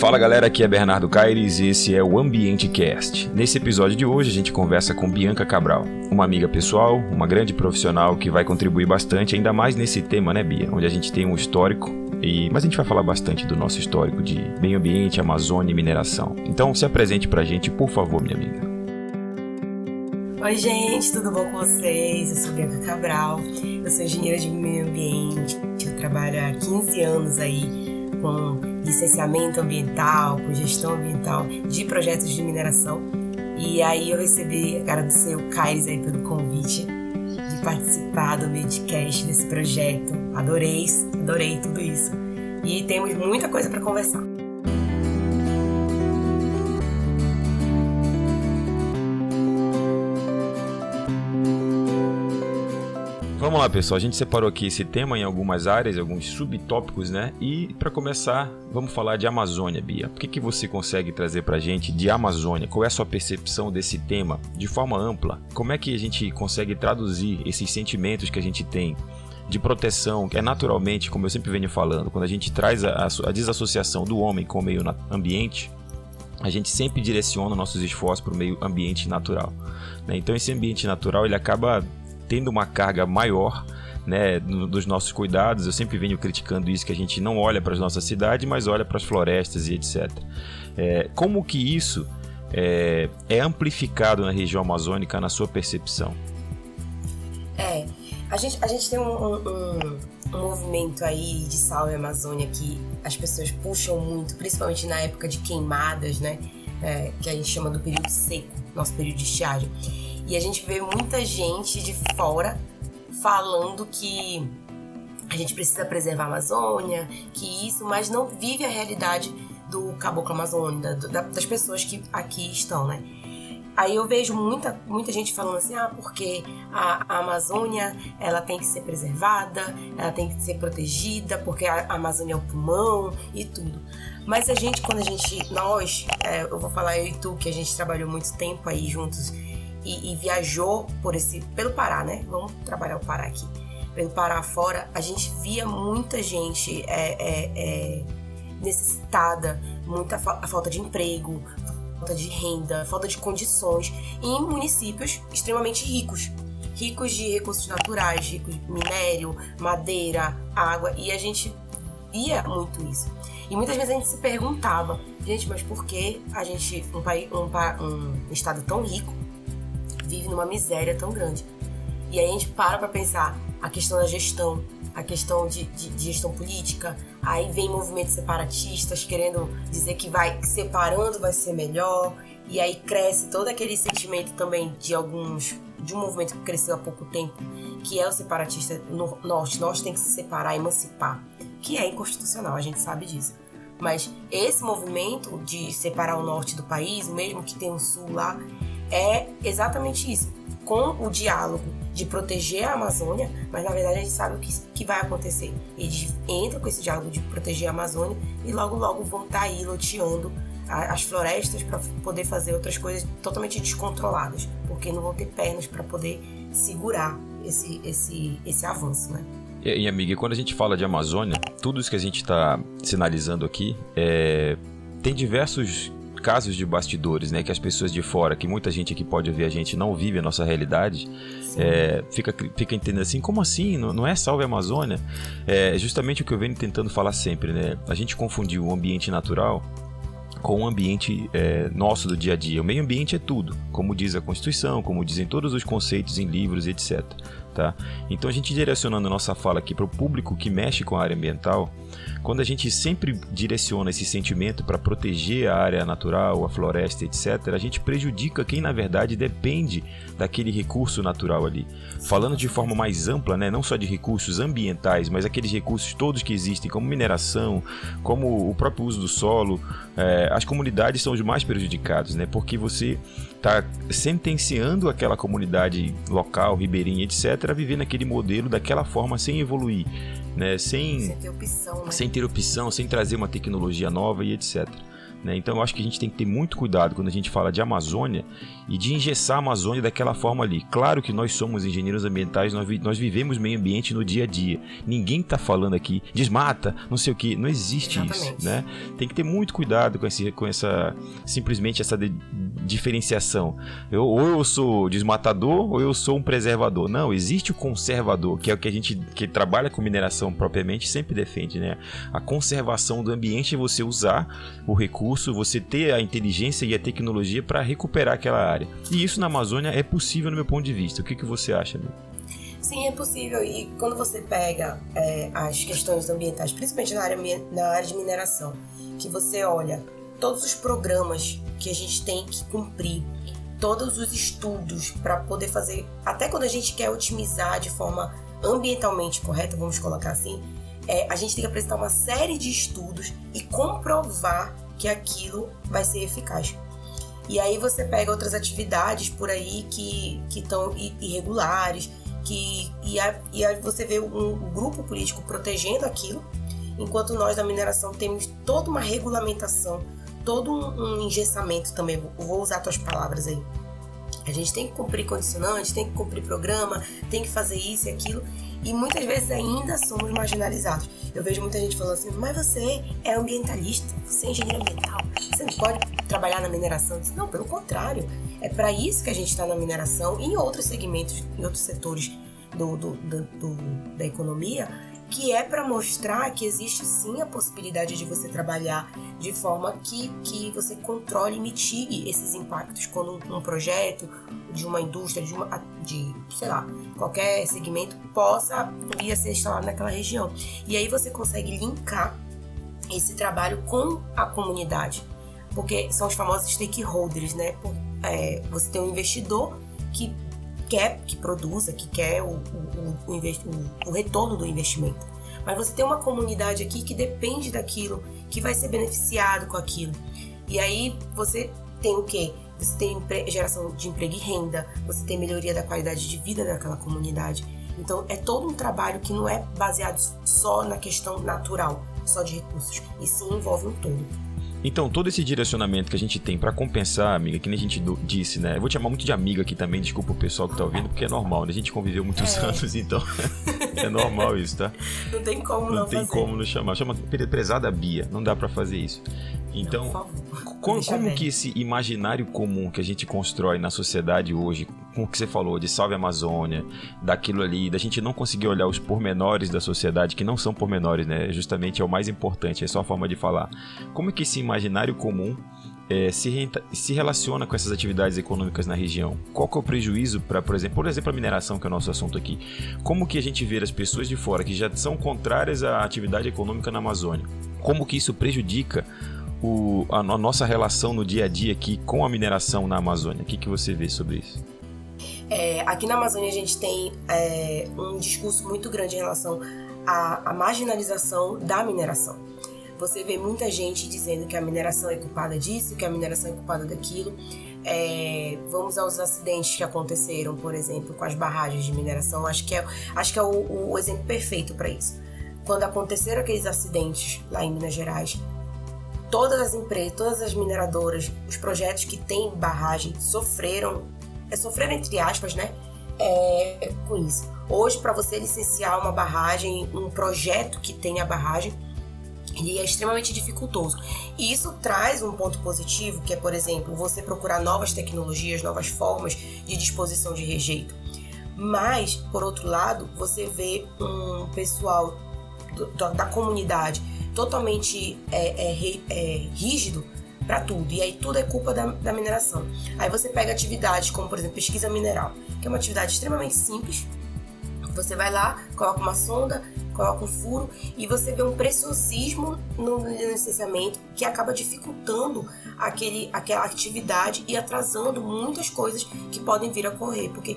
Fala galera, aqui é Bernardo Caires e esse é o Ambiente Cast. Nesse episódio de hoje a gente conversa com Bianca Cabral, uma amiga pessoal, uma grande profissional que vai contribuir bastante, ainda mais nesse tema, né, Bia? Onde a gente tem um histórico, e... mas a gente vai falar bastante do nosso histórico de meio ambiente, Amazônia e mineração. Então se apresente pra gente, por favor, minha amiga. Oi, gente, tudo bom com vocês? Eu sou Bianca Cabral, eu sou engenheira de meio ambiente, eu trabalho há 15 anos aí com licenciamento ambiental, com gestão ambiental de projetos de mineração. E aí eu recebi, agradecer o Caires aí pelo convite de participar do Medcast desse projeto. Adorei, adorei tudo isso. E temos muita coisa para conversar. Vamos lá, pessoal. A gente separou aqui esse tema em algumas áreas, alguns subtópicos, né? E para começar, vamos falar de Amazônia, Bia. O que, que você consegue trazer para a gente de Amazônia? Qual é a sua percepção desse tema de forma ampla? Como é que a gente consegue traduzir esses sentimentos que a gente tem de proteção, que é naturalmente, como eu sempre venho falando, quando a gente traz a, a desassociação do homem com o meio ambiente, a gente sempre direciona nossos esforços para o meio ambiente natural. Né? Então esse ambiente natural ele acaba tendo uma carga maior né, dos nossos cuidados. Eu sempre venho criticando isso, que a gente não olha para as nossas cidades, mas olha para as florestas e etc. É, como que isso é, é, amplificado na região amazônica, na sua percepção? É, a gente, a gente tem um, um, um, movimento aí de salve Amazônia que as pessoas puxam muito, principalmente na época de queimadas, né? É, que a gente chama do período seco, nosso período de estiagem. E a gente vê muita gente de fora falando que a gente precisa preservar a Amazônia, que isso, mas não vive a realidade do caboclo amazônico, da, das pessoas que aqui estão, né? Aí eu vejo muita, muita gente falando assim, ah, porque a, a, Amazônia ela tem que ser preservada, ela tem que ser protegida, porque a, a Amazônia é o pulmão e tudo. Mas a gente, quando a gente, nós, é, eu vou falar eu e tu, que a gente trabalhou muito tempo aí juntos e, e, viajou por esse pelo Pará, né? Vamos trabalhar o Pará aqui. Pelo Pará fora, a gente via muita gente é, é, é, necessitada, muita fa a falta de emprego, falta de renda, falta de condições em municípios extremamente ricos. Ricos de recursos naturais, ricos de minério, madeira, água, e a gente via muito isso. E muitas vezes a gente se perguntava, gente, mas por que a gente, um, país, um, um estado tão rico, vive numa miséria tão grande. E aí a gente para para pensar a questão da gestão, a questão de, de, de, gestão política, aí vem movimentos separatistas querendo dizer que vai separando vai ser melhor, e aí cresce todo aquele sentimento também de alguns de um movimento que cresceu há pouco tempo, que é o separatista no norte, nós tem que se separar, emancipar, que é inconstitucional, a gente sabe disso. Mas esse movimento de separar o norte do país, mesmo que tenha um sul lá, é exatamente isso. Com o diálogo de proteger a Amazônia, mas na verdade a gente sabe o que, que vai acontecer. Eles entram com esse diálogo de proteger a Amazônia e logo logo vão estar tá aí loteando as florestas para poder fazer outras coisas totalmente descontroladas, porque não vão ter pernas para poder segurar esse, esse, esse avanço, né? E, e amiga, quando a gente fala de Amazônia, tudo isso que a gente está sinalizando aqui é, tem diversos casos de bastidores, né? Que as pessoas de fora, que muita gente aqui pode ver a gente não vive a nossa realidade, é, fica, fica entendendo assim, como assim? Não, não é salve a Amazônia? É justamente o que eu venho tentando falar sempre, né? A gente confundiu o ambiente natural com o ambiente é, nosso do dia a dia. O meio ambiente é tudo, como diz a Constituição, como dizem todos os conceitos em livros, etc. Tá? Então a gente direcionando a nossa fala aqui para o público que mexe com a área ambiental, quando a gente sempre direciona esse sentimento para proteger a área natural, a floresta, etc., a gente prejudica quem na verdade depende daquele recurso natural ali. Falando de forma mais ampla, né, não só de recursos ambientais, mas aqueles recursos todos que existem, como mineração, como o próprio uso do solo, é, as comunidades são os mais prejudicados, né, porque você está sentenciando aquela comunidade local, ribeirinha, etc., a viver naquele modelo daquela forma sem evoluir, né? sem, sem ter opção, né? sem ter opção, sem trazer uma tecnologia nova e etc. Né? Então eu acho que a gente tem que ter muito cuidado quando a gente fala de Amazônia e de engessar a Amazônia daquela forma ali. Claro que nós somos engenheiros ambientais, nós, vi nós vivemos meio ambiente no dia a dia. Ninguém está falando aqui desmata, não sei o que, não existe Exatamente. isso, né? Tem que ter muito cuidado com, esse, com essa simplesmente essa diferenciação. Eu, ou eu sou desmatador ou eu sou um preservador. Não, existe o conservador, que é o que a gente que trabalha com mineração propriamente sempre defende, né? A conservação do ambiente é você usar o recurso, você ter a inteligência e a tecnologia para recuperar aquela área. E isso na Amazônia é possível no meu ponto de vista. O que, que você acha, amigo? Sim, é possível. E quando você pega é, as questões ambientais, principalmente na área, na área de mineração, que você olha todos os programas que a gente tem que cumprir, todos os estudos para poder fazer, até quando a gente quer otimizar de forma ambientalmente correta, vamos colocar assim, é, a gente tem que apresentar uma série de estudos e comprovar que aquilo vai ser eficaz. E aí você pega outras atividades por aí que estão irregulares, que e, a, e aí você vê um, um grupo político protegendo aquilo, enquanto nós da mineração temos toda uma regulamentação, todo um, um engessamento também. Vou usar tuas palavras aí. A gente tem que cumprir condicionante, tem que cumprir programa, tem que fazer isso e aquilo e muitas vezes ainda somos marginalizados. Eu vejo muita gente falando assim, mas você é ambientalista, você é engenheiro ambiental, você não pode trabalhar na mineração. Não, pelo contrário, é para isso que a gente está na mineração e em outros segmentos, em outros setores do, do, do, do da economia, que é para mostrar que existe sim a possibilidade de você trabalhar de forma que, que você controle e mitigue esses impactos quando um, um projeto de uma indústria, de, uma, de sei lá, qualquer segmento possa vir a ser instalado naquela região. E aí você consegue linkar esse trabalho com a comunidade, porque são os famosos stakeholders, né? É, você tem um investidor que quer que produza, que quer o, o, o, o, retorno do investimento. Mas você tem uma comunidade aqui que depende daquilo, que vai ser beneficiado com aquilo. E aí você tem o quê? Você tem geração de emprego e renda, você tem melhoria da qualidade de vida daquela comunidade. Então é todo um trabalho que não é baseado só na questão natural, só de recursos, e sim envolve um todo. Então, todo esse direcionamento que a gente tem para compensar, amiga, que nem a gente disse, né? Eu vou te chamar muito de amiga aqui também, desculpa o pessoal que tá ouvindo, porque é normal, né? A gente conviveu muitos é. anos, então é normal isso, tá? Não tem como não Não tem fazer. como não chamar. Chama prezada Bia, não dá para fazer isso. Então, não, como, como que esse imaginário comum que a gente constrói na sociedade hoje, com o que você falou de Salve Amazônia, daquilo ali, da gente não conseguir olhar os pormenores da sociedade, que não são pormenores, né? Justamente é o mais importante, é só a forma de falar. Como que esse imaginário comum é, se, se relaciona com essas atividades econômicas na região? Qual que é o prejuízo para, por exemplo, por exemplo, a mineração, que é o nosso assunto aqui? Como que a gente vê as pessoas de fora que já são contrárias à atividade econômica na Amazônia? Como que isso prejudica o, a, a, nossa relação no dia a dia aqui com a mineração na Amazônia? O que, que você vê sobre isso? É, aqui na Amazônia a gente tem é, um discurso muito grande em relação à, à, marginalização da mineração. Você vê muita gente dizendo que a mineração é culpada disso, que a mineração é culpada daquilo. É, vamos aos acidentes que aconteceram, por exemplo, com as barragens de mineração. Acho que é, acho que é o, o exemplo perfeito para isso. Quando aconteceram aqueles acidentes lá em Minas Gerais, todas as empresas, todas as mineradoras, os projetos que têm barragem sofreram, é, sofreram entre aspas, né? É, com isso. Hoje, para você licenciar uma barragem, um projeto que tenha barragem, ele é extremamente dificultoso. E isso traz um ponto positivo, que é, por exemplo, você procurar novas tecnologias, novas formas de disposição de rejeito. Mas, por outro lado, você vê um pessoal do, da comunidade totalmente é, é, é rígido para tudo. E aí tudo é culpa da, da, mineração. Aí você pega atividades como, por exemplo, pesquisa mineral, que é uma atividade extremamente simples. Você vai lá, coloca uma sonda, coloca um furo e você vê um preciosismo no licenciamento que acaba dificultando aquele, aquela atividade e atrasando muitas coisas que podem vir a ocorrer. Porque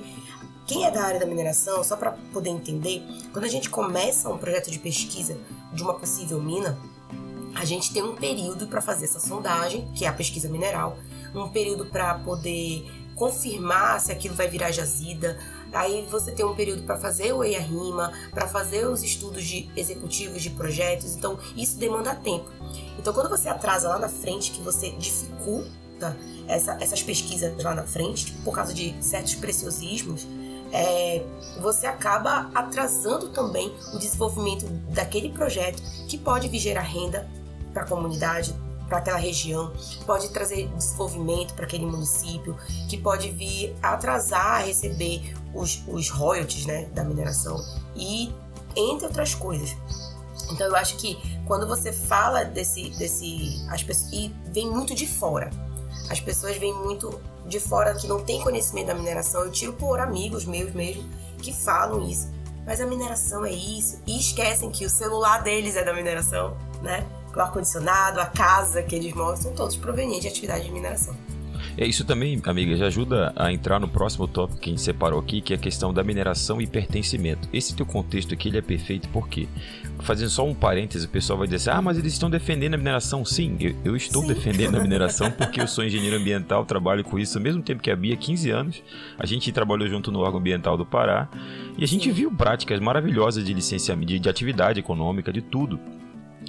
quem é da área da mineração, só para poder entender, quando a gente começa um projeto de pesquisa de uma possível mina, a gente tem um período para fazer essa sondagem, que é a pesquisa mineral, um período para poder confirmar se aquilo vai virar jazida. Aí você tem um período para fazer o EIA-RIMA, para fazer os estudos de executivos de projetos. Então, isso demanda tempo. Então, quando você atrasa lá na frente, que você dificulta essa, essas pesquisas lá na frente, por causa de certos preciosismos, é, você acaba atrasando também o desenvolvimento daquele projeto que pode vir gerar renda para a comunidade, para aquela região, pode trazer desenvolvimento para aquele município, que pode vir atrasar receber os, os royalties né, da mineração e entre outras coisas. Então eu acho que quando você fala desse, desse as pessoas, e vem muito de fora, as pessoas vêm muito de fora que não tem conhecimento da mineração. Eu tiro por amigos meus mesmo que falam isso. Mas a mineração é isso. E esquecem que o celular deles é da mineração, né? O ar-condicionado, a casa que eles moram, são todos provenientes de atividade de mineração. É, isso também, amiga, já ajuda a entrar no próximo tópico que a gente separou aqui, que é a questão da mineração e pertencimento. Esse teu contexto aqui ele é perfeito porque, fazendo só um parêntese, o pessoal vai dizer assim, ah, mas eles estão defendendo a mineração. Sim, eu, eu estou Sim. defendendo a mineração porque eu sou engenheiro ambiental, trabalho com isso ao mesmo tempo que a Bia, 15 anos. A gente trabalhou junto no órgão ambiental do Pará e a gente viu práticas maravilhosas de licenciamento, de, de atividade econômica, de tudo.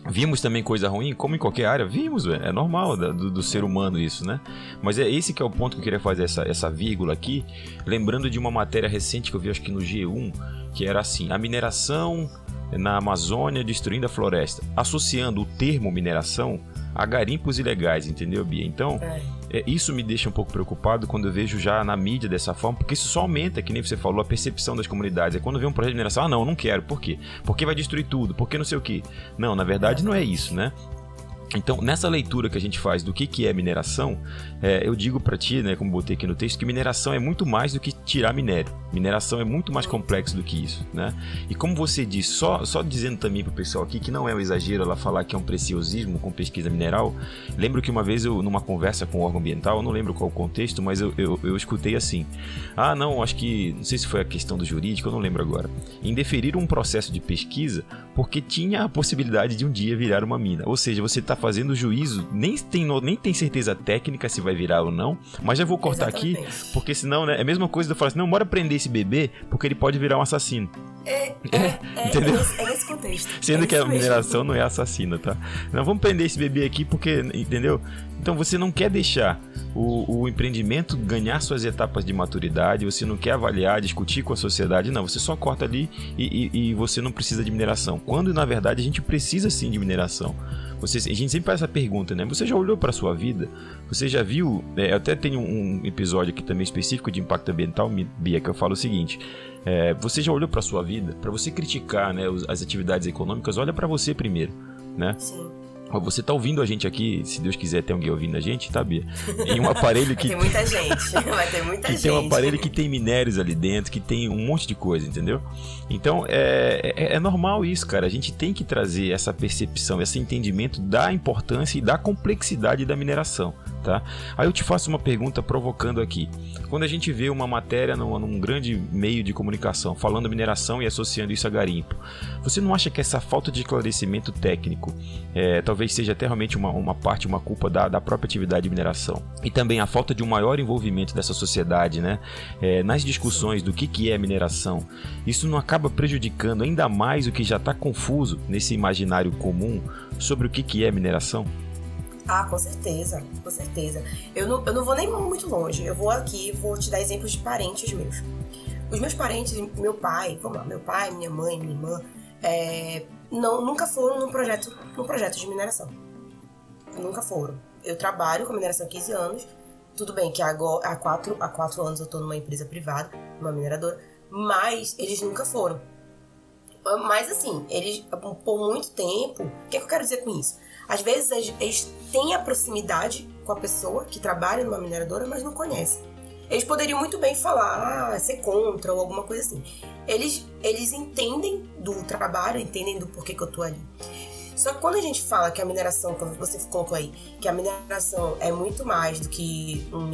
Vimos também coisa ruim, como em qualquer área, vimos, é normal do, do, ser humano isso, né? Mas é esse que é o ponto que eu queria fazer essa, essa vírgula aqui, lembrando de uma matéria recente que eu vi, acho que no G1, que era assim: a mineração na Amazônia destruindo a floresta, associando o termo mineração a garimpos ilegais, entendeu, Bia? Então, é. É, isso me deixa um pouco preocupado quando eu vejo já na mídia dessa forma, porque isso só aumenta, que nem você falou, a percepção das comunidades. É quando vê um projeto de mineração, ah, não, não quero. Por quê? Porque vai destruir tudo, porque não sei o quê. Não, na verdade não é isso, né? Então, nessa leitura que a gente faz do que, que é mineração, é, eu digo para ti, né, como botei aqui no texto, que mineração é muito mais do que tirar minério. Mineração é muito mais complexo do que isso, né? E como você disse, só, só dizendo também pro pessoal aqui que não é um exagero ela falar que é um preciosismo com pesquisa mineral, lembro que uma vez eu, numa conversa com o órgão ambiental, não lembro qual o contexto, mas eu, eu, eu escutei assim, ah, não, acho que, não sei se foi a questão do jurídico, eu não lembro agora, indeferir um processo de pesquisa porque tinha a possibilidade de um dia virar uma mina. Ou seja, você está fazendo juízo, nem tem, nem tem certeza técnica se vai virar ou não, mas já vou cortar Exatamente. aqui, porque senão, né, é a mesma coisa de eu falar assim, não, bora prender esse bebê, porque ele pode virar um assassino. É, é, é, é entendeu? É nesse contexto. Sendo é que a mineração não é assassina, tá? Não, vamos prender esse bebê aqui porque, entendeu? Então você não quer deixar o, o, empreendimento ganhar suas etapas de maturidade, você não quer avaliar, discutir com a sociedade, não, você só corta ali e, e, e você não precisa de mineração. Quando na verdade a gente precisa sim de mineração. Você, a gente sempre faz essa pergunta, né? Você já olhou para sua vida? Você já viu? É, eu até tenho um episódio aqui também específico de impacto ambiental, Bia, que eu falo o seguinte: é, você já olhou para sua vida? Para você criticar né, as atividades econômicas, olha para você primeiro, né? Sim. Você tá ouvindo a gente aqui, se Deus quiser ter alguém ouvindo a gente, tá, Bia? Em um aparelho que. tem muita gente. Vai ter muita que gente. tem um aparelho que tem minérios ali dentro, que tem um monte de coisa, entendeu? Então é, é, é normal isso, cara. A gente tem que trazer essa percepção, esse entendimento da importância e da complexidade da mineração tá? Aí eu te faço uma pergunta provocando aqui. Quando a gente vê uma matéria num, num grande meio de comunicação falando mineração e associando isso a garimpo, você não acha que essa falta de esclarecimento técnico é, talvez seja até realmente uma, uma parte, uma culpa da, da própria atividade de mineração? E também a falta de um maior envolvimento dessa sociedade, né? É, nas discussões do que, que é mineração, isso não acaba prejudicando ainda mais o que já está confuso nesse imaginário comum sobre o que, que é mineração? Ah, com certeza, com certeza. Eu não, eu não vou nem muito longe. Eu vou aqui, vou te dar exemplos de parentes meus. Os meus parentes, meu pai, vamos lá, meu pai, minha mãe, minha irmã, é, não, nunca foram num projeto, num projeto de mineração. Nunca foram. Eu trabalho com mineração há 15 anos. Tudo bem que agora, há, quatro, há quatro anos eu estou numa empresa privada, numa mineradora, mas eles nunca foram. Mas assim, eles, por muito tempo, o que, é que eu quero dizer com isso? Às vezes eles têm a proximidade com a pessoa que trabalha numa mineradora, mas não conhecem. Eles poderiam muito bem falar, ah, ser contra ou alguma coisa assim. Eles, eles entendem do trabalho, entendem do porquê que eu tô ali. Só que quando a gente fala que a mineração, como você colocou aí, que a mineração é muito mais do que um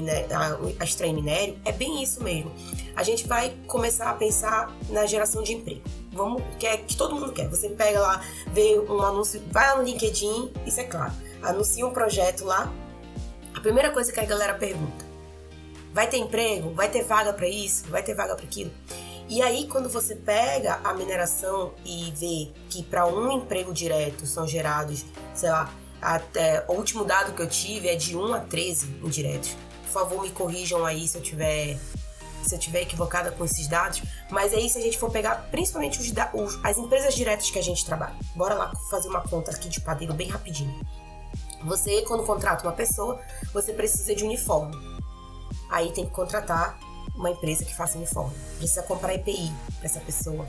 a extrair minério, é bem isso mesmo. A gente vai começar a pensar na geração de emprego. Vamos, que é que todo mundo quer. Você pega lá, vê um anúncio, vai lá no LinkedIn, isso é claro. Anuncia um projeto lá. A primeira coisa que a galera pergunta: vai ter emprego? Vai ter vaga para isso? Vai ter vaga para aquilo? E aí, quando você pega a mineração e vê que para um emprego direto são gerados, sei lá, até o último dado que eu tive é de 1 a 13 indiretos. Por favor, me corrijam aí se eu tiver se eu tiver equivocada com esses dados, mas aí se a gente for pegar principalmente os, os, as empresas diretas que a gente trabalha. Bora lá fazer uma conta aqui de padeiro bem rapidinho. Você, quando contrata uma pessoa, você precisa de uniforme. Aí tem que contratar uma empresa que faça uniforme. Precisa comprar EPI para essa pessoa.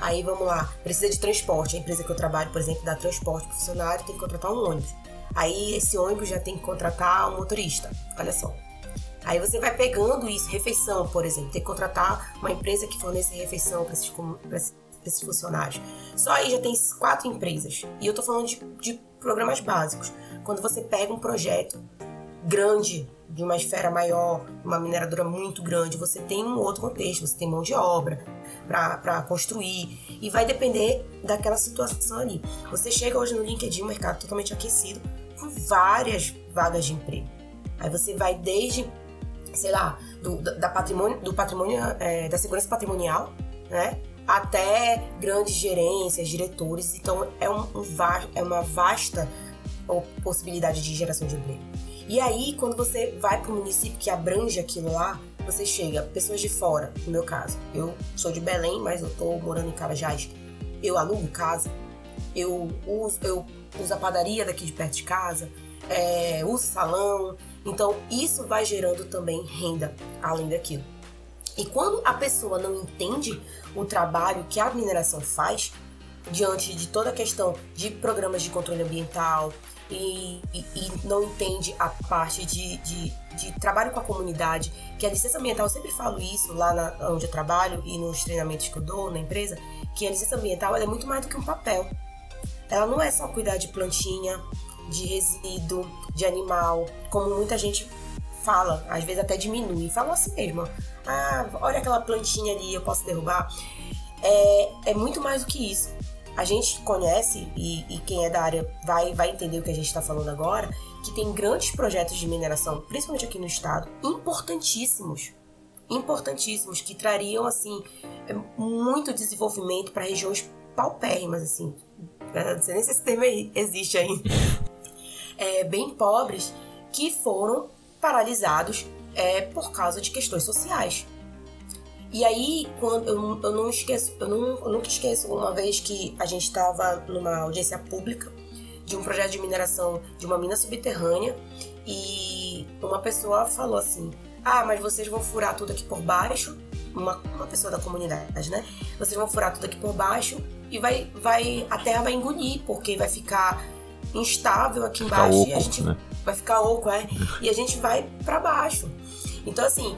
Aí vamos lá, precisa de transporte. A empresa que eu trabalho, por exemplo, dá transporte para funcionário, tem que contratar um ônibus. Aí esse ônibus já tem que contratar um motorista. Olha só. Aí você vai pegando isso, refeição, por exemplo, tem que contratar uma empresa que fornece refeição para esses, esses, funcionários. Só aí já tem quatro empresas. E eu tô falando de, de programas básicos. Quando você pega um projeto grande, de uma esfera maior, uma mineradora muito grande, você tem um outro contexto, você tem mão de obra para construir e vai depender daquela situação ali. Você chega hoje no LinkedIn, um mercado totalmente aquecido, com várias vagas de emprego. Aí você vai desde sei lá, do, da patrimônio, do patrimônio, é, da segurança patrimonial, né? Até grandes gerências, diretores. Então, é, um, um é uma vasta possibilidade de geração de emprego. E aí, quando você vai para o município que abrange aquilo lá, você chega, pessoas de fora, no meu caso. Eu sou de Belém, mas eu tô morando em Carajás. Eu alugo casa, eu uso, eu uso a padaria daqui de perto de casa, é, uso salão, então, isso vai gerando também renda além daquilo. E quando a pessoa não entende o trabalho que a mineração faz, diante de toda a questão de programas de controle ambiental e, e, não entende a parte de, de, de, trabalho com a comunidade, que a licença ambiental, eu sempre falo isso lá na, onde eu trabalho e nos treinamentos que eu dou na empresa, que a licença ambiental é muito mais do que um papel. Ela não é só cuidar de plantinha, de resíduo, de animal, como muita gente fala, às vezes até diminui, fala assim mesmo. Ah, olha aquela plantinha ali, eu posso derrubar. É, é muito mais do que isso. A gente conhece, e, e quem é da área vai, vai entender o que a gente está falando agora, que tem grandes projetos de mineração, principalmente aqui no estado, importantíssimos. Importantíssimos, que trariam, assim, muito desenvolvimento para regiões paupérrimas, assim. Não sei nem se esse termo existe ainda é, bem pobres que foram paralisados é, por causa de questões sociais. E aí, quando eu, eu não esqueço, eu, não, eu nunca esqueço uma vez que a gente estava numa audiência pública de um projeto de mineração de uma mina subterrânea e uma pessoa falou assim: Ah, mas vocês vão furar tudo aqui por baixo. Uma, uma pessoa da comunidade, né? Vocês vão furar tudo aqui por baixo e vai, vai, a terra vai engolir, porque vai ficar instável aqui embaixo oco, e a gente né? vai ficar oco, é, e a gente vai para baixo. Então assim,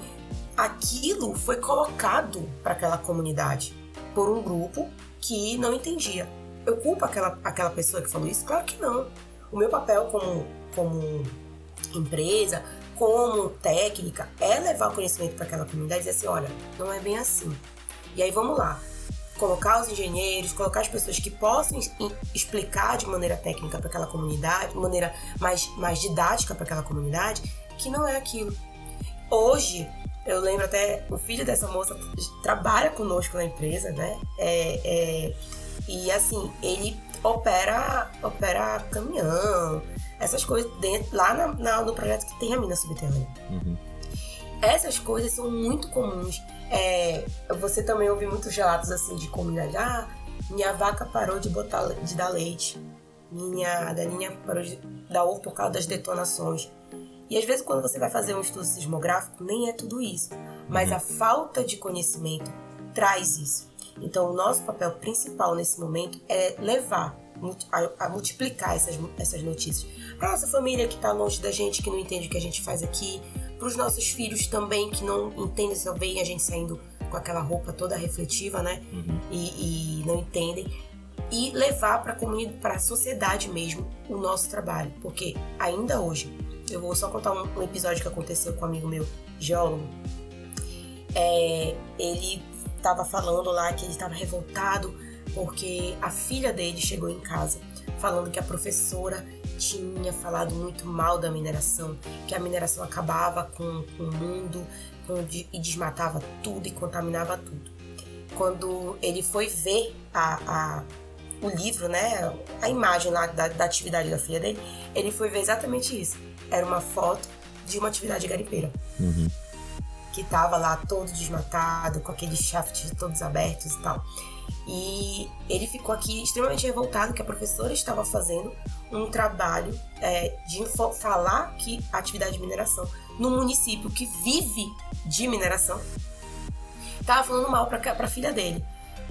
aquilo foi colocado para aquela comunidade por um grupo que não entendia. Eu culpo aquela, aquela pessoa que falou isso? Claro que não. O meu papel como, como empresa, como técnica, é levar o conhecimento para aquela comunidade e dizer assim: olha, não é bem assim. E aí vamos lá colocar os engenheiros, colocar as pessoas que possam explicar de maneira técnica para aquela comunidade, de maneira mais, mais didática para aquela comunidade, que não é aquilo. Hoje, eu lembro até, o filho dessa moça trabalha conosco na empresa, né? É, é, e assim, ele opera, opera caminhão, essas coisas dentro, lá na, na, no projeto que tem a mina subterrânea. Uhum. Essas coisas são muito comuns é, você também ouve muitos relatos assim de comunidade. Ah, minha vaca parou de botar de dar leite. Minha galinha parou de dar ovo por causa das detonações. E às vezes quando você vai fazer um estudo sismográfico, nem é tudo isso. Mas a falta de conhecimento traz isso. Então o nosso papel principal nesse momento é levar a, multiplicar essas, essas notícias. Para nossa família que está longe da gente, que não entende o que a gente faz aqui, para os nossos filhos também que não entendem, só veem a gente saindo com aquela roupa toda refletiva, né? Uhum. E, e, não entendem. E levar para a comunidade, para a sociedade mesmo, o nosso trabalho. Porque ainda hoje, eu vou só contar um, episódio que aconteceu com um amigo meu, geólogo. É, ele estava falando lá que ele estava revoltado porque a filha dele chegou em casa falando que a professora tinha falado muito mal da mineração, que a mineração acabava com, com o mundo com, e desmatava tudo e contaminava tudo. Quando ele foi ver a, a, o livro, né, a imagem lá da, da atividade da filha dele, ele foi ver exatamente isso. Era uma foto de uma atividade garimpeira. Uhum. Que tava lá todo desmatado, com aqueles shafts todos abertos e tal. E ele ficou aqui extremamente revoltado que a professora estava fazendo um trabalho é, de falar que a atividade de mineração no município que vive de mineração estava falando mal para a filha dele.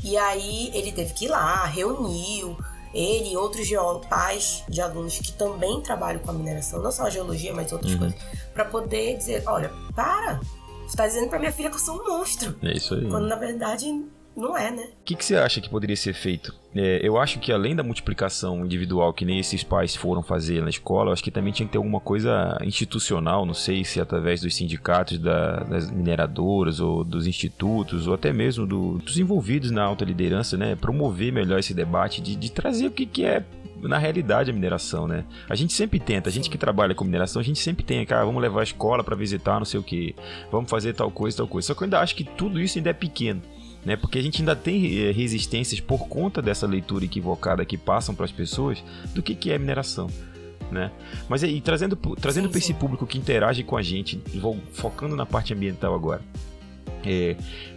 E aí ele teve que ir lá, reuniu ele e outros pais de alunos que também trabalham com a mineração, não só a geologia, mas outras uhum. coisas, para poder dizer, olha, para, você tá dizendo para minha filha que eu sou um monstro. É isso aí. Quando na verdade não é, né? O que, que você acha que poderia ser feito? É, eu acho que além da multiplicação individual que nem esses pais foram fazer na escola, eu acho que também tinha que ter alguma coisa institucional, não sei se através dos sindicatos da, das mineradoras ou dos institutos ou até mesmo do, dos envolvidos na alta liderança, né? Promover melhor esse debate de, de trazer o que, que é na realidade a mineração, né? A gente sempre tenta, a gente que trabalha com mineração, a gente sempre tem, cara, vamos levar a escola para visitar, não sei o que, vamos fazer tal coisa, tal coisa. Só que eu ainda acho que tudo isso ainda é pequeno né? Porque a gente ainda tem eh, resistências por conta dessa leitura equivocada que passam para as pessoas do que, que é mineração. Né? Mas aí, trazendo, trazendo para esse público que interage com a gente, vou focando na parte ambiental agora. É,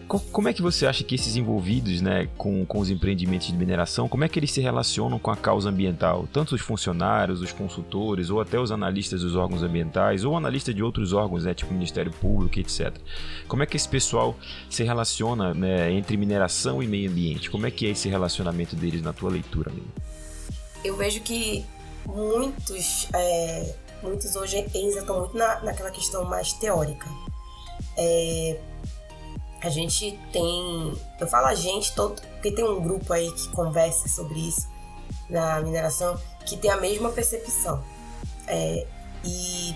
como é que você acha que esses envolvidos né, com, com os empreendimentos de mineração, como é que eles se relacionam com a causa ambiental? Tanto os funcionários, os consultores, ou até os analistas dos órgãos ambientais, ou analistas de outros órgãos, né, tipo Ministério Público, etc. Como é que esse pessoal se relaciona né, entre mineração e meio ambiente? Como é que é esse relacionamento deles na tua leitura, amigo? Eu vejo que muitos, é, muitos hoje eles estão muito na, naquela questão mais teórica. É, a gente tem. Eu falo a gente, todo, porque tem um grupo aí que conversa sobre isso na mineração que tem a mesma percepção. É, e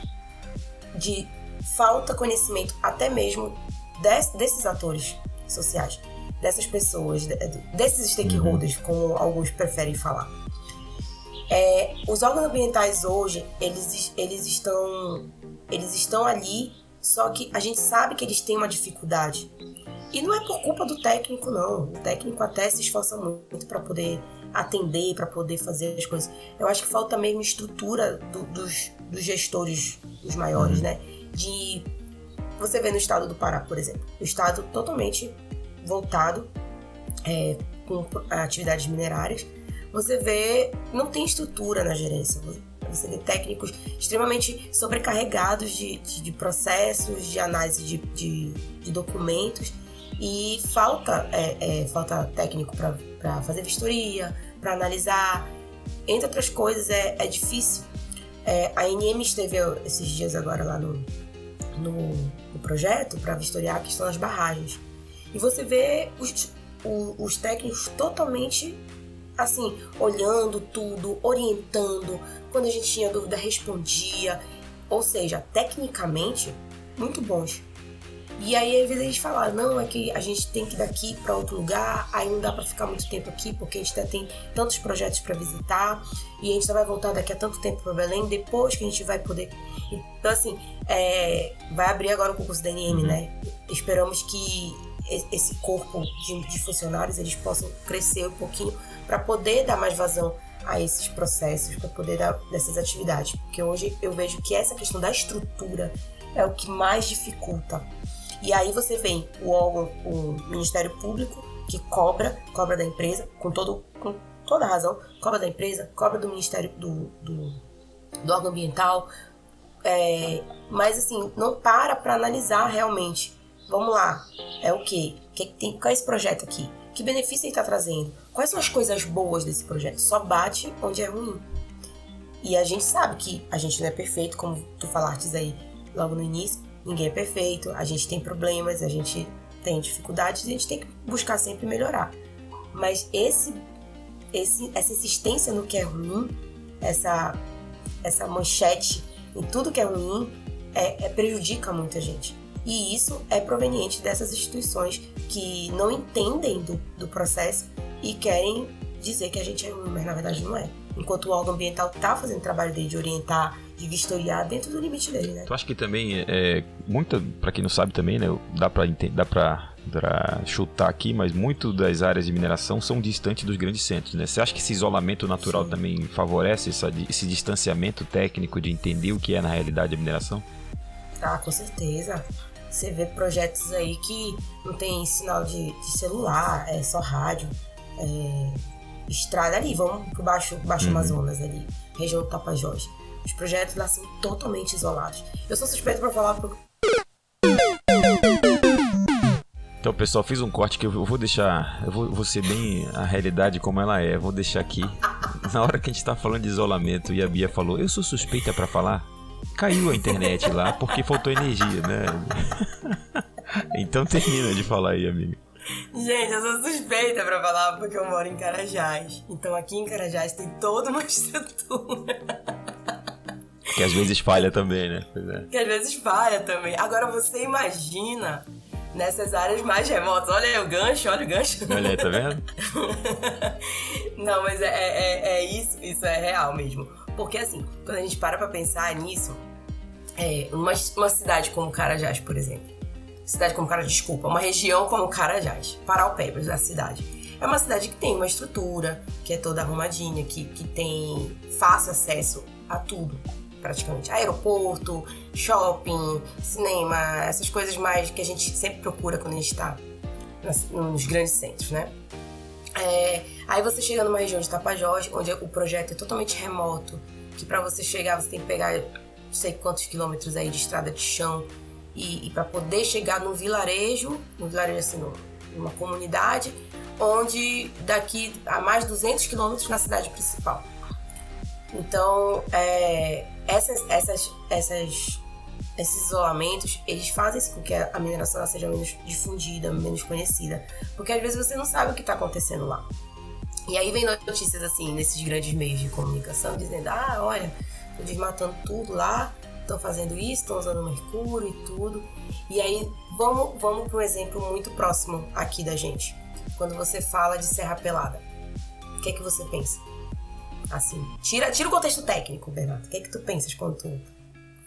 de falta conhecimento até mesmo des, desses atores sociais, dessas pessoas, desses stakeholders, uhum. como alguns preferem falar. É, os órgãos ambientais hoje, eles, eles, estão, eles estão ali só que a gente sabe que eles têm uma dificuldade. E não é por culpa do técnico, não. O técnico até se esforça muito para poder atender, para poder fazer as coisas. Eu acho que falta mesmo estrutura do, dos, dos gestores, os maiores, uhum. né? De. Você vê no estado do Pará, por exemplo. O estado totalmente voltado é, com atividades minerárias. Você vê. Não tem estrutura na gerência você vê técnicos extremamente sobrecarregados de, de, de processos, de análise de, de, de documentos e falta, é, é, falta técnico para fazer vistoria, para analisar. Entre outras coisas, é, é difícil. É, a NM esteve esses dias agora lá no, no, no projeto para vistoriar a questão das barragens. E você vê os, os técnicos totalmente assim, olhando tudo, orientando. Quando a gente tinha dúvida, respondia. Ou seja, tecnicamente, muito bons. E aí, às vezes, eles falaram: não, é que a gente tem que ir daqui para outro lugar, aí não dá para ficar muito tempo aqui, porque a gente ainda tem tantos projetos para visitar, e a gente só vai voltar daqui a tanto tempo para Belém, depois que a gente vai poder. Então, assim, é... vai abrir agora o concurso da NM, né? Esperamos que esse corpo de funcionários eles possam crescer um pouquinho para poder dar mais vazão a esses processos, para poder dar dessas atividades. Porque hoje eu vejo que essa questão da estrutura é o que mais dificulta. E aí você vem o órgão, o Ministério Público, que cobra, cobra da empresa, com, todo, com toda razão, cobra da empresa, cobra do Ministério do, do, do órgão ambiental, é, mas assim, não para para analisar realmente. Vamos lá, é o quê? Que tem, qual é esse projeto aqui? Que benefício ele está trazendo? Quais são as coisas boas desse projeto? Só bate onde é ruim. E a gente sabe que a gente não é perfeito, como tu falaste aí logo no início. Ninguém é perfeito, a gente tem problemas, a gente tem dificuldades, a gente tem que buscar sempre melhorar. Mas esse, esse, essa insistência no que é ruim, essa, essa manchete em tudo que é ruim, é, é prejudica muita gente. E isso é proveniente dessas instituições que não entendem do, do processo e querem dizer que a gente é ruim, mas na verdade não é. enquanto o órgão ambiental está fazendo o trabalho dele de orientar, de vistoriar dentro do limite dele, né? Tu acha que também é muita, para quem não sabe também, né, dá para dá para chutar aqui, mas muito das áreas de mineração são distantes dos grandes centros, né? Você acha que esse isolamento natural Sim. também favorece essa, esse distanciamento técnico de entender o que é na realidade a mineração? Ah, com certeza. Você vê projetos aí que não tem sinal de, de celular, é só rádio, é, estrada ali, vamos pro Baixo, Baixo uhum. Amazonas ali, região do Tapajós. Os projetos lá são totalmente isolados. Eu sou suspeito para falar porque então, pessoal, fiz um corte que eu vou deixar. Eu vou, vou ser bem a realidade como ela é. vou deixar aqui. Na hora que a gente tá falando de isolamento e a Bia falou, eu sou suspeita para falar. Caiu a internet lá porque faltou energia, né? então termina de falar aí, amiga. Gente, eu sou suspeita pra falar porque eu moro em Carajás. Então aqui em Carajás tem toda uma estrutura. Que às vezes falha também, né? É. Que às vezes falha também. Agora você imagina nessas áreas mais remotas. Olha aí o gancho, olha o gancho. Olha aí, tá vendo? Não, mas é, é, é, é, isso, isso é real mesmo. Porque assim, quando a gente para pra pensar nisso, é, uma, uma cidade como Carajás, por exemplo, cidade como Carajás, desculpa, uma região como Carajás, Paraupebas, a cidade. É uma cidade que tem uma estrutura, que é toda arrumadinha, que, que tem fácil acesso a tudo, praticamente. Aeroporto, shopping, cinema, essas coisas mais que a gente sempre procura quando a gente está nos grandes centros, né? É, aí você chega numa região de Tapajós, onde o projeto é totalmente remoto, que para você chegar você tem que pegar não sei quantos quilômetros aí de estrada de chão e, e para poder chegar num vilarejo, um vilarejo assim, numa comunidade, onde daqui a mais de 200 quilômetros na cidade principal. Então, é, essas, essas, essas, esses isolamentos, eles fazem com que a mineração seja menos difundida, menos conhecida. Porque às vezes você não sabe o que está acontecendo lá. E aí vem notícias assim, nesses grandes meios de comunicação, dizendo, ah, olha, estão desmatando tudo lá, estão fazendo isso, estão usando mercúrio e tudo. E aí, vamos, vamos para um exemplo muito próximo aqui da gente. Quando você fala de Serra Pelada, o que é que você pensa? Assim, tira, tira o contexto técnico, Bernardo. O que é que tu pensas quando tu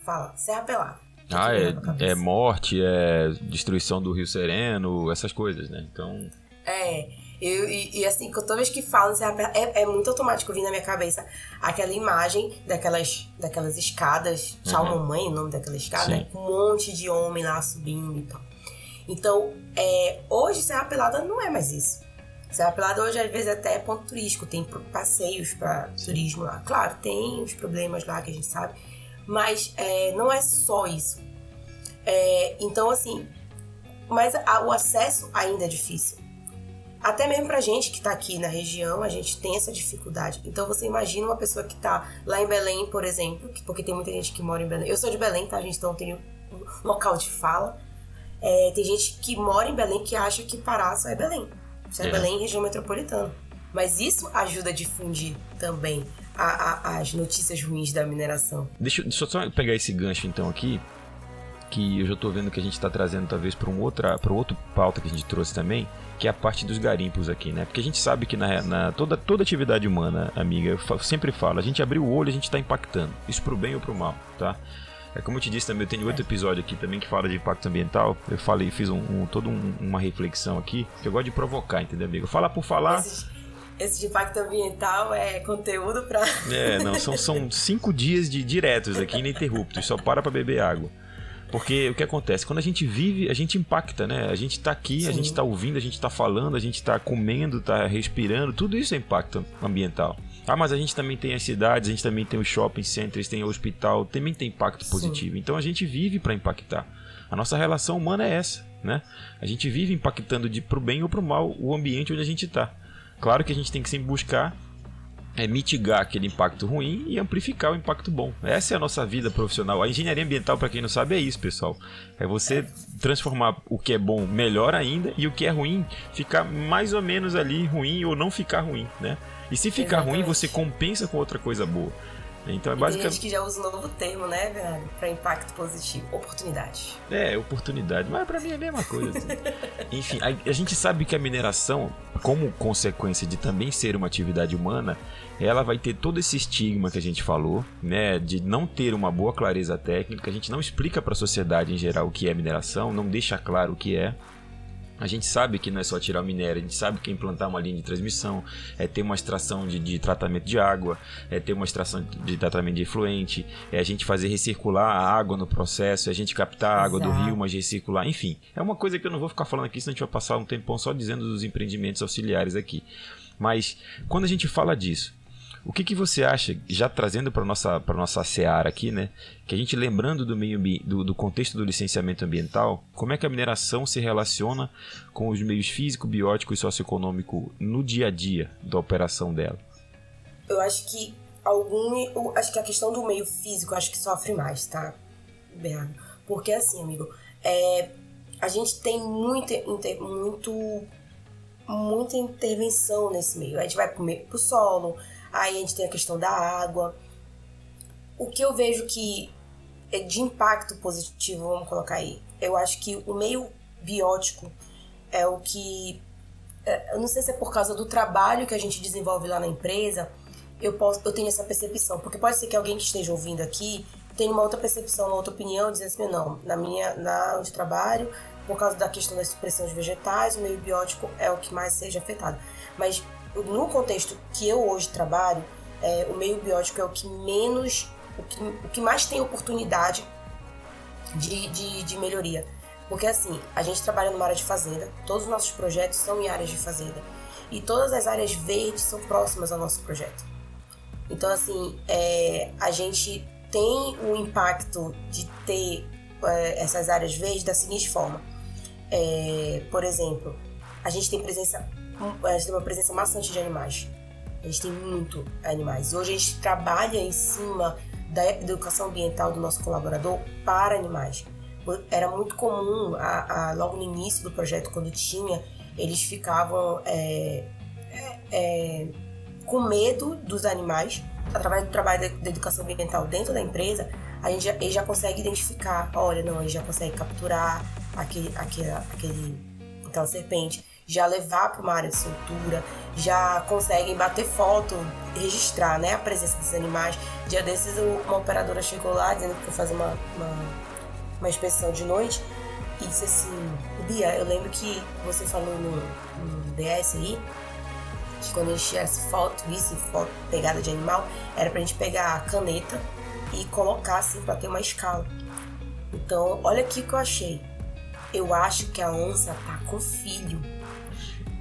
fala Serra Pelada? Ah, é, é morte, é destruição do Rio Sereno, essas coisas, né? Então. É. Eu, e, e, assim, toda vez que falo é, é muito automático vir na minha cabeça aquela imagem daquelas, daquelas escadas, tchau uhum. mamãe, o nome daquela escada, com um monte de homem lá subindo e tal. Então, é, hoje Serra Pelada não é mais isso. Serra Pelada hoje às vezes até é ponto turístico, tem passeios para turismo lá. Claro, tem os problemas lá que a gente sabe, mas é, não é só isso. É, então, assim, mas a, o acesso ainda é difícil. Até mesmo pra gente que tá aqui na região, a gente tem essa dificuldade. Então você imagina uma pessoa que tá lá em Belém, por exemplo, porque tem muita gente que mora em Belém. Eu sou de Belém, tá, gente? Então eu tenho um local de fala. É, tem gente que mora em Belém que acha que Pará só é Belém. Só é, é. Belém região metropolitana. Mas isso ajuda a difundir também a, a, as notícias ruins da mineração. Deixa, deixa eu só pegar esse gancho então aqui que eu já estou vendo que a gente está trazendo talvez para um outra para outro pauta que a gente trouxe também, que é a parte dos garimpos aqui, né? Porque a gente sabe que na, na toda toda atividade humana, amiga, eu sempre falo, a gente abriu o olho, a gente está impactando, isso pro bem ou pro mal, tá? É como eu te disse também, eu tenho outro episódio aqui também que fala de impacto ambiental. Eu falei, fiz um, um toda um, uma reflexão aqui, que eu gosto de provocar, entendeu, amigo? Falar por falar. Esse, esse de impacto ambiental é conteúdo para. É, não, são, são cinco dias de diretos aqui ininterruptos, só para pra beber água. Porque o que acontece? Quando a gente vive, a gente impacta, né? A gente tá aqui, Sim. a gente tá ouvindo, a gente tá falando, a gente tá comendo, tá respirando, tudo isso é impacto ambiental. Ah, mas a gente também tem as cidades, a gente também tem os shopping centers, tem o hospital, também tem impacto positivo. Sim. Então a gente vive para impactar. A nossa relação humana é essa, né? A gente vive impactando de pro bem ou pro mal o ambiente onde a gente está. Claro que a gente tem que sempre buscar é mitigar aquele impacto ruim e amplificar o impacto bom. Essa é a nossa vida profissional. A engenharia ambiental, para quem não sabe, é isso, pessoal. É você transformar o que é bom melhor ainda e o que é ruim ficar mais ou menos ali ruim ou não ficar ruim, né? E se ficar Exatamente. ruim, você compensa com outra coisa boa. Então é basicamente. Tem gente que já usa um novo termo, né, Bernardo? Para impacto positivo. Oportunidade. É, oportunidade. Mas para mim é a mesma coisa. Assim. Enfim, a, a, gente sabe que a mineração, como consequência de também ser uma atividade humana, ela vai ter todo esse estigma que a gente falou, né? De não ter uma boa clareza técnica. A gente não explica para a sociedade em geral o que é mineração, não deixa claro o que é. A gente sabe que não é só tirar o minério, a gente sabe que é implantar uma linha de transmissão, é ter uma extração de, de tratamento de água, é ter uma extração de tratamento de efluente, é a gente fazer recircular a água no processo, é a gente captar a água Exato. do rio, mas recircular, enfim. É uma coisa que eu não vou ficar falando aqui, senão a gente vai passar um tempão só dizendo dos empreendimentos auxiliares aqui. Mas quando a gente fala disso, o que, que você acha, já trazendo para nossa para nossa seara aqui, né? Que a gente lembrando do meio do, do contexto do licenciamento ambiental, como é que a mineração se relaciona com os meios físico, biótico e socioeconômico no dia a dia da operação dela? Eu acho que algum, eu acho que a questão do meio físico acho que sofre mais, tá, Bernardo? Porque assim, amigo, é, a gente tem muita, muito muita intervenção nesse meio. A gente vai pro, meio, pro solo, Aí a gente tem a questão da água. O que eu vejo que é de impacto positivo, vamos colocar aí, eu acho que o meio biótico é o que. É, eu não sei se é por causa do trabalho que a gente desenvolve lá na empresa, eu, posso, eu tenho essa percepção. Porque pode ser que alguém que esteja ouvindo aqui tenha uma outra percepção, uma outra opinião, dizendo assim, não, na minha, na onde trabalho, por causa da questão da supressão de vegetais, o meio biótico é o que mais seja afetado. Mas no contexto que eu hoje trabalho, é, o meio biótico é o que menos, o que, o que mais tem oportunidade de, de, de melhoria. Porque assim, a gente trabalha numa área de fazenda, todos os nossos projetos são em áreas de fazenda. E todas as áreas verdes são próximas ao nosso projeto. Então, assim, é, a gente tem o impacto de ter é, essas áreas verdes da seguinte forma. É, por exemplo, a gente tem presença a gente tem uma presença maçante de animais. A gente tem muito animais. Hoje a gente trabalha em cima da educação ambiental do nosso colaborador para animais. Era muito comum, a, a, logo no início do projeto, quando tinha, eles ficavam é, é, é com medo dos animais. Através do trabalho da, educação ambiental dentro da empresa, a gente já, ele já consegue identificar, olha, não, ele já consegue capturar aquele, aquele, aquele serpente já levar para uma área de soltura, já conseguem bater foto, registrar né, a presença dos animais. Dia desses, uma operadora chegou lá dizendo que foi fazer uma, uma, uma inspeção de noite e disse assim: Bia, eu lembro que você falou no, no DS aí que quando a gente tivesse foto, visse foto pegada de animal, era pra gente pegar a caneta e colocar assim pra ter uma escala. Então, olha aqui o que eu achei. Eu acho que a onça tá com filho.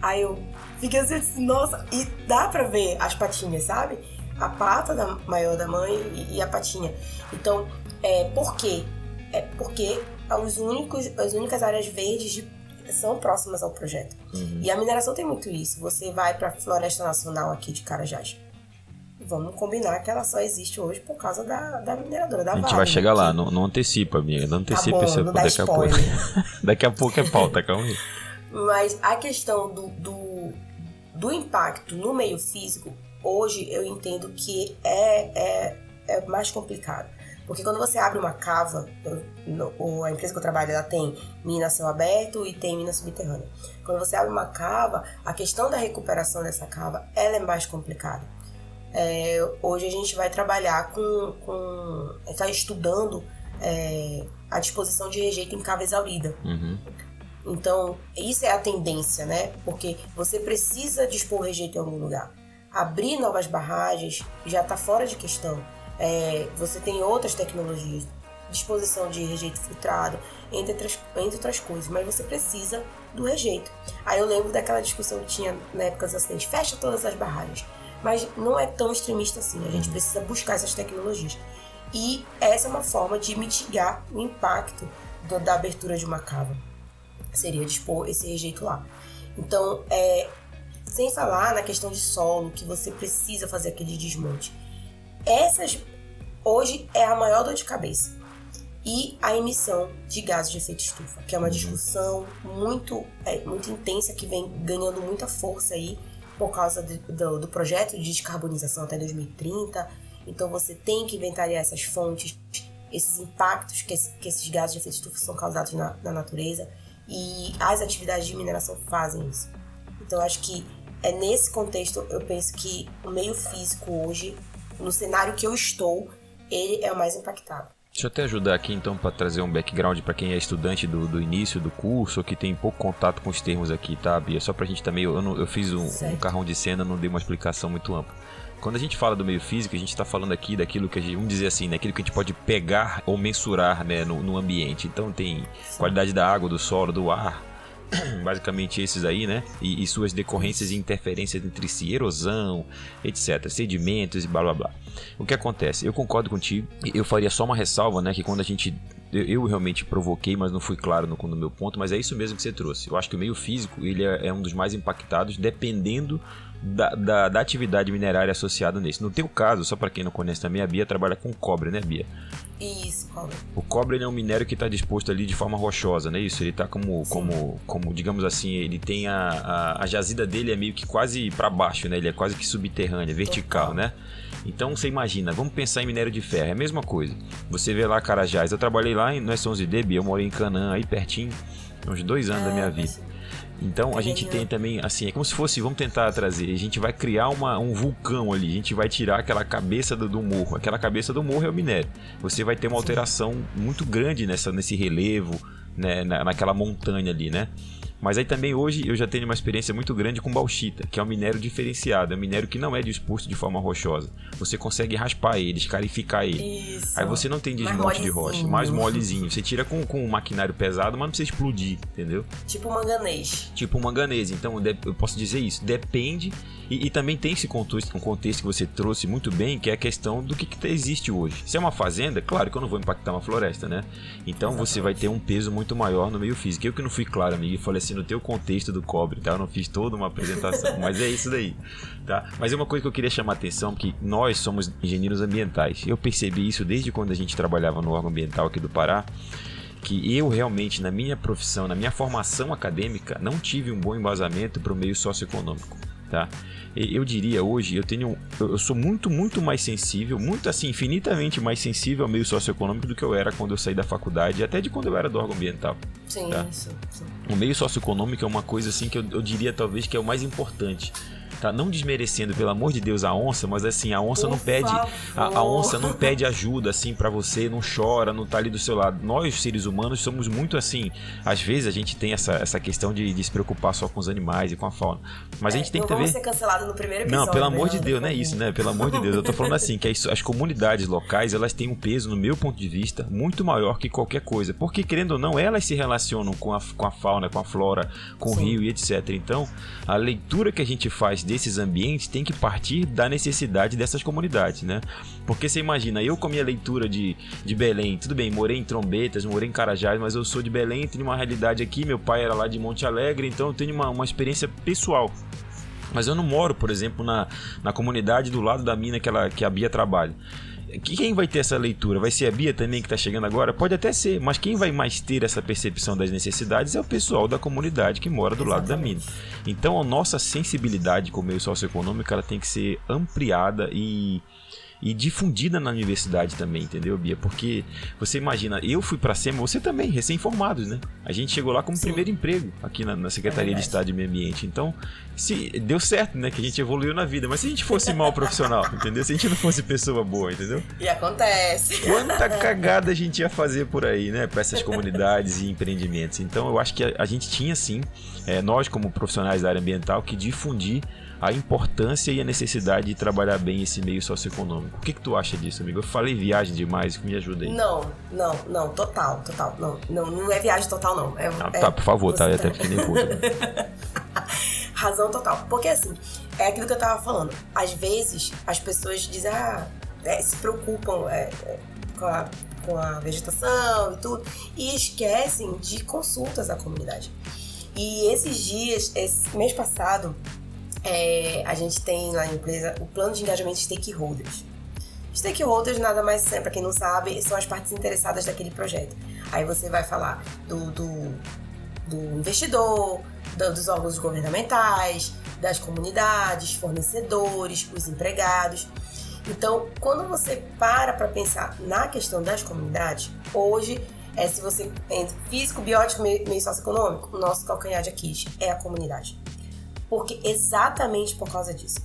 Aí eu fiquei assim, nossa, e dá pra ver as patinhas, sabe? A pata da maior da mãe e, e a patinha. Então, é, por quê? É porque os únicos, as únicas áreas verdes de, são próximas ao projeto. Uhum. E a mineração tem muito isso. Você vai pra Floresta Nacional aqui de Carajás. Vamos combinar que ela só existe hoje por causa da, da mineradora, da A gente vale, vai chegar né? lá, não, não antecipa, amiga. Não tá antecipa tá bom, esse não daqui a pouco. daqui a pouco é pauta, calma aí. Mas a questão do, do, do impacto no meio físico, hoje eu entendo que é, é, é mais complicado. Porque quando você abre uma cava, eu, a empresa que eu trabalho ela tem mina céu aberto e tem mina subterrânea. Quando você abre uma cava, a questão da recuperação dessa cava ela é mais complicada. É, hoje a gente vai trabalhar com. com está estudando é, a disposição de rejeito em cava exaurida. Uhum. Então, isso é a tendência, né? Porque você precisa dispor rejeito em algum lugar. Abrir novas barragens já está fora de questão. É, você tem outras tecnologias, disposição de rejeito filtrado, entre outras, entre outras coisas, mas você precisa do rejeito. Aí eu lembro daquela discussão que tinha na época dos acidentes: fecha todas as barragens. Mas não é tão extremista assim, a gente precisa buscar essas tecnologias. E essa é uma forma de mitigar o impacto do, da abertura de uma cava seria dispor esse rejeito lá. Então, é, sem falar na questão de solo, que você precisa fazer aquele desmonte. Essas, hoje, é a maior dor de cabeça. E a emissão de gases de efeito estufa, que é uma uhum. discussão muito, é, muito intensa, que vem ganhando muita força aí por causa de, do, do projeto de descarbonização até 2030 Então você tem que inventariar essas fontes, esses impactos que, que esses gases de efeito estufa são causados na, na natureza e as atividades de mineração fazem isso. Então acho que é nesse contexto eu penso que o meio físico hoje, no cenário que eu estou, ele é o mais impactado. Deixa eu até ajudar aqui então para trazer um background para quem é estudante do, do, início do curso ou que tem pouco contato com os termos aqui, tá, Bia? Só pra gente também. Eu, eu, eu fiz um, um, carrão de cena, não dei uma explicação muito ampla. Quando a gente fala do meio físico, a gente está falando aqui daquilo que a gente, vamos dizer assim, daquilo que a gente pode pegar ou mensurar né, no, no ambiente. Então tem qualidade da água, do solo, do ar, basicamente esses aí, né? E, e, suas decorrências e interferências entre si, erosão, etc, sedimentos e blá blá blá. O que acontece? Eu concordo contigo. Eu faria só uma ressalva, né? Que quando a gente eu, eu realmente provoquei, mas não fui claro no, no, meu ponto, mas é isso mesmo que você trouxe. Eu acho que o meio físico ele é, é um dos mais impactados, dependendo da, da, da, atividade minerária associada nisso. No teu caso, só para quem não conhece também, a Bia trabalha com cobre, né, Bia? Isso, cobre. O cobre é um minério que está disposto ali de forma rochosa, né? Isso, ele está como, como, como, digamos assim, ele tem a, a, a jazida dele é meio que quase para baixo, né? Ele é quase que subterrânea, vertical, Total. né? Então você imagina, vamos pensar em minério de ferro, é a mesma coisa. Você vê lá Carajás, eu trabalhei lá em, no S11D, Bia, eu morei em Canaã, aí pertinho, uns dois anos é, da minha vida. Então a gente tem também, assim, é como se fosse, vamos tentar trazer, a gente vai criar uma, um vulcão ali, a gente vai tirar aquela cabeça do, do morro. Aquela cabeça do morro é o minério. Você vai ter uma alteração muito grande nessa, nesse relevo, né, na, naquela montanha ali, né? Mas aí também hoje eu já tenho uma experiência muito grande com bauxita, que é um minério diferenciado, é um minério que não é disposto de forma rochosa. Você consegue raspar ele, escarificar ele. Isso. Aí você não tem desmonte de rocha, mais molezinho. Você tira com, com um maquinário pesado, mas não precisa explodir, entendeu? Tipo manganês. Tipo manganês. Então eu posso dizer isso, depende. E, e também tem esse contexto, um contexto que você trouxe muito bem, que é a questão do que, que existe hoje. Se é uma fazenda, claro que eu não vou impactar uma floresta, né? Então Exatamente. você vai ter um peso muito maior no meio físico. Eu que não fui claro, amigo, e falei assim, no teu contexto do cobre, tá? Eu não fiz toda uma apresentação, mas é isso daí, tá? Mas é uma coisa que eu queria chamar a atenção, que nós somos engenheiros ambientais. Eu percebi isso desde quando a gente trabalhava no órgão ambiental aqui do Pará, que eu realmente, na minha profissão, na minha formação acadêmica, não tive um bom embasamento para o meio socioeconômico, tá? eu diria hoje, eu tenho. Eu sou muito, muito mais sensível, muito assim, infinitamente mais sensível ao meio socioeconômico do que eu era quando eu saí da faculdade, até de quando eu era do órgão ambiental. Sim, tá? isso, sim. O meio socioeconômico é uma coisa assim que eu, eu diria talvez que é o mais importante tá? Não desmerecendo, pelo amor de Deus, a onça, mas assim, a onça Por não pede. A, a, onça não pede ajuda, assim, para você, não chora, não tá ali do seu lado. Nós, seres humanos, somos muito assim. Às vezes a gente tem essa, essa questão de, de se preocupar só com os animais e com a fauna. Mas é, a gente tem que ver. ser cancelado no primeiro episódio. Não, pelo amor de Deus, não é isso, né? Pelo amor de Deus. Eu tô falando assim, que as, as comunidades locais, elas têm um peso, no meu ponto de vista, muito maior que qualquer coisa. Porque, querendo ou não, elas se relacionam com a, com a fauna, com a flora, com Sim. o rio e etc. Então, a leitura que a gente faz desses ambientes tem que partir da necessidade dessas comunidades, né? Porque você imagina, eu com a minha leitura de, de Belém, tudo bem, morei em Trombetas, morei em Carajás, mas eu sou de Belém, tenho uma realidade aqui, meu pai era lá de Monte Alegre, então eu tenho uma, uma experiência pessoal. Mas eu não moro, por exemplo, na, na comunidade do lado da mina que, ela, que a Bia trabalha. Quem vai ter essa leitura? Vai ser a Bia também que está chegando agora? Pode até ser, mas quem vai mais ter essa percepção das necessidades é o pessoal da comunidade que mora do Exatamente. lado da mina. Então a nossa sensibilidade com o meio socioeconômico ela tem que ser ampliada e e difundida na universidade também, entendeu, Bia? Porque você imagina, eu fui para SEMA, você também, recém-formados, né? A gente chegou lá como Sim. primeiro emprego aqui na, na Secretaria é de Estado de Meio Ambiente. Então, se deu certo, né? Que a gente evoluiu na vida. Mas se a gente fosse mal profissional, entendeu? Se a gente não fosse pessoa boa, entendeu? E acontece. Quanta cagada a gente ia fazer por aí, né? Para essas comunidades e empreendimentos. Então, eu acho que a, a gente tinha sim, é, nós como profissionais da área ambiental, que difundir a importância e a necessidade de trabalhar bem esse meio socioeconômico. O que, que tu acha disso, amigo? Eu falei viagem demais, me ajuda aí. Não, não, não, total, total. Não, não, não é viagem total, não. É, ah, é, tá, por favor, tá? Eu até fiquei nervoso. Razão total. Porque assim, é aquilo que eu tava falando. Às vezes as pessoas dizem, ah, é, se preocupam é, é com, a, com a vegetação e tudo, e esquecem de consultas à comunidade. E esses dias, esse mês passado, é, a gente tem lá na empresa o plano de engajamento de stakeholders. Stakeholders nada mais são, para quem não sabe, são as partes interessadas daquele projeto. Aí você vai falar do, do, do investidor, do, dos órgãos governamentais, das comunidades, fornecedores, os empregados. Então, quando você para para pensar na questão das comunidades, hoje é se você entre físico, biótico, meio socioeconômico, o nosso calcanhar de Aquiles é a comunidade. Porque exatamente por causa disso.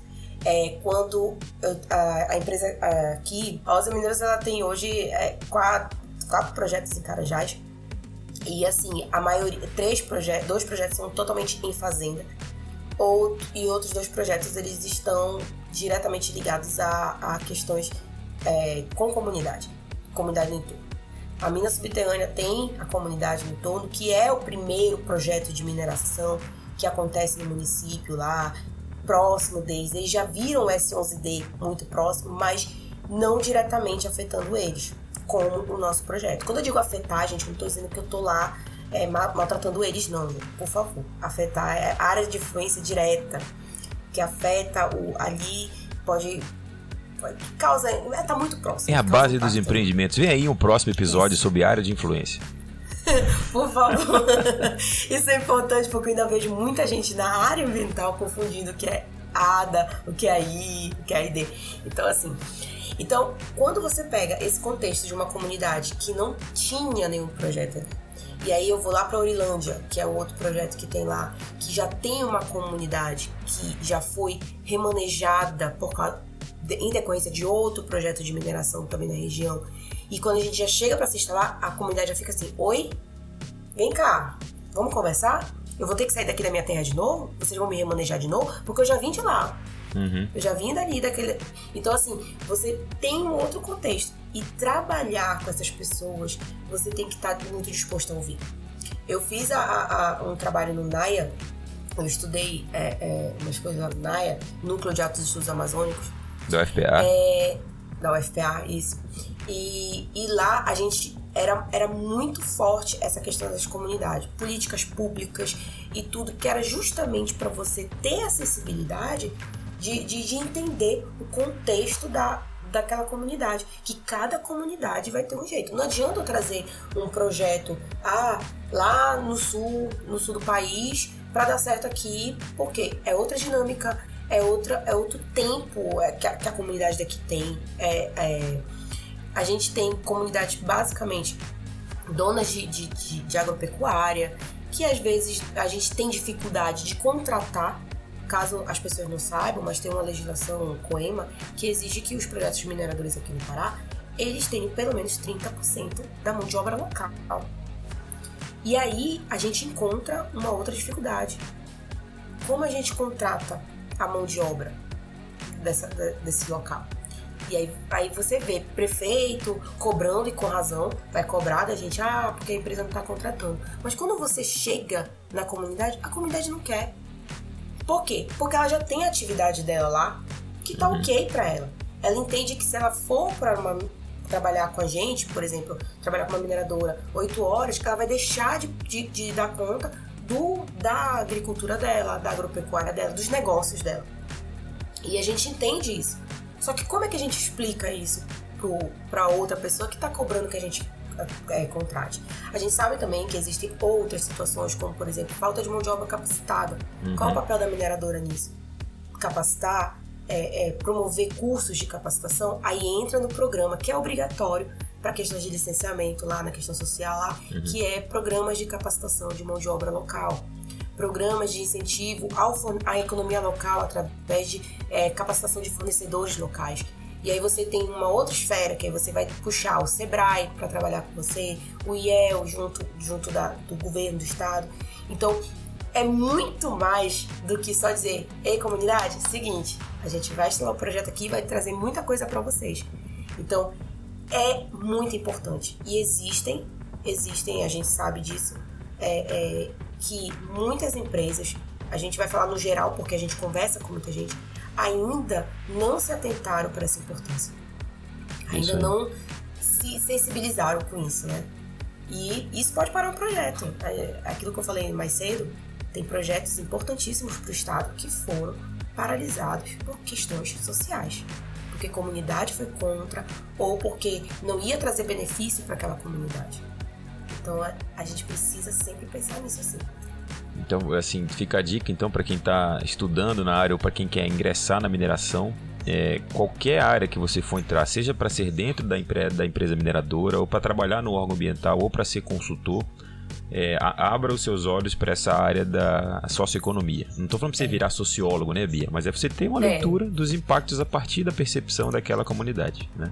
É, quando eu, a, a, empresa aqui, a Osa Mineiros, ela tem hoje é, quatro, quatro projetos em Carajás. E assim, a maioria, três projetos, dois projetos são totalmente em fazenda. Outro, e outros dois projetos, eles estão diretamente ligados a, a questões é, com comunidade, comunidade no entorno. A mina subterrânea tem a comunidade no entorno, que é o primeiro projeto de mineração que acontece no município lá, próximo deles. Eles já viram o S11D muito próximo, mas não diretamente afetando eles, como o nosso projeto. Quando eu digo afetar, gente, não estou dizendo que eu estou lá é, maltratando eles, não, por favor. Afetar é área de influência direta, que afeta o ali, pode causa. É, tá muito próximo. É a base dos empreendimentos. Vem aí um próximo episódio Isso. sobre área de influência. Por favor. Isso é importante porque eu ainda vejo muita gente na área ambiental confundindo o que é ADA, o que é AI, o que é ID. Então, assim. Então, quando você pega esse contexto de uma comunidade que não tinha nenhum projeto e aí eu vou lá para Orilândia, que é o outro projeto que tem lá, que já tem uma comunidade que já foi remanejada por causa, em decorrência de outro projeto de mineração também na região. E quando a gente já chega para se instalar, a comunidade já fica assim: Oi, vem cá, vamos conversar? Eu vou ter que sair daqui da minha terra de novo? Vocês vão me remanejar de novo? Porque eu já vim de lá. Uhum. Eu já vim dali, daquele. Então, assim, você tem um outro contexto. E trabalhar com essas pessoas, você tem que estar muito disposto a ouvir. Eu fiz a, a, um trabalho no NAIA, eu estudei é, é, umas coisas lá no NAIA, Núcleo de Atos Estudos Amazônicos, da UFPA. É, da UFPA, isso. E, e lá a gente era, era muito forte essa questão das comunidades, políticas públicas e tudo que era justamente para você ter acessibilidade de, de, de, entender o contexto da, daquela comunidade, que cada comunidade vai ter um jeito. Não adianta eu trazer um projeto ah, lá no sul, no sul do país, para dar certo aqui, porque é outra dinâmica, é, outra, é outro tempo é, que, a, que a comunidade daqui tem. É, é, a gente tem comunidades basicamente donas de, de, de, de agropecuária, que às vezes a gente tem dificuldade de contratar caso as pessoas não saibam, mas tem uma legislação COEMA que exige que os projetos mineradores aqui no Pará eles tenham pelo menos 30% da mão de obra local. E aí a gente encontra uma outra dificuldade. Como a gente contrata a mão de obra dessa, desse local. E aí, aí você vê prefeito cobrando e com razão, vai cobrar da gente, ah, porque a empresa não está contratando. Mas quando você chega na comunidade, a comunidade não quer. Por quê? Porque ela já tem a atividade dela lá, que tá uhum. ok para ela. Ela entende que se ela for para uma trabalhar com a gente, por exemplo, trabalhar com uma mineradora oito horas, que ela vai deixar de, de, de dar conta do, da agricultura dela, da agropecuária dela, dos negócios dela. E a gente entende isso. Só que como é que a gente explica isso para outra pessoa que está cobrando que a gente é, contrate? A gente sabe também que existem outras situações, como por exemplo, falta de mão de obra capacitada. Uhum. Qual é o papel da mineradora nisso? Capacitar, é, é, promover cursos de capacitação, aí entra no programa que é obrigatório para questões de licenciamento lá na questão social lá, uhum. que é programas de capacitação de mão de obra local, programas de incentivo ao, à economia local através de é, capacitação de fornecedores locais. E aí você tem uma outra esfera, que aí você vai puxar o SEBRAE para trabalhar com você, o IEL junto, junto da, do governo, do estado. Então, é muito mais do que só dizer, ei comunidade, seguinte, a gente vai instalar um projeto aqui e vai trazer muita coisa para vocês. Então, é muito importante. E existem, existem, a gente sabe disso, é, é, que muitas empresas, a gente vai falar no geral porque a gente conversa com muita gente, ainda não se atentaram para essa importância. Ainda não se sensibilizaram com isso, né? E isso pode parar um projeto. É, aquilo que eu falei mais cedo, tem projetos importantíssimos para o Estado que foram paralisados por questões sociais porque a comunidade foi contra ou porque não ia trazer benefício para aquela comunidade. Então a, gente precisa sempre pensar nisso assim. Então, assim, fica a dica então para quem está estudando na área ou para quem quer ingressar na mineração, é, qualquer área que você for entrar, seja para ser dentro da, empre da empresa mineradora, ou para trabalhar no órgão ambiental, ou para ser consultor, é, abra os seus olhos para essa área da socioeconomia. Não estou falando para você virar sociólogo, né, Bia? Mas é você ter uma é. leitura dos impactos a partir da percepção daquela comunidade, né?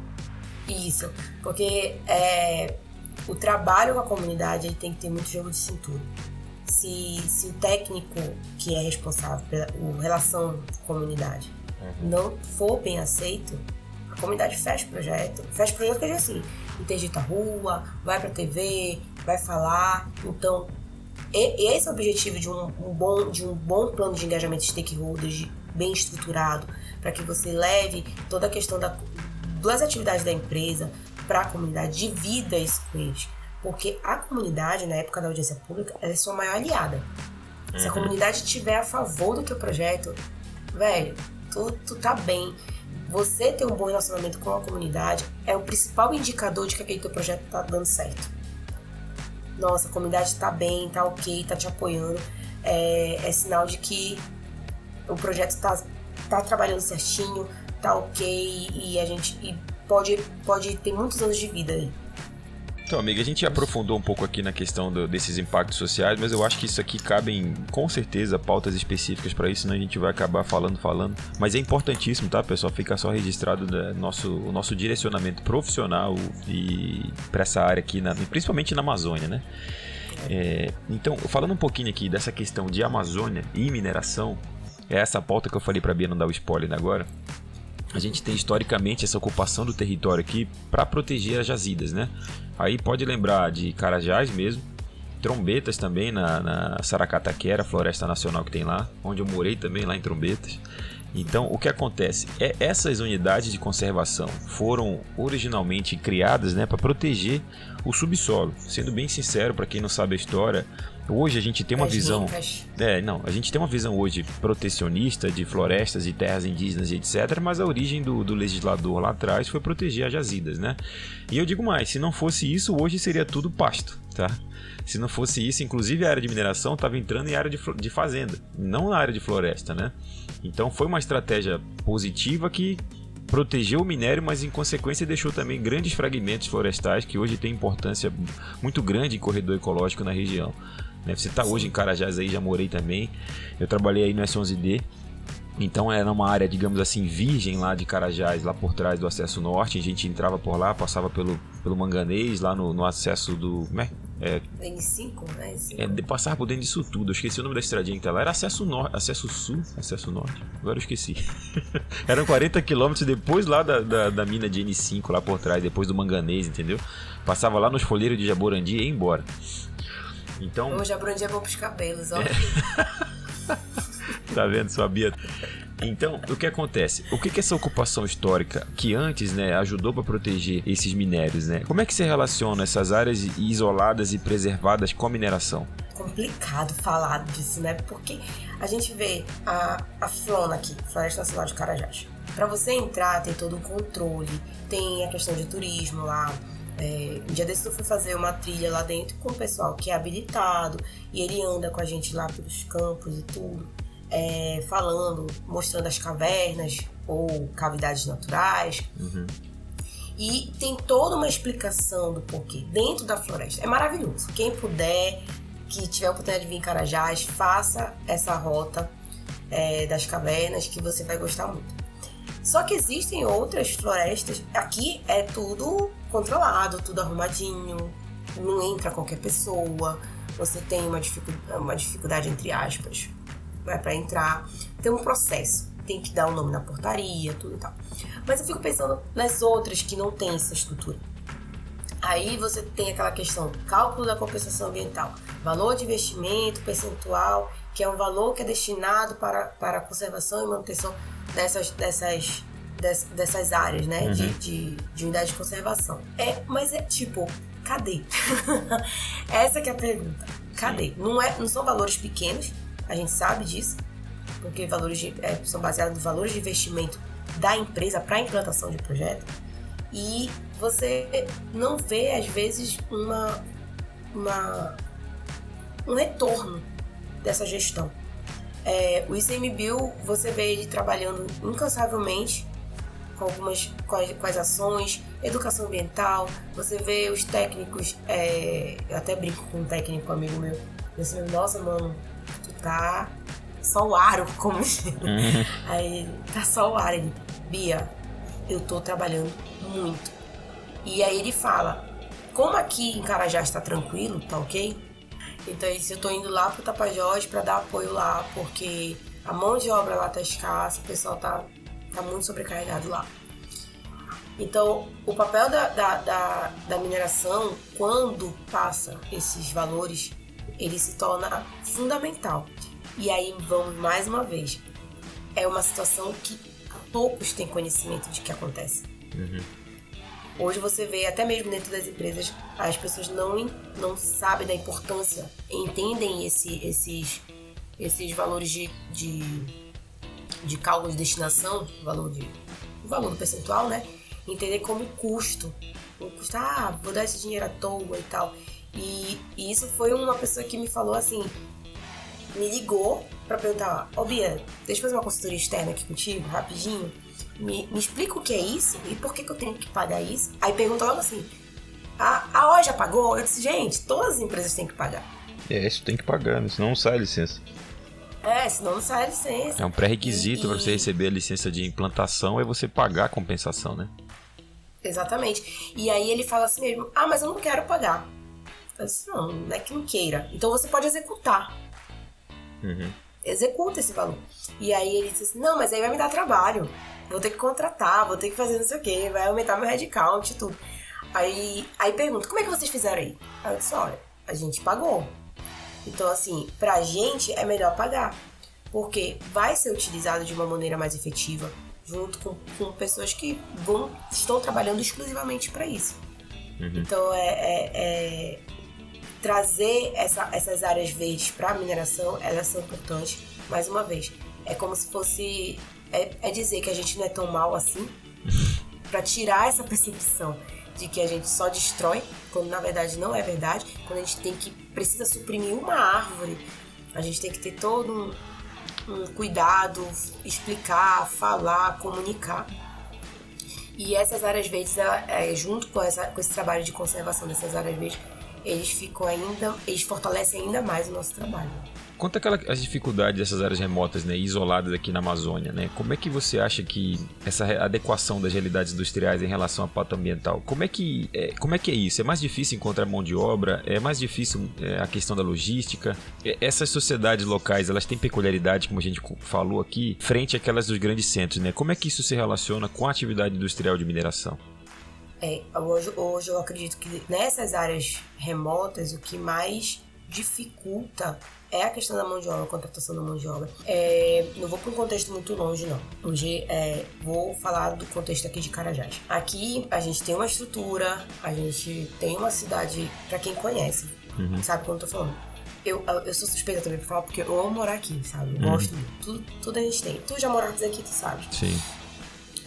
Isso, porque é, o trabalho com a comunidade ele tem que ter muito jogo de cintura. Se, se o técnico que é responsável pela o relação comunidade uhum. não for bem aceito, a comunidade fecha o projeto. Fecha o projeto que é assim, interdita a rua, vai pra TV, vai falar. Então, e, esse é o objetivo de um, um, bom, de um bom plano de engajamento de stakeholders bem estruturado, para que você leve toda a questão da, das atividades da empresa para a comunidade, isso com eles. Porque a comunidade, na época da audiência pública, ela é sua maior aliada. Uhum. Se a uhum. comunidade estiver a favor do teu projeto, velho, tu, tu tá bem. Você ter um bom relacionamento com a comunidade é o principal indicador de que aquele teu projeto tá dando certo. Nossa, a comunidade tá bem, tá ok, tá te apoiando. É, é sinal de que o projeto tá, tá trabalhando certinho, tá ok e a gente e pode, pode ter muitos anos de vida aí. Então, amiga, a gente aprofundou um pouco aqui na questão do, desses impactos sociais, mas eu acho que isso aqui cabem, com certeza, pautas específicas para isso, senão a gente vai acabar falando, falando. Mas é importantíssimo, tá, pessoal? Fica só registrado né, nosso, o nosso direcionamento profissional e para essa área aqui, na, principalmente na Amazônia, né? É, então, falando um pouquinho aqui dessa questão de Amazônia e mineração, é essa pauta que eu falei para a Bia não dar o spoiler agora a gente tem historicamente essa ocupação do território aqui para proteger as jazidas, né? Aí pode lembrar de Carajás mesmo, Trombetas também na, na Saracataquera, floresta nacional que tem lá, onde eu morei também lá em Trombetas. Então, o que acontece? É, essas unidades de conservação foram originalmente criadas né, para proteger o subsolo. Sendo bem sincero, para quem não sabe a história, hoje a gente tem uma As visão. É, não, a gente tem uma visão hoje protecionista de florestas e terras indígenas e etc. Mas a origem do, do legislador lá atrás foi proteger as jazidas, né? E eu digo mais: se não fosse isso, hoje seria tudo pasto, tá? Se não fosse isso, inclusive a área de mineração estava entrando em área de, de fazenda, não na área de floresta, né? Então foi uma estratégia positiva que protegeu o minério, mas em consequência deixou também grandes fragmentos florestais que hoje têm importância muito grande em corredor ecológico na região. Né? Você está hoje em Carajás aí, já morei também. Eu trabalhei aí no S11D. Então era uma área, digamos assim, virgem lá de Carajás, lá por trás do acesso norte. A gente entrava por lá, passava pelo, pelo manganês, lá no, no acesso do. Como é? É, N5, né? É, de passar por dentro disso tudo. Eu esqueci o nome da estradinha que tá lá. Era acesso norte, acesso sul, acesso norte. Agora eu esqueci. Eram 40 quilômetros depois lá da, da, da, mina de N5, lá por trás, depois do manganês, entendeu? Passava lá nos folheiros de Jaborandi e ia embora. Então. O Jaborandi é bom pros cabelos, ó. É. tá vendo, sua Bia? Então, o que acontece? O que, que essa ocupação histórica, que antes né, ajudou para proteger esses minérios, né? Como é que se relaciona essas áreas isoladas e preservadas com a mineração? Complicado falar disso, né? Porque a gente vê a, a Flona aqui, Floresta Nacional de Carajás. Para você entrar, tem todo um controle, tem a questão de turismo lá. É, um dia desses eu fui fazer uma trilha lá dentro com o pessoal que é habilitado e ele anda com a gente lá pelos campos e tudo é, falando, mostrando as cavernas ou cavidades naturais. Uhum. E tem toda uma explicação do porquê dentro da floresta. É maravilhoso. Quem puder, que tiver a oportunidade de vir em Carajás, faça essa rota é, das cavernas que você vai gostar muito. Só que existem outras florestas. Aqui é tudo controlado, tudo arrumadinho. Não entra qualquer pessoa. Você tem uma dificuldade, uma dificuldade entre aspas né, para entrar. Tem um processo, tem que dar o um nome na portaria, tudo e tal. Mas eu fico pensando nas outras que não tem essa estrutura. Aí você tem aquela questão, cálculo da compensação ambiental, valor de investimento percentual, que é um valor que é destinado para, para a conservação e manutenção dessas, dessas, dessas, dessas áreas, né, uhum. de, de, de unidade de conservação. É, mas é tipo, cadê? Essa que é a pergunta. Cadê? Não, é, não são valores pequenos, a gente sabe disso, porque valores de, é, são baseados nos valores de investimento da empresa para a implantação de projeto. E você não vê, às vezes, uma, uma, um retorno dessa gestão. É, o ICMBio, você vê ele trabalhando incansavelmente com algumas quais, quais ações, educação ambiental, você vê os técnicos, é, eu até brinco com um técnico amigo meu, eu assim, nossa mano, tu tá só o aro, como uhum. aí tá só o ar, ele, Bia, eu tô trabalhando muito. E aí ele fala, como aqui em Carajás está tranquilo, tá ok? Então eu tô indo lá pro Tapajós para dar apoio lá, porque a mão de obra lá tá escassa, o pessoal tá, tá muito sobrecarregado lá. Então, o papel da, da, da, da mineração, quando passa esses valores, ele se torna fundamental. E aí, vamos mais uma vez, é uma situação que poucos têm conhecimento de que acontece. Uhum. Hoje você vê, até mesmo dentro das empresas, as pessoas não, não sabem da importância, entendem esse, esses esses valores de, de, de cálculo de destinação, valor de valor percentual, né? Entender como custo. O custo, ah, vou dar esse dinheiro à toa e tal. E, e isso foi uma pessoa que me falou assim, me ligou para perguntar, ó oh, Bia, deixa eu fazer uma consultoria externa aqui contigo, rapidinho. Me, me explica o que é isso e por que, que eu tenho que pagar isso. Aí perguntou logo assim, a, a OJA pagou? Eu disse, gente, todas as empresas têm que pagar. É, isso tem que pagar, né? senão não sai a licença. É, senão não sai a licença. É um pré-requisito e... para você receber a licença de implantação é você pagar a compensação, né? Exatamente. E aí ele fala assim mesmo: ah, mas eu não quero pagar. Eu disse, não, não é que não queira. Então você pode executar. Uhum. Executa esse valor. E aí ele disse assim: não, mas aí vai me dar trabalho. Vou ter que contratar, vou ter que fazer não sei o quê, vai aumentar meu headcount e tudo. Aí, aí pergunta: como é que vocês fizeram aí? Aí eu disse: olha, a gente pagou. Então, assim, pra gente é melhor pagar, porque vai ser utilizado de uma maneira mais efetiva, junto com, com pessoas que vão, estão trabalhando exclusivamente para isso. Uhum. Então, é, é, é trazer essa, essas áreas verdes para a mineração, elas são importantes. Mais uma vez, é como se fosse. É, é dizer que a gente não é tão mal assim, para tirar essa percepção de que a gente só destrói, quando na verdade não é verdade, quando a gente tem que precisa suprimir uma árvore, a gente tem que ter todo um, um cuidado, explicar, falar, comunicar. E essas áreas verdes, é, junto com, essa, com esse trabalho de conservação dessas áreas verdes, eles ficam ainda, eles fortalecem ainda mais o nosso trabalho. Conta aquela, as dificuldades dessas áreas remotas, né, isoladas aqui na Amazônia, né? Como é que você acha que essa adequação das realidades industriais em relação à pauta ambiental, como é que é, como é que é isso? É mais difícil encontrar mão de obra? É mais difícil é, a questão da logística? É, essas sociedades locais, elas têm peculiaridade, como a gente falou aqui, frente àquelas dos grandes centros, né? Como é que isso se relaciona com a atividade industrial de mineração? É, hoje, hoje eu acredito que nessas áreas remotas o que mais dificulta é a questão da mão de obra, a contratação da mão de obra. É, não vou para um contexto muito longe, não. Hoje é, vou falar do contexto aqui de Carajás. Aqui a gente tem uma estrutura, a gente tem uma cidade, para quem conhece, uhum. sabe quando eu tô falando. Eu, eu sou suspeita também pra falar, porque eu amo morar aqui, sabe? Eu uhum. gosto muito. Tudo, tudo a gente tem. Tu já moraste aqui, tu sabe. Sim.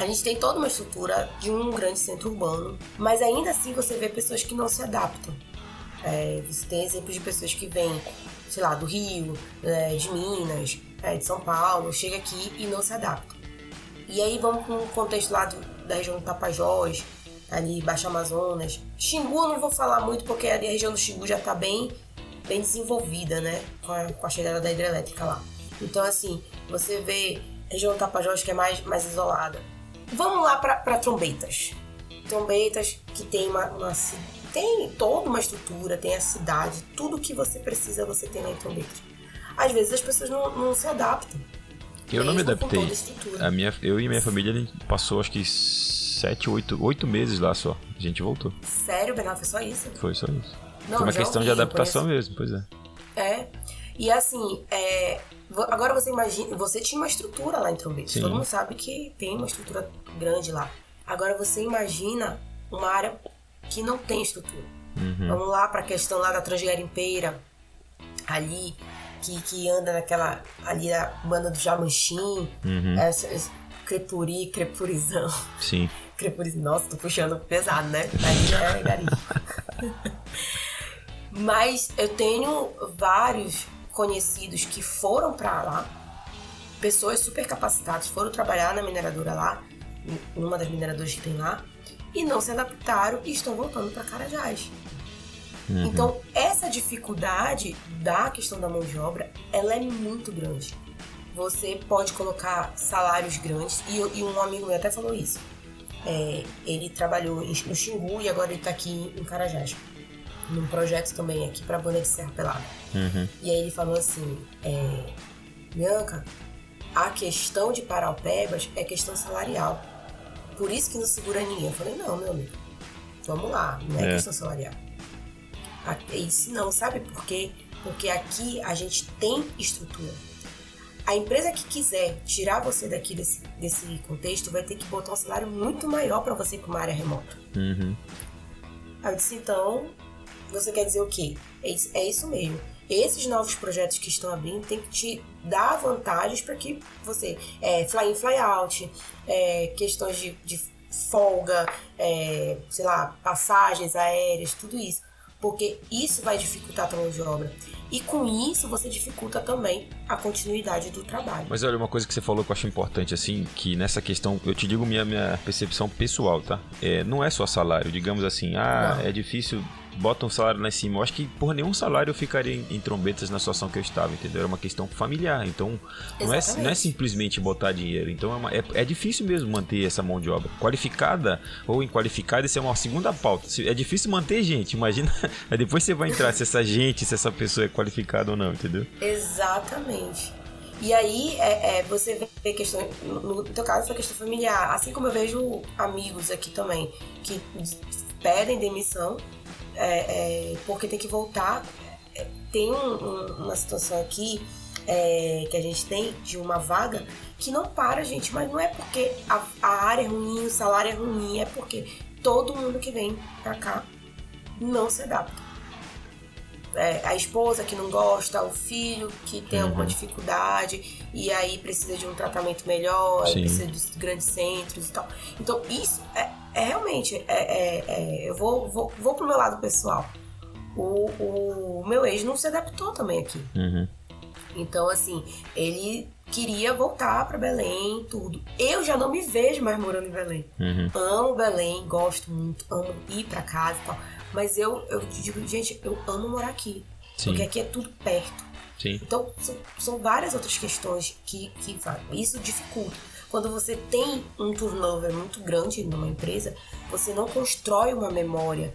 A gente tem toda uma estrutura de um grande centro urbano, mas ainda assim você vê pessoas que não se adaptam. É, você tem exemplos de pessoas que vêm sei lá, do Rio, é, de Minas, é, de São Paulo, chega aqui e não se adapta. E aí vamos para um contexto lá do, da região do Tapajós, ali Baixo Amazonas. Xingu eu não vou falar muito porque a região do Xingu já está bem, bem desenvolvida, né? Com a, com a chegada da hidrelétrica lá. Então, assim, você vê a região do Tapajós que é mais, mais isolada. Vamos lá para Trombeitas. Trombeitas que tem uma, uma tem toda uma estrutura, tem a cidade, tudo que você precisa você tem na Intrombit. Às vezes as pessoas não, não se adaptam. Eu não me adaptei. A minha, eu e minha família a gente passou acho que sete, oito, oito meses lá só. A gente voltou. Sério, Bernardo? Foi só isso? Foi só isso. Não, Foi uma questão de adaptação mesmo, pois é. É. E assim, é, agora você imagina, você tinha uma estrutura lá em Trombete. Todo mundo sabe que tem uma estrutura grande lá. Agora você imagina uma área que não tem estrutura. Uhum. Vamos lá para a questão lá da transgarimpeira, ali, que, que anda naquela. ali a banda do Jamanchim, uhum. essa, essa, crepuri, crepurizão. Sim. Crepurizão. Nossa, tô puxando pesado, né? Aí é garimpo. Mas eu tenho vários conhecidos que foram para lá, pessoas super capacitadas, foram trabalhar na mineradora lá numa das mineradoras que tem lá, e não se adaptaram e estão voltando para Carajás. Uhum. Então, essa dificuldade da questão da mão de obra, ela é muito grande. Você pode colocar salários grandes, e, e um amigo meu até falou isso. É, ele trabalhou no Xingu e agora ele está aqui em Carajás. Num projeto também aqui para a banda de Serra Pelada. Uhum. E aí ele falou assim: é, Bianca, a questão de Paraupebas é questão salarial. Por isso que não segura ninguém. Eu falei: não, meu amigo, vamos lá, não é, é. questão salarial. Isso não, sabe por quê? Porque aqui a gente tem estrutura. A empresa que quiser tirar você daqui desse, desse contexto vai ter que botar um salário muito maior para você ir para uma área remota. Uhum. Aí eu disse, então, você quer dizer o quê? É isso, é isso mesmo. Esses novos projetos que estão abrindo tem que te dar vantagens para que você. É, fly in, fly out, é, questões de, de folga, é, sei lá, passagens aéreas, tudo isso porque isso vai dificultar a mão de obra. E com isso você dificulta também a continuidade do trabalho. Mas olha, uma coisa que você falou que eu acho importante, assim, que nessa questão, eu te digo minha, minha percepção pessoal, tá? É, não é só salário, digamos assim, ah, não. é difícil bota um salário lá em cima. Eu acho que por nenhum salário eu ficaria em, em, trombetas na situação que eu estava, entendeu? Era uma questão familiar. Então, não é, não é, simplesmente botar dinheiro. Então, é, uma, é, é, difícil mesmo manter essa mão de obra. Qualificada ou inqualificada, isso é uma segunda pauta. É difícil manter gente. Imagina, depois você vai entrar se essa gente, se essa pessoa é qualificada ou não, entendeu? Exatamente. E aí, é, é, você vê questão, no teu caso, essa questão familiar. Assim como eu vejo amigos aqui também que pedem demissão é, é, porque tem que voltar. É, tem um, um, uma situação aqui é, que a gente tem de uma vaga que não para, gente, mas não é porque a, a área é ruim, o salário é ruim, é porque todo mundo que vem pra cá não se adapta. É, a esposa que não gosta, o filho que tem uhum. alguma dificuldade e aí precisa de um tratamento melhor, precisa de grandes centros e tal. Então, isso é, é realmente, é, é, é, eu vou, vou, vou pro meu lado pessoal. O, o meu ex não se adaptou também aqui. Uhum. Então, assim, ele queria voltar para Belém, tudo. Eu já não me vejo mais morando em Belém. Uhum. Amo Belém, gosto muito, amo ir para casa e tal. Mas eu, eu digo, gente, eu amo morar aqui. Sim. Porque aqui é tudo perto. Sim. Então, são, são várias outras questões que, que isso dificulta. Quando você tem um turnover muito grande numa empresa, você não constrói uma memória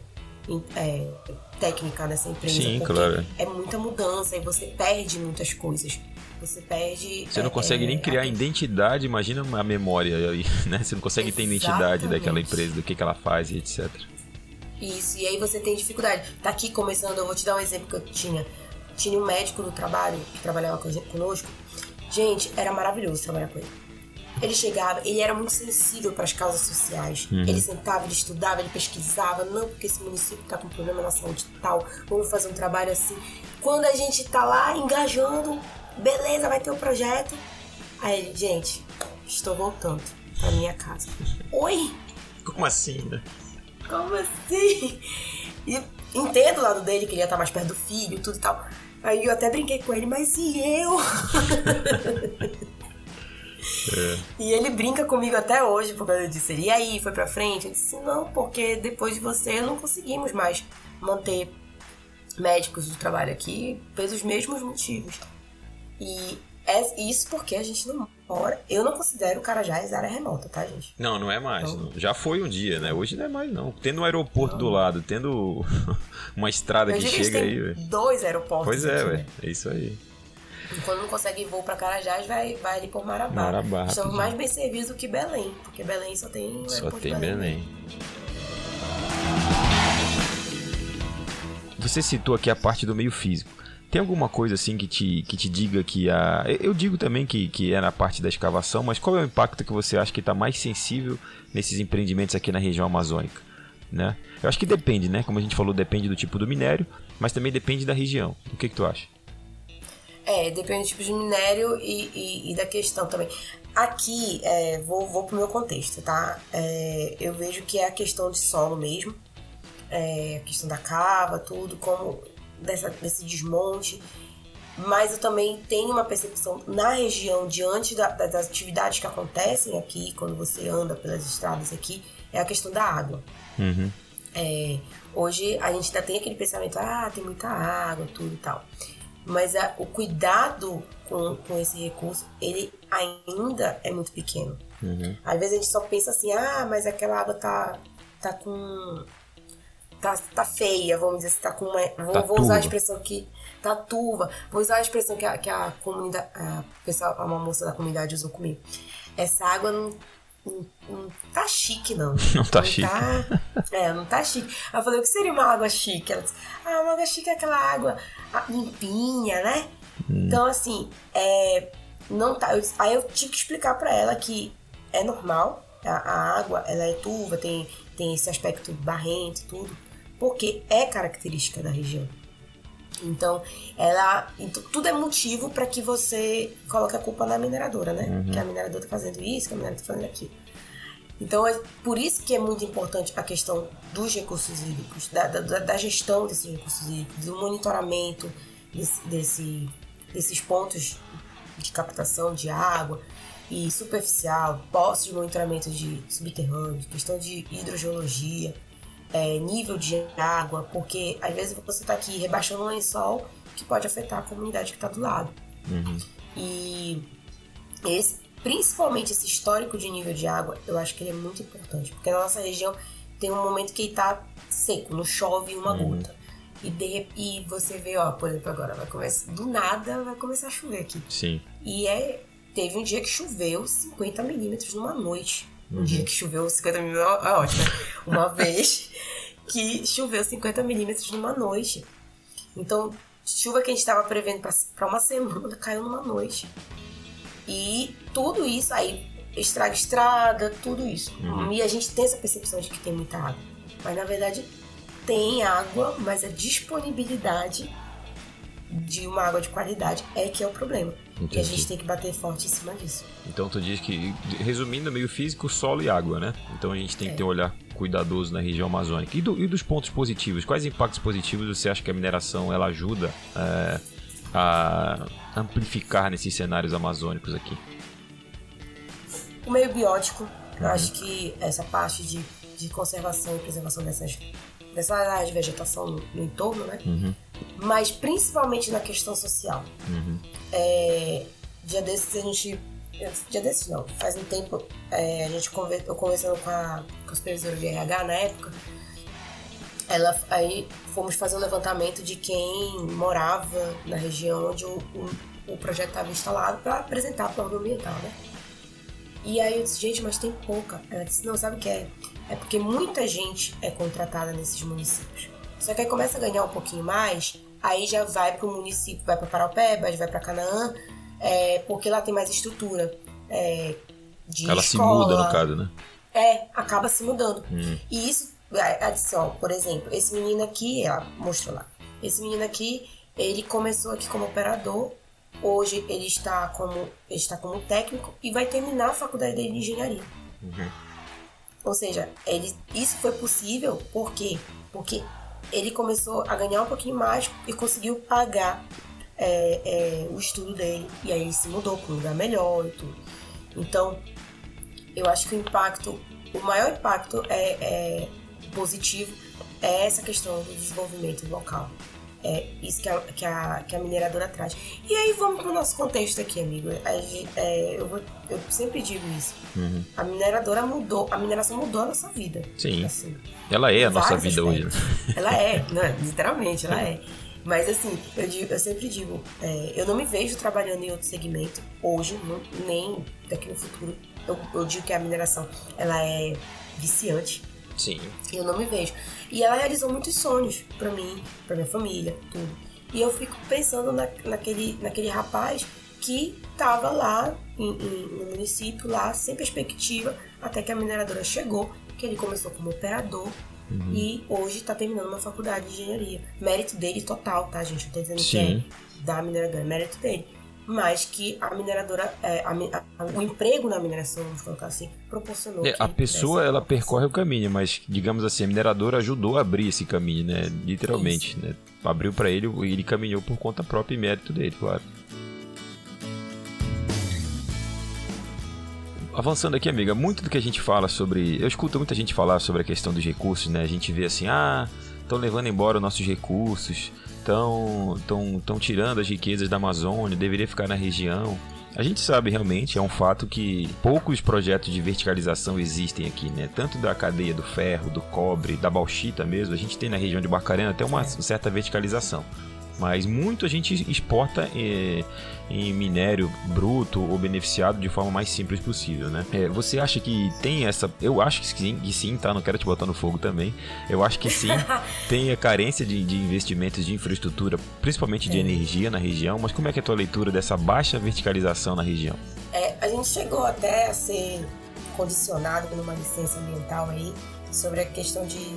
é, técnica dessa empresa. Sim, claro. É muita mudança e você perde muitas coisas. Você perde. Você não é, consegue é, nem criar a... identidade, imagina a memória aí, né? Você não consegue Exatamente. ter identidade daquela empresa, do que, que ela faz e etc. Isso, e aí você tem dificuldade. Tá aqui começando, eu vou te dar um exemplo que eu tinha. Tinha um médico no trabalho que trabalhava conosco. Gente, era maravilhoso trabalhar com ele ele chegava, ele era muito sensível para as causas sociais. Uhum. Ele sentava, ele estudava, ele pesquisava. Não, porque esse município está com problema na saúde tal, vamos fazer um trabalho assim. Quando a gente tá lá engajando, beleza, vai ter o um projeto. Aí ele, gente, estou voltando para minha casa. Oi? Como assim, né? Como assim? E entendo o lado dele, que ele ia estar mais perto do filho, tudo e tal. Aí eu até brinquei com ele, mas e eu? É. E ele brinca comigo até hoje por causa disso. E aí, foi pra frente? Eu disse, não, porque depois de você não conseguimos mais manter médicos do trabalho aqui pelos mesmos motivos. E é isso porque a gente não mora. Eu não considero Carajás área remota, tá, gente? Não, não é mais. Então, Já foi um dia, né? Hoje não é mais, não. Tendo um aeroporto não. do lado, tendo uma estrada Eu que chega aí, velho. Dois aeroportos. Pois é, velho. É isso aí. Quando não consegue voo para Carajás, vai, vai ali por Marabá. Marabá Estamos mais bem servidos do que Belém, porque Belém só tem Só tem Belém. Belém. Você citou aqui a parte do meio físico. Tem alguma coisa assim que te, que te diga que a. Eu digo também que, que é na parte da escavação, mas qual é o impacto que você acha que está mais sensível nesses empreendimentos aqui na região amazônica? Né? Eu acho que depende, né? Como a gente falou, depende do tipo do minério, mas também depende da região. O que, que tu acha? É, depende do tipo de minério e, e, e da questão também. Aqui, é, vou, vou pro meu contexto, tá? É, eu vejo que é a questão de solo mesmo, é, a questão da cava, tudo, como dessa, desse desmonte. mas eu também tenho uma percepção na região, diante da, da, das atividades que acontecem aqui, quando você anda pelas estradas aqui, é a questão da água. Uhum. É, hoje a gente ainda tem aquele pensamento, ah, tem muita água, tudo e tal. Mas a, o cuidado com, com esse recurso, ele ainda é muito pequeno. Uhum. Às vezes a gente só pensa assim, ah, mas aquela água tá, tá com. Tá, tá feia, vamos dizer tá com uma. Vou, Tá vou usar a expressão que. Tá turva. Vou usar a expressão que a, que a comunidade. A pessoa, uma moça da comunidade usou comigo. Essa água não. Não, não tá chique, não. Não tá chique. Tá, é, não tá chique. Ela falou, o que seria uma água chique? Ela disse, ah, uma água chique é aquela água ah, limpinha, né? Então, assim, é, não tá. eu- aí eu tive que explicar pra ela que é normal, a, a água ela é turva, tem, tem esse aspecto barrento, tudo, porque é característica da região. Então, ela. Então, tudo é motivo para que você coloque a culpa na mineradora, né? Que a mineradora tá fazendo isso, que a mineradora tá fazendo aquilo. Então, é por isso que é muito importante a questão dos recursos hídricos, da, da, da gestão desses recursos hídricos, do monitoramento desse, desse- desses pontos de captação de água e superficial, postos de monitoramento de subterrâneo, questão de hidrogeologia, é, nível de água, porque às vezes você está aqui rebaixando um lençol que pode afetar a comunidade que está do lado. Uhum. E esse, principalmente esse histórico de nível de água, eu acho que ele é muito importante, porque na nossa região tem um momento que está seco, não chove uma Uhum. gota. E, de, e você vê, ó, por exemplo, agora vai começar, do nada vai começar a chover aqui. Sim. E é, teve um dia que choveu 50 milímetros numa noite. Um Uhum. dia que choveu 50 milímetros, é ótimo. né? Uma vez que choveu 50 milímetros numa noite. Então, chuva que a gente estava prevendo para uma semana caiu numa noite. E tudo isso aí estraga estrada, tudo isso. Uhum. E a gente tem essa percepção de que tem muita água. Mas na verdade tem água, mas a disponibilidade de uma água de qualidade é que é o problema. E a Entendi. gente tem que bater forte em cima disso. Então tu diz que, resumindo, é meio físico, solo e água, né? Então a gente tem que É. ter um olhar cuidadoso na região amazônica. E, do- e dos pontos positivos? Quais impactos positivos você acha que a mineração ela ajuda é, a amplificar nesses cenários amazônicos aqui? O meio biótico, eu Uhum. acho que essa parte de, de conservação e preservação dessas, dessa área de vegetação no, no entorno, né? Uhum. Mas principalmente na questão social. Uhum. É, dia desses a gente. Dia desses não, faz um tempo é, a gente conver, eu conversando com a, com a supervisora de RH na época, ela, aí fomos fazer um levantamento de quem morava na região onde o, o, o projeto estava instalado para apresentar para o órgão ambiental, né? E aí eu disse, gente, mas tem pouca. Ela disse, não, sabe o que é? É porque muita gente é contratada nesses municípios. Só que aí começa a ganhar um pouquinho mais, aí já vai para o município, vai para Paraupebas, vai para Canaã, é, porque lá tem mais estrutura. É, de Ela se escola. muda, no caso, né? É, acaba se mudando. Hum. E isso, adição, por exemplo, esse menino aqui, ela mostrou lá. Esse menino aqui, ele começou aqui como operador. Hoje ele está como, ele está como técnico e vai terminar a faculdade dele de engenharia. Uhum. Ou seja, ele, isso foi possível por quê? Porque ele começou a ganhar um pouquinho mais e conseguiu pagar é, é, o estudo dele. E aí ele se mudou para um lugar melhor e tudo. Então, eu acho que o impacto, o maior impacto é, é positivo é essa questão do desenvolvimento local. É isso que a, que a, que a mineradora traz. E aí vamos para o nosso contexto aqui, amigo. A é, eu, vou- eu sempre digo isso. Uhum. A mineradora mudou, a mineração mudou a nossa vida. Sim. Assim, Ela é a nossa vida hoje. aspectos. Ela é, né? literalmente, ela é. Mas assim, eu, digo- eu sempre digo, é, eu não me vejo trabalhando em outro segmento hoje, não- nem daqui no futuro. Eu, eu digo que a mineração ela é viciante. Sim. Eu não me vejo. E ela realizou muitos sonhos pra mim, pra minha família, tudo. E eu fico pensando na, naquele, naquele rapaz que tava lá em- em- no município, lá, sem perspectiva, até que a mineradora chegou, que ele começou como operador Uhum. e hoje tá terminando uma faculdade de engenharia. Mérito dele total, tá, gente? Eu tô dizendo que Sim. é da mineradora, é mérito dele. Mas que a mineradora, é, a, a, o emprego na mineração, vamos colocar assim, proporcionou. É, a pessoa ela percorre o caminho, mas digamos assim, a mineradora ajudou a abrir esse caminho, né? Literalmente, né? Abriu para ele e ele caminhou por conta própria e mérito dele, claro. Avançando aqui, amiga, muito do que a gente fala sobre. Eu escuto muita gente falar sobre a questão dos recursos, né? A gente vê assim, ah, estão levando embora os nossos recursos, estão tão, tão tirando as riquezas da Amazônia, deveria ficar na região. A gente sabe realmente, é um fato que poucos projetos de verticalização existem aqui, né? Tanto da cadeia do ferro, do cobre, da bauxita mesmo, a gente tem na região de Barcarena até uma certa verticalização mas muito a gente exporta é, em minério bruto ou beneficiado de forma mais simples possível, né? É, você acha que tem essa? Eu acho que sim, que sim, tá? Não quero te botar no fogo também. Eu acho que sim, tem a carência de, de, investimentos de infraestrutura, principalmente de é. energia na região. Mas como é que é a tua leitura dessa baixa verticalização na região? É, a gente chegou até a ser condicionado numa licença ambiental aí sobre a questão de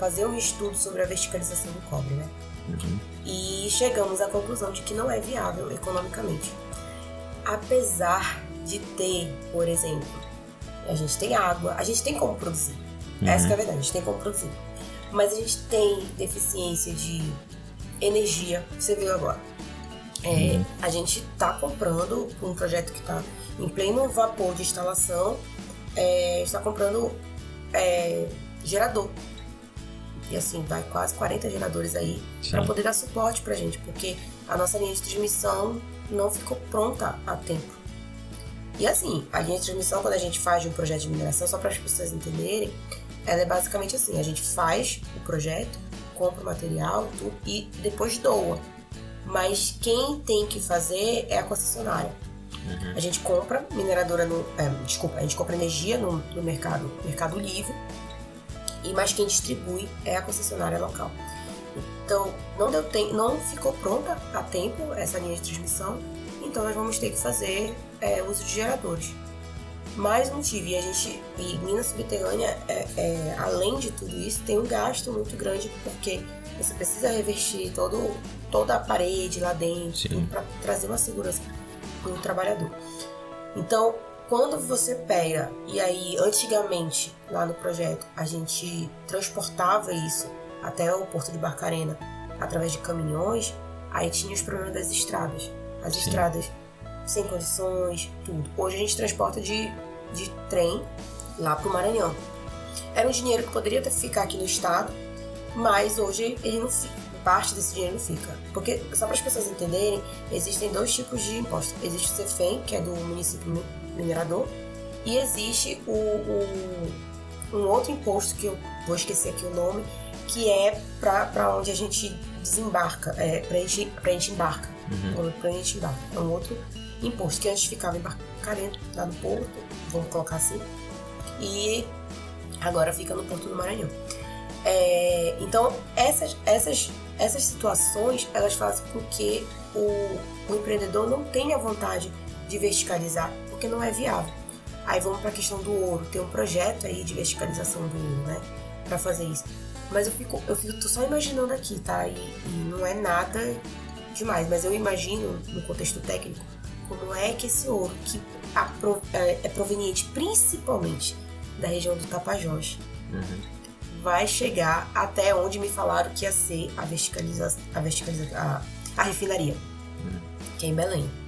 fazer um estudo sobre a verticalização do cobre, né? Uhum. E chegamos à conclusão de que não é viável economicamente. Apesar de ter, por exemplo, a gente tem água, a gente tem como produzir. Uhum. Essa é a verdade, a gente tem como produzir. Mas a gente tem deficiência de energia, você viu agora. É, uhum. A gente está comprando um projeto que está em pleno vapor de instalação, é, está comprando é, gerador e assim, vai quase 40 geradores aí para poder dar suporte pra gente, porque a nossa linha de transmissão não ficou pronta a tempo. E assim, a linha de transmissão, quando a gente faz um projeto de mineração, só para as pessoas entenderem, ela é basicamente assim: a gente faz o projeto, compra o material tudo, e depois doa. Mas quem tem que fazer é a concessionária. Uhum. A gente compra mineradora no. É, desculpa, a gente compra energia no, no mercado, mercado livre e mas quem distribui é a concessionária local. Então, não deu tempo, não ficou pronta a tempo essa linha de transmissão, então nós vamos ter que fazer é, uso de geradores. Mais um motivo, e a gente, e Minas Subterrânea, é, é, além de tudo isso, tem um gasto muito grande, porque você precisa revestir todo, toda a parede lá dentro para trazer uma segurança para o trabalhador. Então, quando você pega, e aí antigamente lá no projeto a gente transportava isso até o porto de Barcarena através de caminhões, aí tinha os problemas das estradas. As Sim. estradas sem condições, tudo. Hoje a gente transporta de, de trem lá para o Maranhão. Era um dinheiro que poderia ficar aqui no estado, mas hoje ele não fica. Parte desse dinheiro não fica. Porque, só para as pessoas entenderem, existem dois tipos de impostos. Existe o CEFEM, que é do município minerador, e existe o, o, um outro imposto que eu vou esquecer aqui o nome, que é para onde a gente desembarca, é, para a gente, pra gente embarca. Uhum. Pra gente embarca. É um outro imposto que antes ficava embarcamento lá no porto, vamos colocar assim, e agora fica no Porto do Maranhão. É, então, essas, essas, essas situações, elas fazem com que o, o empreendedor não tenha vontade de verticalizar porque não é viável. Aí vamos para a questão do ouro. Tem um projeto aí de verticalização do ouro, né? Para fazer isso. Mas eu fico, eu fico tô só imaginando aqui, tá? E, e, não é nada demais, mas eu imagino, no contexto técnico, como é que esse ouro, que é, é proveniente principalmente da região do Tapajós, uhum. vai chegar até onde me falaram que ia ser a verticalização, a, verticaliza, a, a refinaria, uhum. que é em Belém.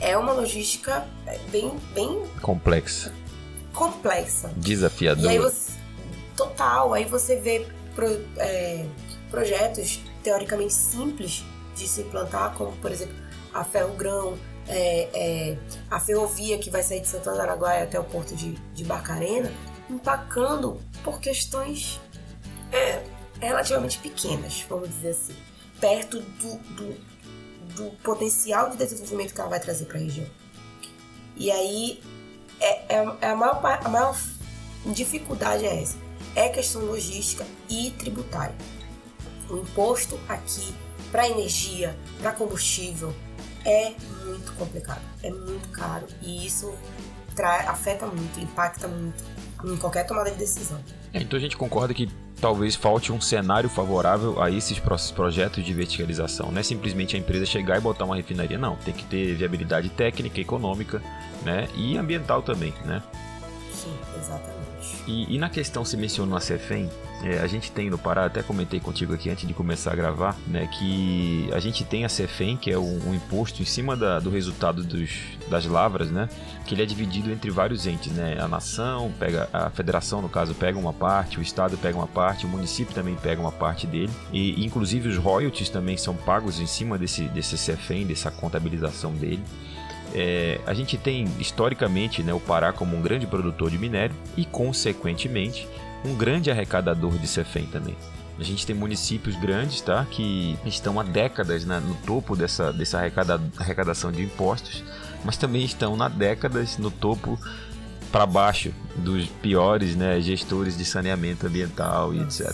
É uma logística bem, bem complexa. Complexa. Desafiadora. E aí você, total, aí você vê pro, é, projetos teoricamente simples de se implantar, como por exemplo a Ferro Grão, é, é, a ferrovia que vai sair de Santo André Araguaia até o porto de, de Barcarena, empacando por questões é, relativamente pequenas, vamos dizer assim, perto do, do, do potencial de desenvolvimento que ela vai trazer para a região. E aí, é, é, é a, maior, a maior dificuldade é essa. É questão logística e tributária. O imposto aqui para energia, para combustível, é muito complicado, é muito caro e isso afeta muito, impacta muito em qualquer tomada de decisão. Então a gente concorda que talvez falte um cenário favorável a esses projetos de verticalização. Não é simplesmente a empresa chegar e botar uma refinaria, não. Tem que ter viabilidade técnica, econômica né? e ambiental também. Né? Sim, exatamente. E, e, na questão, se mencionou a CEFEM, é, a gente tem no Pará, até comentei contigo aqui antes de começar a gravar, né, que a gente tem a CEFEM, que é um, um imposto em cima da, do resultado dos, das lavras, né, que ele é dividido entre vários entes, né, a nação, pega a federação, no caso, pega uma parte, o estado pega uma parte, o município também pega uma parte dele, e inclusive os royalties também são pagos em cima desse, desse CEFEM, dessa contabilização dele. É, a gente tem historicamente né, o Pará como um grande produtor de minério e, consequentemente, um grande arrecadador de CEFEM também. A gente tem municípios grandes, tá? Que estão há décadas né, no topo dessa, dessa arrecada, arrecadação de impostos, mas também estão há décadas no topo para baixo dos piores né, gestores de saneamento ambiental e etc.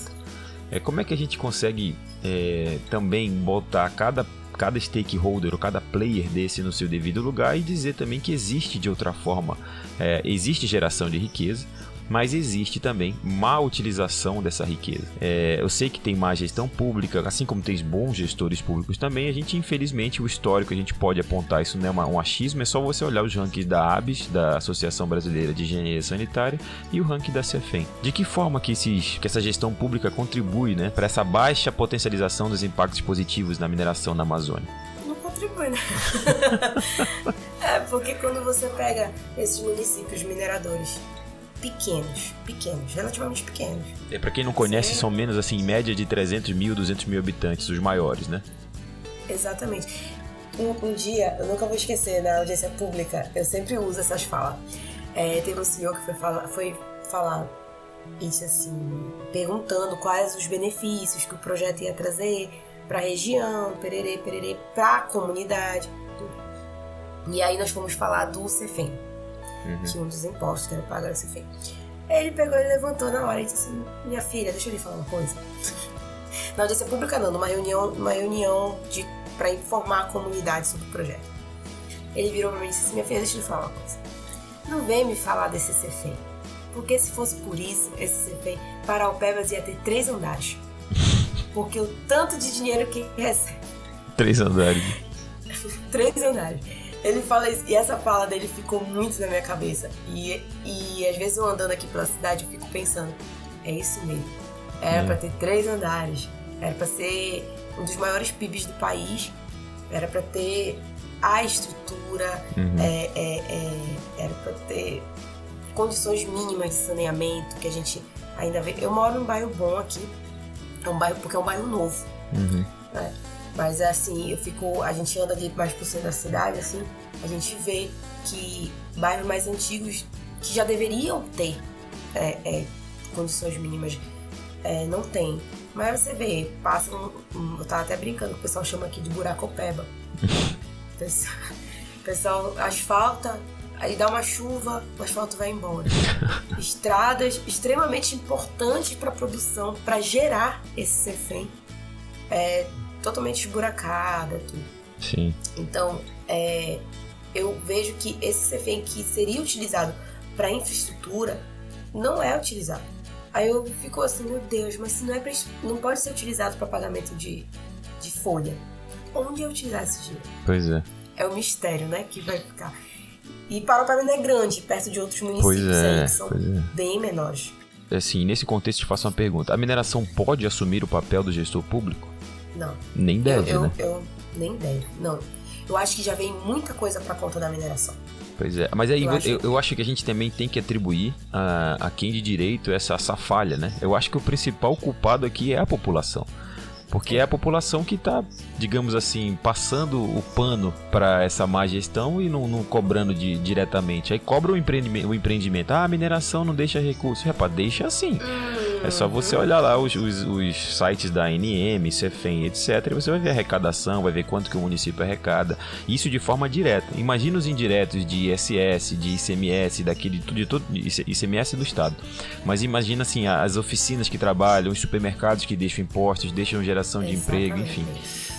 É, como é que a gente consegue é, também botar cada cada stakeholder ou cada player desse no seu devido lugar e dizer também que existe de outra forma, é, existe geração de riqueza, mas existe também má utilização dessa riqueza. É, eu sei que tem má gestão pública, assim como tem bons gestores públicos também, a gente, infelizmente, o histórico a gente pode apontar, isso não é uma, um achismo, é só você olhar os rankings da ABS, da Associação Brasileira de Engenharia Sanitária, e o ranking da CEFEM. De que forma que, esses, que essa gestão pública contribui né, para essa baixa potencialização dos impactos positivos na mineração na Amazônia? Não contribui, né? é, porque quando você pega esses municípios mineradores pequenos, pequenos, relativamente pequenos. É, para quem não conhece, Você... são menos assim, em média de 300 mil, 200 mil habitantes, os maiores, né? Exatamente. Um, um dia, eu nunca vou esquecer, na audiência pública, eu sempre uso essas falas. É, teve um senhor que foi falar, foi falar isso assim, perguntando quais os benefícios que o projeto ia trazer para a região, pererê, pererê, para a comunidade. Tudo. E aí nós fomos falar do CEFEM, uhum. tinha um dos impostos que era pagar esse fim. Ele pegou e levantou na hora e disse assim: Minha filha, deixa eu lhe falar uma coisa. Na audiência pública, não, numa reunião, numa reunião de, para informar a comunidade sobre o projeto. Ele virou para mim e disse assim: Minha filha, deixa eu lhe falar uma coisa. Não vem me falar desse CFEM. Porque se fosse por isso, esse CFEM, Paraupebas ia ter três andares. Porque o tanto de dinheiro que recebe. Três andares. três andares. Ele fala isso, e essa fala dele ficou muito na minha cabeça. E, e às vezes eu andando aqui pela cidade, eu fico pensando, é isso mesmo. Era é. para ter três andares, era para ser um dos maiores PIBs do país, era para ter a estrutura, uhum. é, é, é, era para ter condições mínimas de saneamento que a gente ainda vê. Eu moro num bairro bom aqui, é um bairro porque é um bairro novo. Uhum. Né? Mas assim, eu fico. A gente anda ali mais pro centro da cidade, assim, a gente vê que bairros mais antigos que já deveriam ter é, é, condições mínimas é, não tem. Mas você vê, passa um, um, Eu tava até brincando, o pessoal chama aqui de buraco peba. o pessoal, pessoal asfalta, aí dá uma chuva, o asfalto vai embora. Estradas extremamente importantes para a produção, para gerar esse CFEM. É, totalmente esburacada, tudo. Sim. Então, é, eu vejo que esse CFEM que seria utilizado para infraestrutura não é utilizado. Aí eu fico assim, meu Deus, mas se não é pra, não pode ser utilizado para pagamento de, de folha. Onde é utilizar esse dinheiro? Pois é. É o mistério, né, que vai ficar. E Parauapebas é grande, perto de outros municípios pois é, aí, que são é. bem menores. Assim, nesse contexto, te faço uma pergunta. A mineração pode assumir o papel do gestor público? Não. Nem deve, eu, né? Eu, eu, nem deve, não. Eu acho que já vem muita coisa para conta da mineração. Pois é, mas aí eu, acho... Eu, eu, acho que a gente também tem que atribuir a, a quem de direito essa, essa falha, né? Eu acho que o principal culpado aqui é a população. Porque é a população que está, digamos assim, passando o pano para essa má gestão e não, não cobrando de, diretamente. Aí cobra o empreendimento, o empreendimento. Ah, a mineração não deixa recursos. Rapaz, deixa assim. Hum é só você olhar lá os, os, os sites da ANM, Cefem, etc. E você vai ver a arrecadação, vai ver quanto que o município arrecada. Isso de forma direta. Imagina os indiretos de ISS, de ICMS, daquele de tudo, ICMS do Estado. Mas imagina assim, as oficinas que trabalham, os supermercados que deixam impostos, deixam geração de Exatamente. emprego, enfim.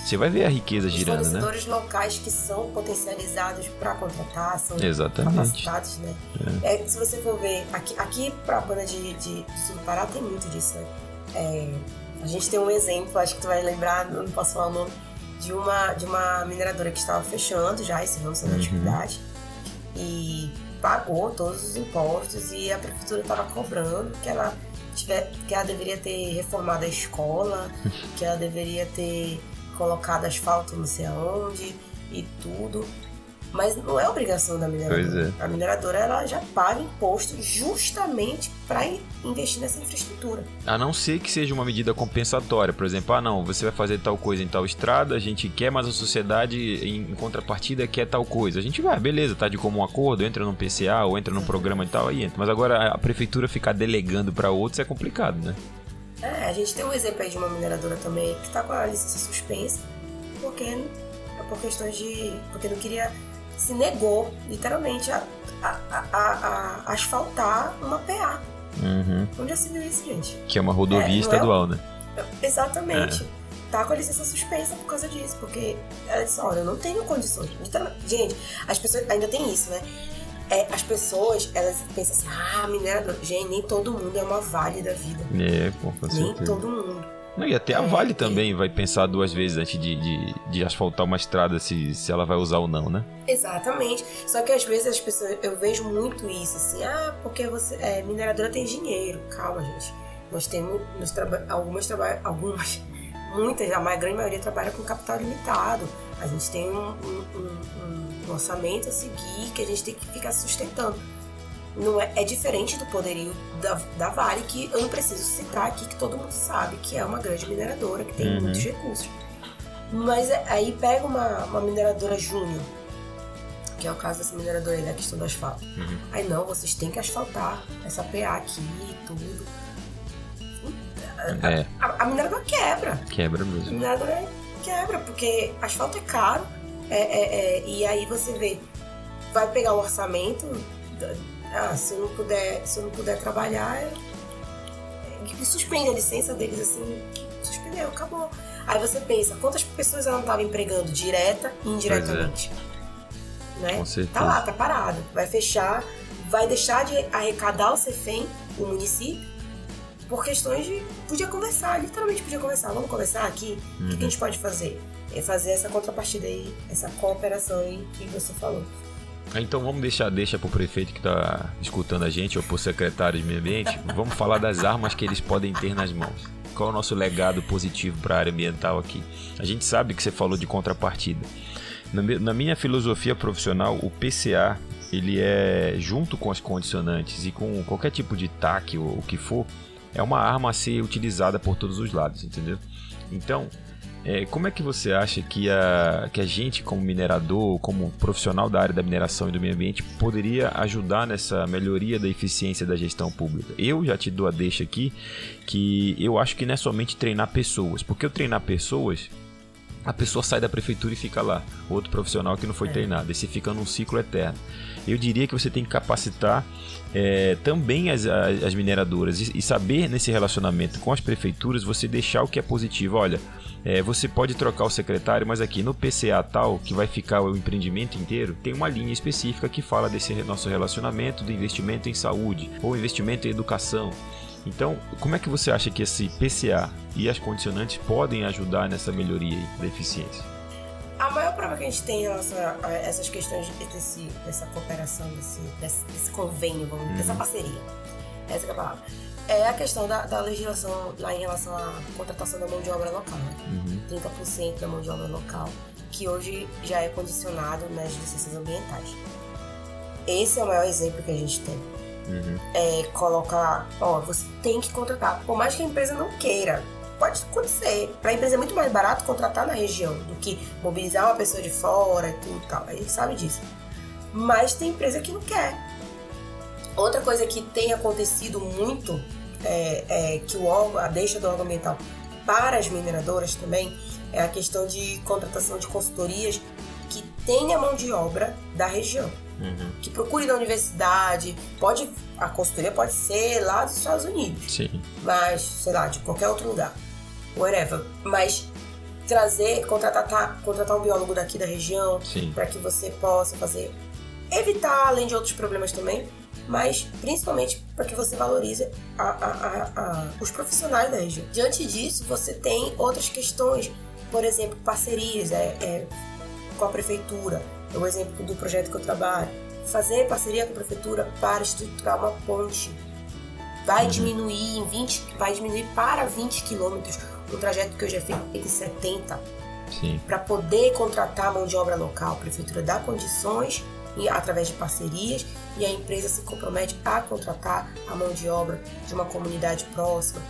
Você vai ver a riqueza girando, né? Os locais que são potencializados para contratar, são Exatamente. capacitados, né? É. É, se você for ver, aqui, aqui para a banda de, de, de Sul do Pará tem muito disso, né? É, a gente tem um exemplo, acho que tu vai lembrar, não posso falar o nome, de uma, de uma mineradora que estava fechando já, encerrando sua uhum. atividade. E pagou todos os impostos e a prefeitura estava cobrando que ela tiver, que ela deveria ter reformado a escola, que ela deveria ter colocado asfalto não sei aonde e tudo. Mas não é obrigação da mineradora. É. A mineradora ela já paga imposto justamente para investir nessa infraestrutura. A não ser que seja uma medida compensatória. Por exemplo, ah, não, você vai fazer tal coisa em tal estrada, a gente quer, mas a sociedade em contrapartida quer tal coisa. A gente vai, beleza, tá de comum acordo, entra num PCA ou entra num programa e tal, aí entra. Mas agora a prefeitura ficar delegando para outros é complicado, né? É, a gente tem um exemplo aí de uma mineradora também que tá com a licença suspensa, porque por questões de. porque não queria se negou, literalmente, a, a, a, a asfaltar uma PA. Uhum. Onde já se viu isso, gente? Que é uma rodovia é, estadual, é... né? Exatamente. É. Tá com a licença suspensa por causa disso, porque ela disse, olha, eu não tenho condições. Gente, as pessoas ainda tem isso, né? É, as pessoas, elas pensam assim, ah, minerador. Gente, nem todo mundo é uma vale da vida. É, pô, com Nem todo mundo. Não, e até a Vale também vai pensar duas vezes antes de, de, de, asfaltar uma estrada se, se ela vai usar ou não, né? Exatamente. Só que às vezes as pessoas, eu vejo muito isso, assim, ah, porque você é, mineradora tem dinheiro. Calma, gente. Nós temos nós traba algumas trabalham, algumas, muitas, a grande maioria trabalha com capital limitado. A gente tem um, um, um, um orçamento a seguir que a gente tem que ficar sustentando não é, é diferente do poderio da, da Vale, que eu não preciso citar aqui, que todo mundo sabe que é uma grande mineradora, que tem uhum. muitos recursos. Mas é, aí pega uma, uma mineradora júnior, que é o caso dessa mineradora aí, da questão do asfalto. Uhum. Aí não, vocês têm que asfaltar essa PA aqui e tudo. É. A, a, mineradora quebra. Quebra mesmo. A mineradora quebra, porque asfalto é caro. É, é, é, e aí você vê, vai pegar o orçamento ah, se eu não puder, se eu não puder trabalhar, que suspende a licença deles assim, suspendeu, acabou. Aí você pensa, quantas pessoas ela não estava empregando direta e indiretamente? É. Né? Com certeza. Tá lá, tá parado. Vai fechar, vai deixar de arrecadar o CEFEM, o município, por questões de. Podia conversar, literalmente podia conversar. Vamos conversar aqui? Uhum. O que a gente pode fazer? É fazer essa contrapartida aí, essa cooperação aí que você falou. Então vamos deixar deixa pro prefeito que está escutando a gente ou pro secretário de meio ambiente. Vamos falar das armas que eles podem ter nas mãos. Qual é o nosso legado positivo para a área ambiental aqui? A gente sabe que você falou de contrapartida. Na minha filosofia profissional, o PCA ele é junto com as condicionantes e com qualquer tipo de TAC ou o que for, é uma arma a ser utilizada por todos os lados, entendeu? Então, é, como é que você acha que a, que a gente, como minerador, como profissional da área da mineração e do meio ambiente, poderia ajudar nessa melhoria da eficiência da gestão pública? Eu já te dou a deixa aqui que eu acho que não é somente treinar pessoas, porque eu treinar pessoas a pessoa sai da prefeitura e fica lá. Outro profissional que não foi é. treinado. E você fica num ciclo eterno. Eu diria que você tem que capacitar é, também as, as mineradoras e, e, saber nesse relacionamento com as prefeituras você deixar o que é positivo. Olha, é, você pode trocar o secretário, mas aqui no PCA tal, que vai ficar o empreendimento inteiro, tem uma linha específica que fala desse nosso relacionamento do investimento em saúde ou investimento em educação. Então, como é que você acha que esse PCA e as condicionantes podem ajudar nessa melhoria da eficiência? A maior prova que a gente tem em relação a essas questões desse, dessa cooperação, desse, desse, desse convênio, vamos, dessa uhum. parceria, essa é a palavra, é a questão da, da, legislação lá em relação à contratação da mão de obra local. Né? Uhum. 30% da mão de obra local, que hoje já é condicionado nas licenças ambientais. Esse é o maior exemplo que a gente tem. Uhum. É, colocar, ó, você tem que contratar, por mais que a empresa não queira. Pode acontecer. Para a empresa é muito mais barato contratar na região do que mobilizar uma pessoa de fora e tudo tal. A gente sabe disso. Mas tem empresa que não quer. Outra coisa que tem acontecido muito é, é, que o órgão, a deixa do órgão ambiental para as mineradoras também é a questão de contratação de consultorias que tenha mão de obra da região. Uhum. Que procure na universidade, pode a consultoria pode ser lá dos Estados Unidos, Sim. mas sei lá de qualquer outro lugar, whatever. Mas trazer, contratar, contratar um biólogo daqui da região para que você possa fazer evitar, além de outros problemas também, mas principalmente para que você valorize a, a, a, os profissionais da região. Diante disso, você tem outras questões, por exemplo, parcerias é, é, com a prefeitura, é o exemplo do projeto que eu trabalho. Fazer parceria com a prefeitura para estruturar uma ponte vai uhum. diminuir em 20, vai diminuir para 20 quilômetros um trajeto que eu já fiz em 70 para poder contratar a mão de obra local. A prefeitura dá condições e, através de parcerias e a empresa se compromete a contratar a mão de obra de uma comunidade próxima.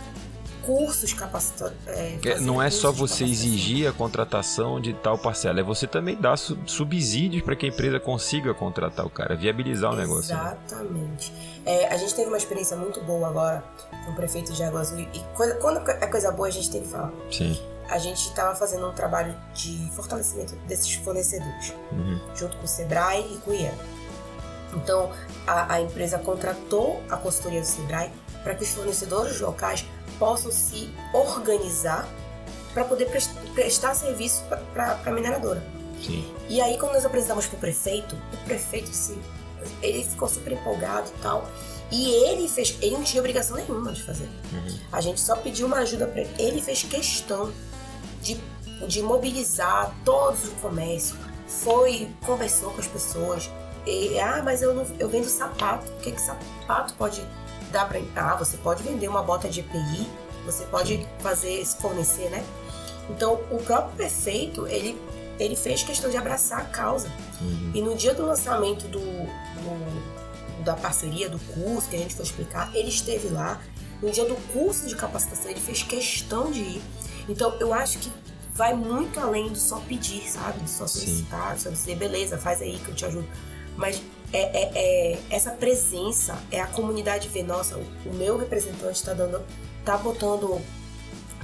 Cursos capacitados. É, é não é só você exigir a contratação de tal parcela, é você também dar subsídios para que a empresa consiga contratar o cara, viabilizar o negócio. Né? Exatamente. Né? É, a gente teve uma experiência muito boa agora com o prefeito de Água Azul e coisa, quando é coisa boa a gente tem que falar. Sim a gente estava fazendo um trabalho de fortalecimento desses fornecedores, uhum. junto com o Sebrae e com o IEM. Então, a, a empresa contratou a consultoria do Sebrae para que os fornecedores locais possam se organizar para poder prestar serviço para a mineradora. Sim. E aí, quando nós apresentamos para o prefeito, o prefeito, assim, ele ficou super empolgado e tal. E ele fez, ele não tinha obrigação nenhuma de fazer. Uhum. A gente só pediu uma ajuda para ele. Ele fez questão de, de mobilizar todos o comércio, foi, conversou com as pessoas. E, ah, mas eu, não, eu vendo sapato. O que, que sapato pode dar para Ah, você pode vender uma bota de EPI, você pode fazer, fornecer, né? Então, o próprio prefeito, ele, ele fez questão de abraçar a causa. Uhum. E no dia do lançamento do, do, da parceria, do curso que a gente foi explicar, ele esteve lá. No dia do curso de capacitação, ele fez questão de ir. Então, eu acho que vai muito além do só pedir, sabe? De só solicitar, Sim. só dizer, beleza, faz aí que eu te ajudo. Mas é, é, é, essa presença, é a comunidade ver, nossa, o, o meu representante está dando, tá botando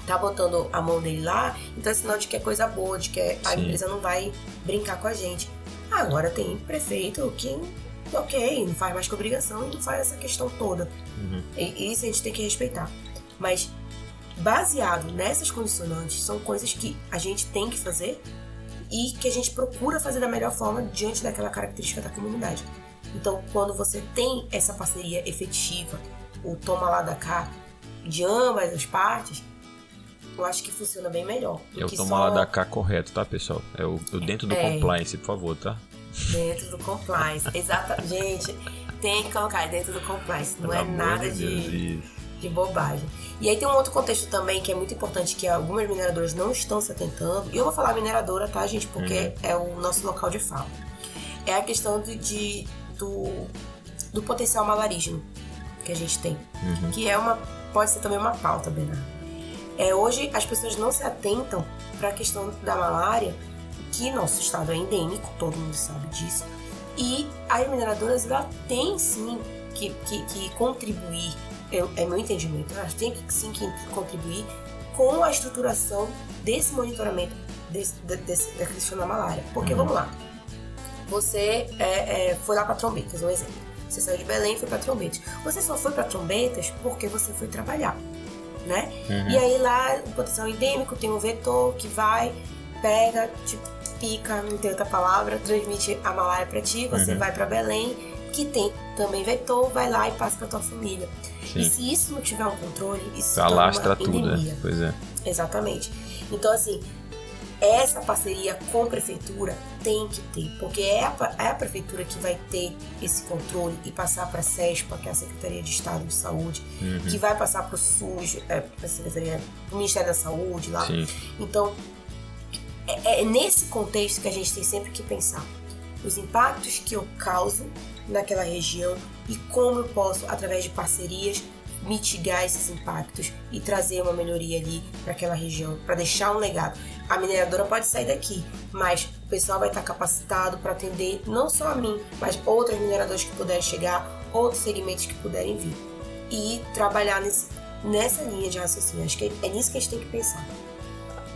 tá botando a mão dele lá, então é sinal de que é coisa boa, de que a Sim. empresa não vai brincar com a gente. Agora tem prefeito que, ok, não faz mais que obrigação e não faz essa questão toda. Uhum. E, isso a gente tem que respeitar. Mas baseado nessas condicionantes, são coisas que a gente tem que fazer e que a gente procura fazer da melhor forma diante daquela característica da comunidade. Então, quando você tem essa parceria efetiva, o toma lá da cá, de ambas as partes, eu acho que funciona bem melhor. É o toma lá da cá correto, tá, pessoal? É o, o dentro do é, compliance, por favor, tá? Dentro do compliance, exatamente. Gente, tem que colocar dentro do compliance, não Pelo é nada de, de bobagem. E aí tem um outro contexto também que é muito importante, que algumas mineradoras não estão se atentando. E eu vou falar mineradora, tá, gente? Porque uhum. é o nosso local de fala. É a questão de, de do, do potencial malarígeno que a gente tem. Uhum. Que é uma. pode ser também uma pauta, Bernardo. É, hoje as pessoas não se atentam para a questão da malária, que nosso estado é endêmico, todo mundo sabe disso. E as mineradoras ela tem sim que, que, que contribuir eu, é meu entendimento, elas têm que sim que contribuir com a estruturação desse monitoramento desse, desse, da questão da malária. Porque uhum. vamos lá, você é, é, foi lá para Trombetas, um exemplo. Você saiu de Belém e foi para Trombetas. Você só foi para Trombetas porque você foi trabalhar, né? Uhum. E aí lá, o potencial endêmico tem um vetor que vai, pega, te pica, não tem outra palavra, transmite a malária para ti, você uhum. vai para Belém, que tem também vetor, vai lá e passa para tua família. Sim. E se isso não tiver um controle, isso alastra tudo, né? Pois é. Exatamente. Então, assim, essa parceria com a prefeitura tem que ter, porque é a, é a prefeitura que vai ter esse controle e passar para a SESPA, que é a Secretaria de Estado de Saúde, uhum. que vai passar para o SUS, é, para a Secretaria, o Ministério da Saúde lá. Sim. Então, é, é nesse contexto que a gente tem sempre que pensar os impactos que eu causo naquela região e como eu posso, através de parcerias, mitigar esses impactos e trazer uma melhoria ali para aquela região, para deixar um legado. A mineradora pode sair daqui, mas o pessoal vai estar capacitado para atender não só a mim, mas outras mineradoras que puderem chegar, outros segmentos que puderem vir. E trabalhar nesse, nessa linha de raciocínio. Acho que é nisso que a gente tem que pensar.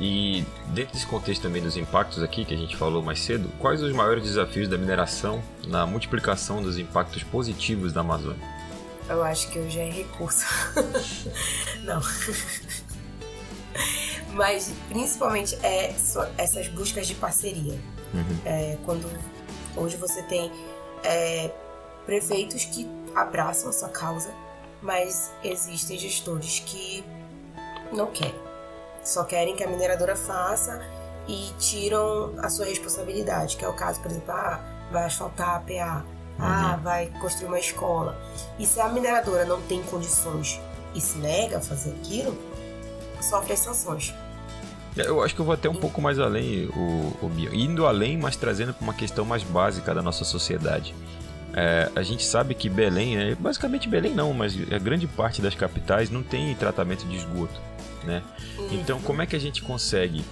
E dentro desse contexto também dos impactos aqui que a gente falou mais cedo, quais os maiores desafios da mineração na multiplicação dos impactos positivos da Amazônia? Eu acho que hoje é recurso. Não. Mas principalmente é essas buscas de parceria. Uhum. É, quando hoje você tem é, prefeitos que abraçam essa causa, mas existem gestores que não querem. Só querem que a mineradora faça e tiram a sua responsabilidade, que é o caso, por exemplo, ah, vai asfaltar a PA, ah, uhum. vai construir uma escola. E se a mineradora não tem condições e se nega a fazer aquilo, sofre as sanções. É, eu acho que eu vou até um pouco mais além, o, o indo além, mas trazendo para uma questão mais básica da nossa sociedade. É, a gente sabe que Belém, é, basicamente Belém não, mas a grande parte das capitais não tem tratamento de esgoto, né? Então, como é que a gente consegue,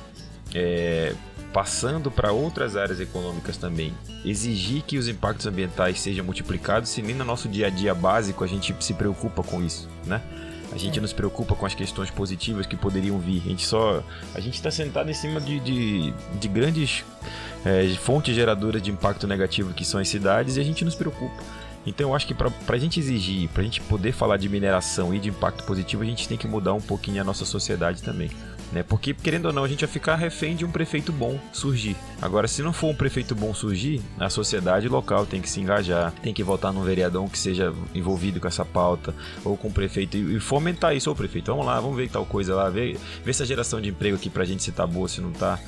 é, passando para outras áreas econômicas também, exigir que os impactos ambientais sejam multiplicados se nem no nosso dia a dia básico a gente se preocupa com isso, né? A gente é. nos preocupa com as questões positivas que poderiam vir. A gente só. A gente está sentado em cima de, de, de grandes é, fontes geradoras de impacto negativo que são as cidades e a gente nos preocupa. Então eu acho que para a gente exigir, para a gente poder falar de mineração e de impacto positivo, a gente tem que mudar um pouquinho a nossa sociedade também. Né? Porque, querendo ou não, a gente vai ficar refém de um prefeito bom surgir. Agora, se não for um prefeito bom surgir, a sociedade local tem que se engajar, tem que votar num vereador que seja envolvido com essa pauta, ou com o prefeito, e fomentar isso. Ô prefeito, vamos lá, vamos ver tal coisa lá, ver, ver se a geração de emprego aqui pra gente se tá boa, se não tá.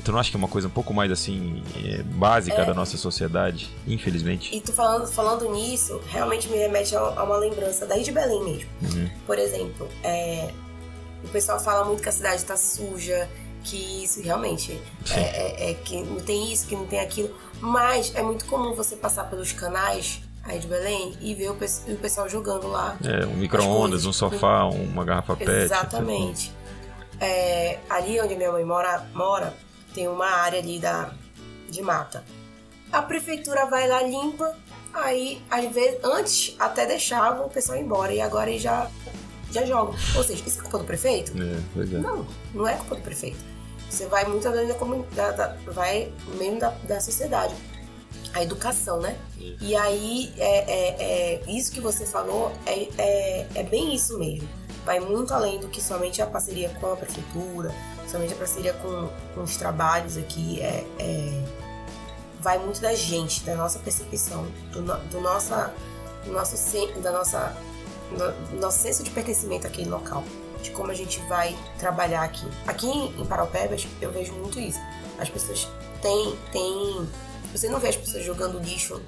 Então não acho que é uma coisa um pouco mais assim é, básica é. da nossa sociedade, infelizmente. E tu falando, falando nisso, realmente me remete a, uma lembrança daí de Belém mesmo. Uhum. Por exemplo, é, o pessoal fala muito que a cidade está suja, que isso realmente é, é, é, que não tem isso, que não tem aquilo. Mas é muito comum você passar pelos canais aí de Belém e ver o, o pessoal jogando lá. É, um micro-ondas, um sofá, uma garrafa pet. Exatamente. É, ali onde minha mãe mora, mora tem uma área ali da, de mata. A prefeitura vai lá, limpa, aí às vezes, antes até deixava o pessoal ir embora, e agora já, já jogam. Ou seja, isso é culpa do prefeito? É, é. Não, não é culpa do prefeito. Você vai muito além da comunidade, vai mesmo da, da sociedade. A educação, né? E aí, é, é, é, isso que você falou é, é, é bem isso mesmo. Vai muito além do que somente a parceria com a prefeitura, somente a parceria com, com os trabalhos aqui é, é, vai muito da gente, da nossa percepção, do, do nossa, do nosso, da nossa, do nosso senso de pertencimento àquele local, de como a gente vai trabalhar aqui. Aqui em Paraupebas eu vejo muito isso. As pessoas têm, têm, você não vê as pessoas jogando lixo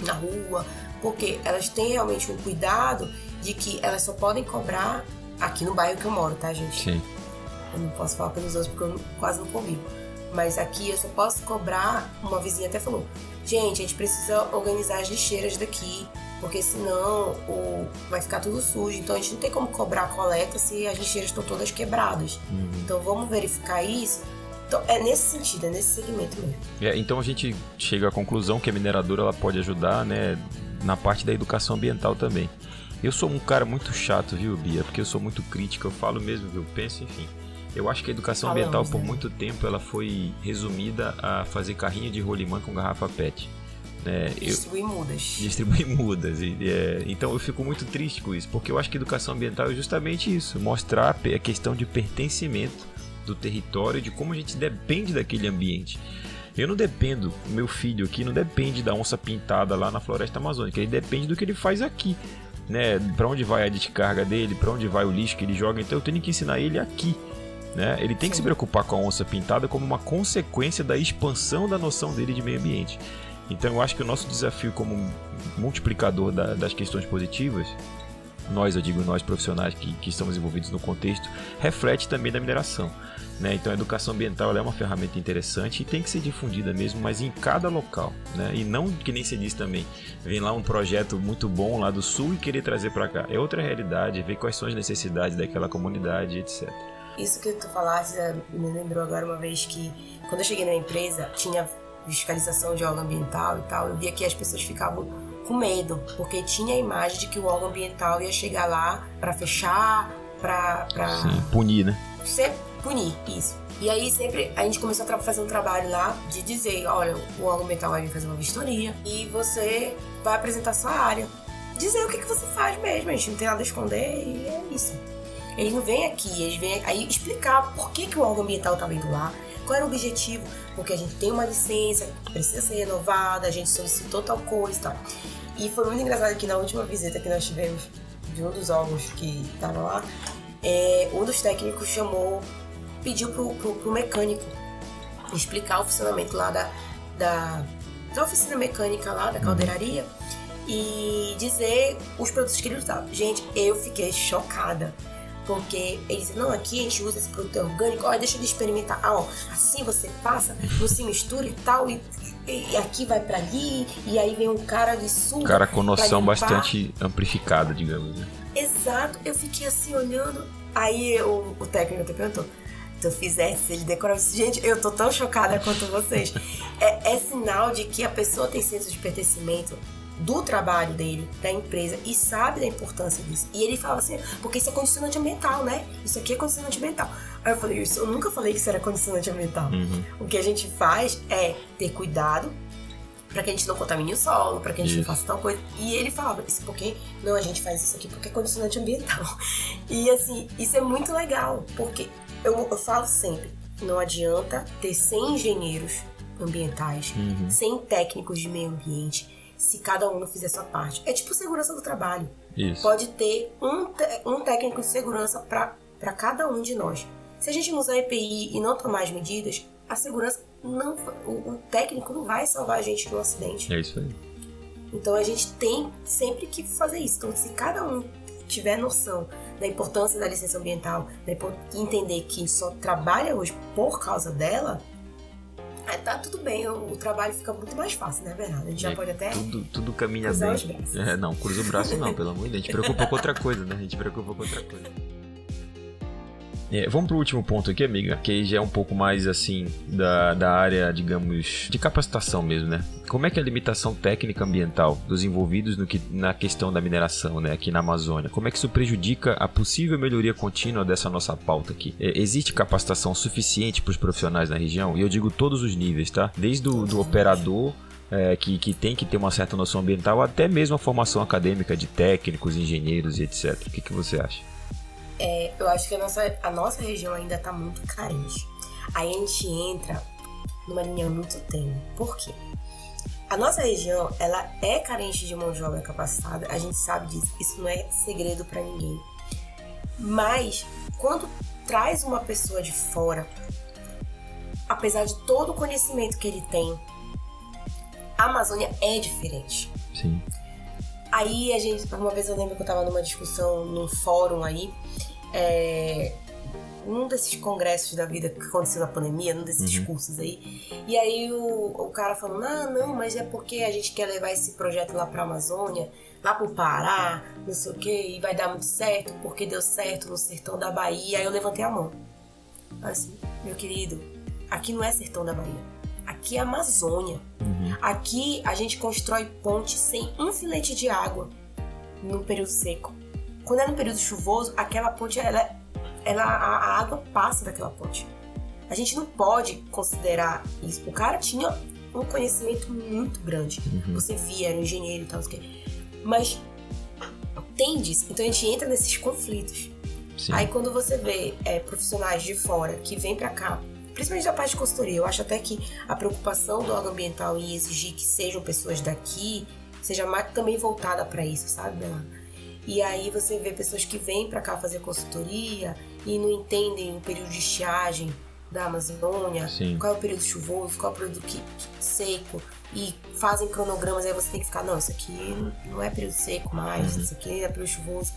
na rua, porque elas têm realmente um cuidado de que elas só podem cobrar aqui no bairro que eu moro, tá, gente? Sim. Eu não posso falar pelos outros porque eu quase não convivo. Mas aqui eu só posso cobrar. Uma vizinha até falou: gente, a gente precisa organizar as lixeiras daqui, porque senão o, vai ficar tudo sujo. Então a gente não tem como cobrar a coleta se as lixeiras estão todas quebradas. Uhum. Então vamos verificar isso. Então, é nesse sentido, é nesse segmento mesmo. É, então a gente chega à conclusão que a mineradora ela pode ajudar né, na parte da educação ambiental também. Eu sou um cara muito chato, viu, Bia? Porque eu sou muito crítico, eu falo mesmo eu penso, enfim. Eu acho que a educação Falamos, ambiental por né? muito tempo ela foi resumida a fazer carrinho de rolimã com garrafa PET. É, distribuir eu, mudas. Distribuir mudas. E, é, então eu fico muito triste com isso, porque eu acho que educação ambiental é justamente isso: mostrar a questão de pertencimento do território, de como a gente depende daquele ambiente. Eu não dependo, meu filho aqui não depende da onça pintada lá na floresta amazônica, ele depende do que ele faz aqui. Né, para onde vai a descarga dele, para onde vai o lixo que ele joga, então eu tenho que ensinar ele aqui. Né? Ele tem que se preocupar com a onça pintada como uma consequência da expansão da noção dele de meio ambiente. Então eu acho que o nosso desafio como multiplicador da, das questões positivas, nós, eu digo nós profissionais que, que estamos envolvidos no contexto, reflete também da mineração. Né? Então a educação ambiental é uma ferramenta interessante e tem que ser difundida mesmo, mas em cada local. Né? E não que nem se diz também, vem lá um projeto muito bom lá do sul e querer trazer para cá. É outra realidade, ver quais são as necessidades daquela comunidade, etc. Isso que tu falaste eh, me lembrou agora uma vez que quando eu cheguei na empresa tinha fiscalização de órgão ambiental e tal, eu via que as pessoas ficavam com medo, porque tinha a imagem de que o órgão ambiental ia chegar lá para fechar, para punir, né? Ser punir, isso. E aí sempre a gente começou a fazer um trabalho lá de dizer, olha, o órgão ambiental vai vir fazer uma vistoria e você vai apresentar sua área. Dizer o que, que você faz mesmo, a gente não tem nada a esconder e é isso. Eles não vêm aqui, eles vêm aí explicar por que, que o órgão ambiental estava indo lá, qual era o objetivo, porque a gente tem uma licença, precisa ser renovada, a gente solicitou tal coisa e tal. E foi muito engraçado que na última visita que nós tivemos de um dos órgãos que estava lá, é, um dos técnicos chamou, pediu pro, pro, pro mecânico explicar o funcionamento lá da, da, da oficina mecânica lá, da caldeiraria, e dizer os produtos que ele usava. Gente, eu fiquei chocada. Porque eles não, aqui a gente usa esse produto orgânico, olha, deixa eu experimentar. Ah, ó, assim você passa, não se mistura e tal, e, e aqui vai para ali, e aí vem um cara de sul. Cara com noção bastante amplificada, digamos, né? Exato, eu fiquei assim olhando. Aí o, o técnico até perguntou: tu fizesse, ele decorava gente, eu tô tão chocada quanto vocês. É, é sinal de que a pessoa tem senso de pertencimento do trabalho dele, da empresa, e sabe da importância disso. E ele fala assim, porque isso é condicionante ambiental, né? Isso aqui é condicionante ambiental. Aí eu falei, isso, eu nunca falei que isso era condicionante ambiental. Uhum. O que a gente faz é ter cuidado para que a gente não contamine o solo, para que a gente isso. não faça tal coisa. E ele falava, isso porque não, a gente faz isso aqui porque é condicionante ambiental. E assim, isso é muito legal, porque eu, eu falo sempre, não adianta ter 100 engenheiros ambientais, uhum. 100 técnicos de meio ambiente, se cada um não fizer sua parte. É tipo segurança do trabalho. Isso. Pode ter um, um técnico de segurança para cada um de nós. Se a gente não usar EPI e não tomar as medidas, a segurança não. O, o técnico não vai salvar a gente de um acidente. É isso aí. Então a gente tem sempre que fazer isso. Então, se cada um tiver noção da importância da licença ambiental, da entender que só trabalha hoje por causa dela, Aí tá tudo bem, o, o, trabalho fica muito mais fácil, né, Bernardo? A gente é, já pode até. Tudo, tudo caminha bem. Os braços. É, não, cruza o braço não, pelo amor de Deus. A gente preocupa com outra coisa, né? A gente preocupa com outra coisa. É, vamos pro último ponto aqui, amiga, que já é um pouco mais assim da, da área, digamos, de capacitação mesmo, né? Como é que é a limitação técnica ambiental dos envolvidos no que, na questão da mineração, né, aqui na Amazônia, como é que isso prejudica a possível melhoria contínua dessa nossa pauta aqui? É, existe capacitação suficiente para os profissionais na região? E eu digo todos os níveis, tá? Desde o do operador é, que, que, tem que ter uma certa noção ambiental, até mesmo a formação acadêmica de técnicos, engenheiros e etc. O que, que você acha? É, eu acho que a nossa, a nossa região ainda está muito carente. Aí a gente entra numa linha muito tênue. Por quê? A nossa região, ela é carente de mão de obra capacitada, a gente sabe disso, isso não é segredo para ninguém. Mas quando traz uma pessoa de fora, apesar de todo o conhecimento que ele tem, a Amazônia é diferente. Sim. Aí a gente, uma vez eu lembro que eu tava numa discussão num fórum aí, é, num desses congressos da vida que aconteceu na pandemia, num desses uhum. cursos aí. E aí o, o cara falou: ah, não, mas é porque a gente quer levar esse projeto lá pra Amazônia, lá pro Pará, não sei o que, e vai dar muito certo, porque deu certo no sertão da Bahia. Aí eu levantei a mão. Assim, meu querido, aqui não é sertão da Bahia. Aqui é Amazônia. Uhum. Aqui a gente constrói ponte sem um filete de água no período seco. Quando é no período chuvoso, aquela ponte, ela, ela, a, água passa daquela ponte. A gente não pode considerar isso. O cara tinha um conhecimento muito grande. Uhum. Você via, era um engenheiro e tal, mas tem disso. Então a gente entra nesses conflitos. Sim. Aí quando você vê é, profissionais de fora que vêm para cá, principalmente da parte de consultoria, eu acho até que a preocupação do órgão ambiental em exigir que sejam pessoas daqui seja mais também voltada para isso, sabe, Bela? E aí você vê pessoas que vêm para cá fazer consultoria e não entendem o período de estiagem da Amazônia, Sim. qual é o período chuvoso, qual é o período que, que, seco, e fazem cronogramas, aí você tem que ficar, não, isso aqui não é período seco mais, uhum. isso aqui é período chuvoso.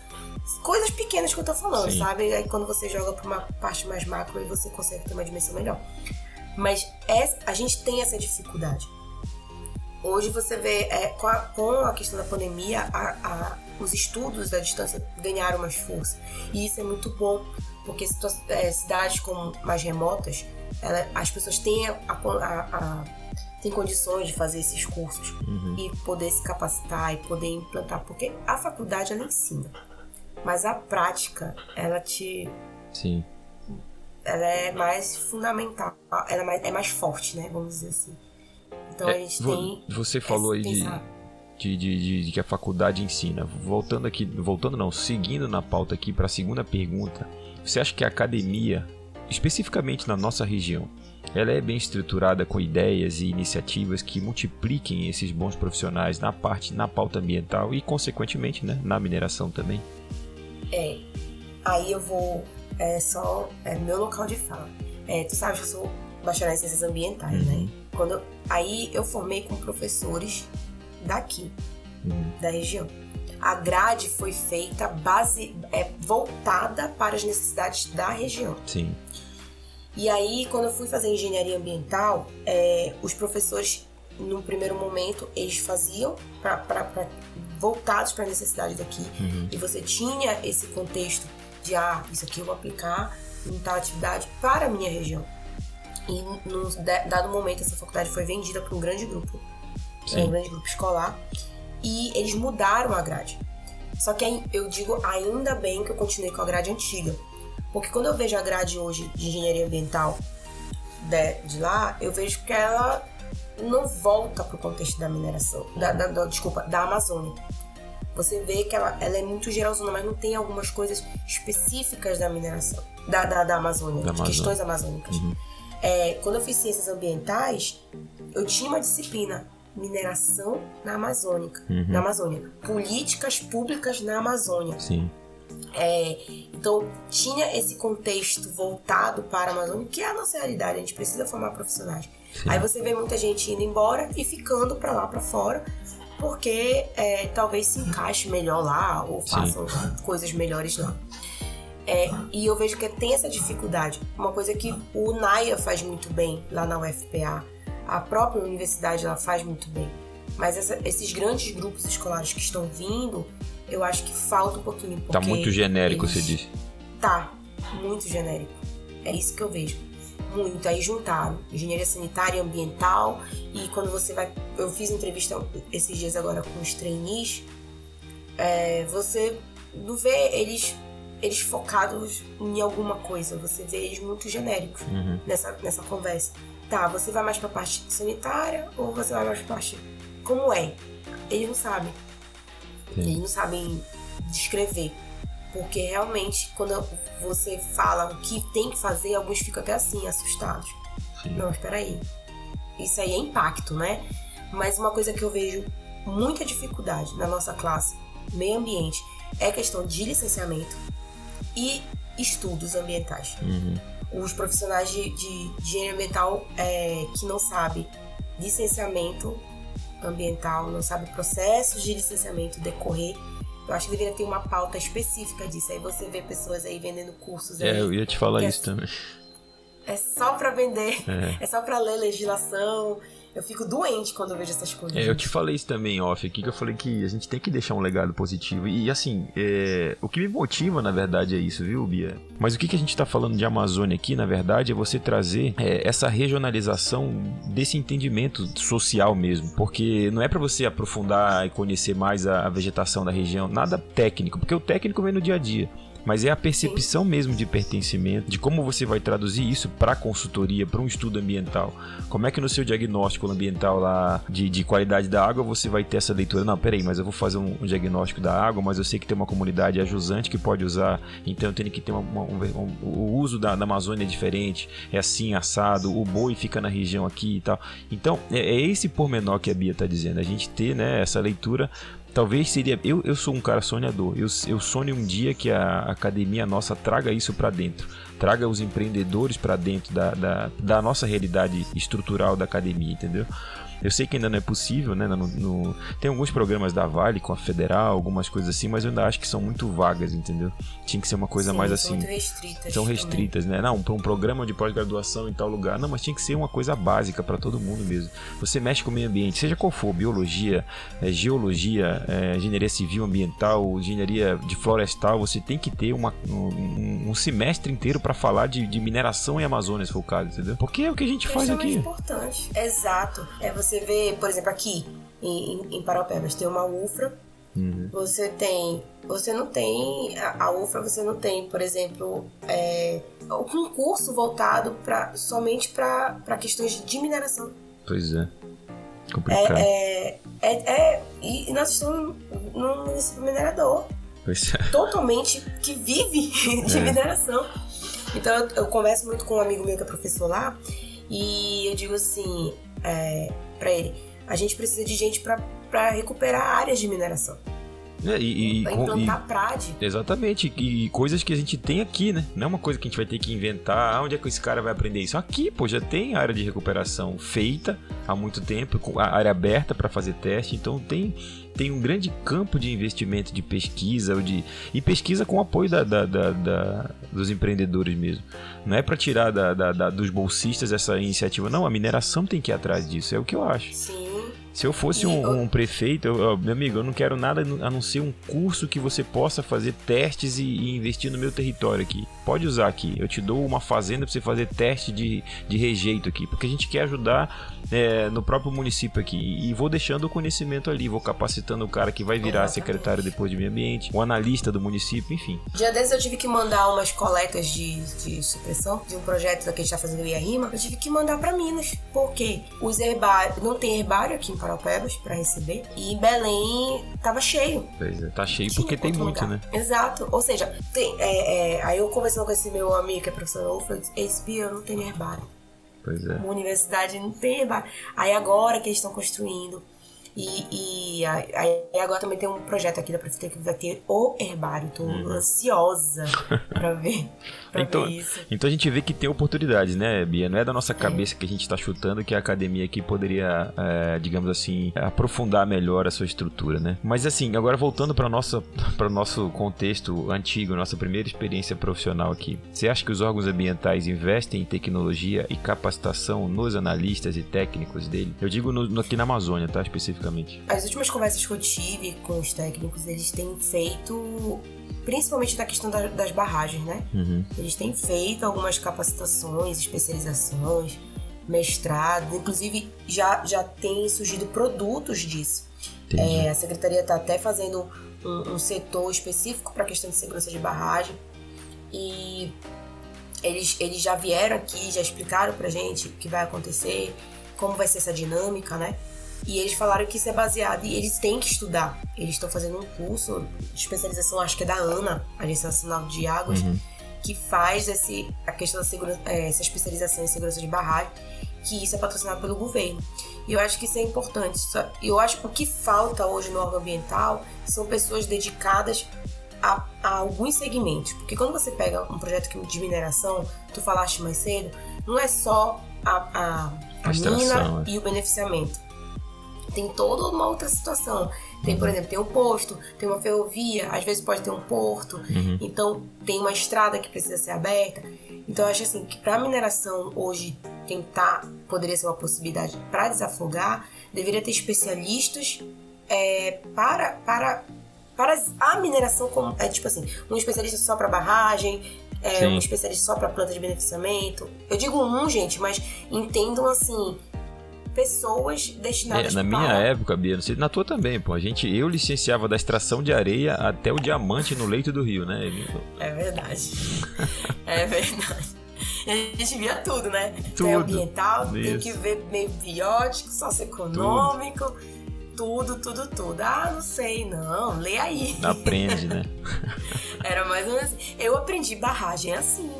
Coisas pequenas que eu tô falando, Sim. sabe? Aí quando você joga pra uma parte mais macro, aí você consegue ter uma dimensão melhor. Mas essa, a gente tem essa dificuldade. Hoje você vê, é, com, a, com, a, questão da pandemia, a, a, os estudos da distância ganharam mais força. E isso é muito bom, porque é, cidades como mais remotas, ela, as pessoas têm, a, têm condições de fazer esses cursos uhum. e poder se capacitar e poder implantar. Porque a faculdade, ela ensina. Mas a prática, ela te... Sim. Ela é mais fundamental, ela é mais, é mais forte, né? Vamos dizer assim. Então é, a gente tem. Você falou aí de, de, de, de, que a faculdade ensina. Voltando aqui, voltando não, seguindo na pauta aqui para a segunda pergunta, você acha que a academia, especificamente na nossa região, ela é bem estruturada com ideias e iniciativas que multipliquem esses bons profissionais na parte, na pauta ambiental e, consequentemente, né, na mineração também? É, aí eu vou, é só, é meu local de fala. É, tu sabes que eu sou bacharel em ciências ambientais, né? uhum. né? Quando, aí eu formei com professores daqui, uhum. da região. A grade foi feita base, é, voltada para as necessidades da região. Sim. E aí, quando eu fui fazer engenharia ambiental, é, os professores, no primeiro momento, eles faziam pra, pra, pra voltados para a necessidade daqui. Uhum. E você tinha esse contexto de, ah, isso aqui eu vou aplicar em tal atividade para a minha região. E num dado momento, essa faculdade foi vendida para um grande grupo Sim. um grande grupo escolar, e eles mudaram a grade. Só que eu digo ainda bem que eu continuei com a grade antiga. Porque quando eu vejo a grade hoje de engenharia ambiental de, de lá, eu vejo que ela não volta para o contexto da mineração, da, da, da, desculpa, da Amazônia. Você vê que ela, ela é muito geralzona, mas não tem algumas coisas específicas da mineração, da, da, da Amazônia, da de questões amazônicas. Uhum. É, quando eu fiz ciências ambientais, eu tinha uma disciplina mineração na Amazônica, uhum. na Amazônia, políticas públicas na Amazônia. Sim. É, então tinha esse contexto voltado para a Amazônia, que é a nossa realidade. A gente precisa formar profissionais. Sim. Aí você vê muita gente indo embora e ficando para lá para fora, porque é, talvez se encaixe melhor lá ou façam Sim. coisas melhores lá. É, e eu vejo que tem essa dificuldade. Uma coisa que o NAIA faz muito bem lá na UFPA a própria universidade ela faz muito bem. Mas essa, esses grandes grupos escolares que estão vindo, eu acho que falta um pouquinho. Tá muito genérico, eles... você disse. Tá, muito genérico. É isso que eu vejo. Muito. Aí juntaram engenharia sanitária e ambiental. E quando você vai. Eu fiz entrevista esses dias agora com os trainees. É, você não vê eles eles focados em alguma coisa. Você vê eles muito genéricos uhum. nessa, nessa conversa tá, você vai mais pra parte sanitária ou você vai mais pra parte. Como é? Eles não sabem. Sim. Eles não sabem descrever. Porque realmente, quando você fala o que tem que fazer, alguns ficam até assim, assustados. Sim. Não, espera aí. Isso aí é impacto, né? Mas uma coisa que eu vejo muita dificuldade na nossa classe, meio ambiente, é questão de licenciamento e estudos ambientais. Uhum os profissionais de, de, de engenharia ambiental é, que não sabem licenciamento ambiental, não sabem processos de licenciamento decorrer. Eu acho que deveria ter uma pauta específica disso. Aí você vê pessoas aí vendendo cursos. É, aí, eu ia te falar isso é, também. É só para vender, é. é só para ler legislação, eu fico doente quando eu vejo essas coisas. É, eu te falei isso também off aqui, que eu falei que a gente tem que deixar um legado positivo. E assim, é, o que me motiva, na verdade, é isso, viu, Bia? Mas o que, que a gente tá falando de Amazônia aqui, na verdade, é você trazer é, essa regionalização desse entendimento social mesmo. Porque não é para você aprofundar e conhecer mais a, a vegetação da região, nada técnico, porque o técnico vem no dia a dia mas é a percepção mesmo de pertencimento, de como você vai traduzir isso para consultoria, para um estudo ambiental. Como é que no seu diagnóstico ambiental lá de, de qualidade da água você vai ter essa leitura? Não, peraí, mas eu vou fazer um, um diagnóstico da água, mas eu sei que tem uma comunidade ajusante que pode usar, então eu tenho que ter uma, uma, um, um, o uso da, da, Amazônia é diferente, é assim, assado, o boi fica na região aqui e tal. Então, é, é esse pormenor que a Bia está dizendo, a gente ter né, essa leitura Talvez seria. Eu, eu sou um cara sonhador. Eu, eu sonho um dia que a academia nossa traga isso para dentro. Traga os empreendedores para dentro da, da, da nossa realidade estrutural da academia, entendeu? Eu sei que ainda não é possível, né? No, no... Tem alguns programas da Vale com a Federal, algumas coisas assim, mas eu ainda acho que são muito vagas, entendeu? Tinha que ser uma coisa Sim, mais assim. Muito restritas. São restritas, também. né? Não, para um programa de pós-graduação em tal lugar. Não, mas tinha que ser uma coisa básica para todo mundo mesmo. Você mexe com o meio ambiente, seja qual for, biologia, é, geologia, é, engenharia civil, ambiental, engenharia de florestal, você tem que ter uma, um, um semestre inteiro para falar de, de, mineração em Amazônia, se for o caso, entendeu? Porque é o que a gente é faz aqui. É importante. Exato. É você você vê, por exemplo, aqui em, em Paraupebas tem uma UFRA, uhum. você tem. Você não tem. A, a UFRA você não tem, por exemplo, é, um concurso voltado pra, somente para questões de mineração. Pois é. Complicado. É, é, é, é, e nós estamos num município minerador. É. Totalmente que vive de É. mineração. Então eu, eu converso muito com um amigo meu que é professor lá e eu digo assim é, para ele: a gente precisa de gente para recuperar áreas de mineração, É, e, e- implantar PRAD. Exatamente, e coisas que a gente tem aqui, né? Não é uma coisa que a gente vai ter que inventar. Ah, onde é que esse cara vai aprender isso? Aqui, pô, já tem área de recuperação feita há muito tempo, com a área aberta para fazer teste, então tem, tem um grande campo de investimento de pesquisa ou de, e pesquisa com apoio da, da- da- da- dos empreendedores mesmo. Não é para tirar da- da- da- dos bolsistas essa iniciativa, não. A mineração tem que ir atrás disso, é o que eu acho. Sim. Se eu fosse um, um prefeito, eu- eu- meu amigo, eu não quero nada a não ser um curso que você possa fazer testes e, e investir no meu território aqui. Pode usar aqui. Eu te dou uma fazenda para você fazer teste de, de rejeito aqui, porque a gente quer ajudar é, no próprio município aqui. E vou deixando o conhecimento ali, vou capacitando o cara que vai virar secretário depois de meio ambiente, o analista do município, enfim. Dia desses eu tive que mandar umas coletas de, de supressão de um projeto que a gente tá fazendo em Rima. Eu tive que mandar pra Minas, porque os herbários. Não tem herbário aqui em Pra receber. E Belém tava cheio. Pois é, tá cheio Tinha porque tem muito, lugar. né? Exato. Ou seja, tem, é, é, aí eu conversando com esse meu amigo que é professor, eu falei, esse não tenho herbário. Pois é. Uma universidade não tem herbário. Aí agora que eles estão construindo. E, e aí agora também tem um projeto aqui da prefeitura que vai ter o herbário. Tô ansiosa pra ver, Então, isso. então a gente vê que tem oportunidades, né, Bia? Não é da nossa cabeça que a gente está chutando que a academia aqui poderia, é, digamos assim, aprofundar melhor a sua estrutura, né? Mas assim, agora voltando para nossa para nosso contexto antigo, nossa primeira experiência profissional aqui. Você acha que os órgãos ambientais investem em tecnologia e capacitação nos analistas e técnicos dele? Eu digo no- no- aqui na Amazônia, tá? Especificamente. As últimas conversas que eu tive com os técnicos, eles têm feito, principalmente na questão da- das barragens, né? Uhum. Eles têm feito algumas capacitações, especializações, mestrado, inclusive já, já tem surgido produtos disso. É, a secretaria está até fazendo um, um setor específico para a questão de segurança de barragem e eles, eles já vieram aqui, já explicaram pra gente o que vai acontecer, como vai ser essa dinâmica, né? E eles falaram que isso é baseado e eles têm que estudar. Eles estão fazendo um curso de especialização, acho que é da ANA, Agência Nacional de Águas, Uhum. que faz esse, a questão da segurança, é, essa especialização em segurança de barragem, que isso é patrocinado pelo governo. E eu acho que isso é importante. Eu acho que o que falta hoje no órgão ambiental são pessoas dedicadas a, a alguns segmentos. Porque quando você pega um projeto de mineração, tu falaste mais cedo, não é só a, a, a mina é. e o beneficiamento. Tem toda uma outra situação. Tem, por exemplo, tem um posto, tem uma ferrovia, às vezes pode ter um porto, Uhum. então tem uma estrada que precisa ser aberta. Então eu acho assim que para mineração hoje tentar poderia ser uma possibilidade para desafogar, deveria ter especialistas é, para para para a mineração como é tipo assim, um especialista só para barragem, é, um especialista só para planta de beneficiamento. Eu digo um, gente, mas entendam assim pessoas É, destinadas na minha para época, Bia, não sei, na tua também, pô. A gente, eu licenciava da extração de areia até o diamante no leito do rio, né? É verdade. é verdade. E a gente via tudo, né? Tudo. Tem ambiental, tem Isso. que ver meio biótico, socioeconômico, tudo, tudo, tudo. Ah, não sei, não, lê aí. Aprende, né? Era mais ou menos assim. Eu aprendi barragem assim.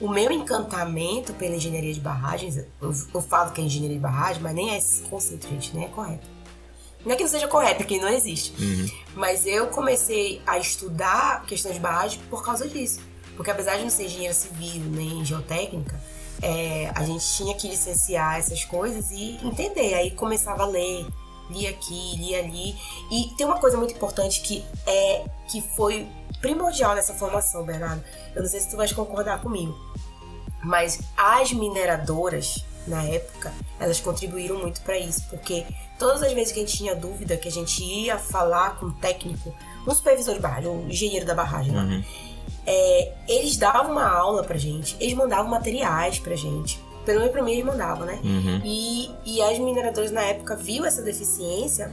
O meu encantamento pela engenharia de barragens, eu, eu falo que é engenharia de barragem, mas nem é esse conceito, gente, nem é correto. Não é que não seja correto, porque não existe. Uhum. Mas eu comecei a estudar questões de barragem por causa disso. Porque apesar de não ser engenheira civil nem geotécnica, é, a gente tinha que licenciar essas coisas e entender. Aí começava a ler, lia aqui, lia ali. E tem uma coisa muito importante que é que foi primordial nessa formação, Bernardo. Eu não sei se tu vais concordar comigo. Mas as mineradoras, na época, elas contribuíram muito para isso, porque todas as vezes que a gente tinha dúvida, que a gente ia falar com o técnico, um supervisor de barragem, um engenheiro da barragem lá, Uhum. é, eles davam uma aula pra gente, eles mandavam materiais pra gente. Pelo menos pra mim eles mandavam, né? Uhum. E, e as mineradoras na época viu essa deficiência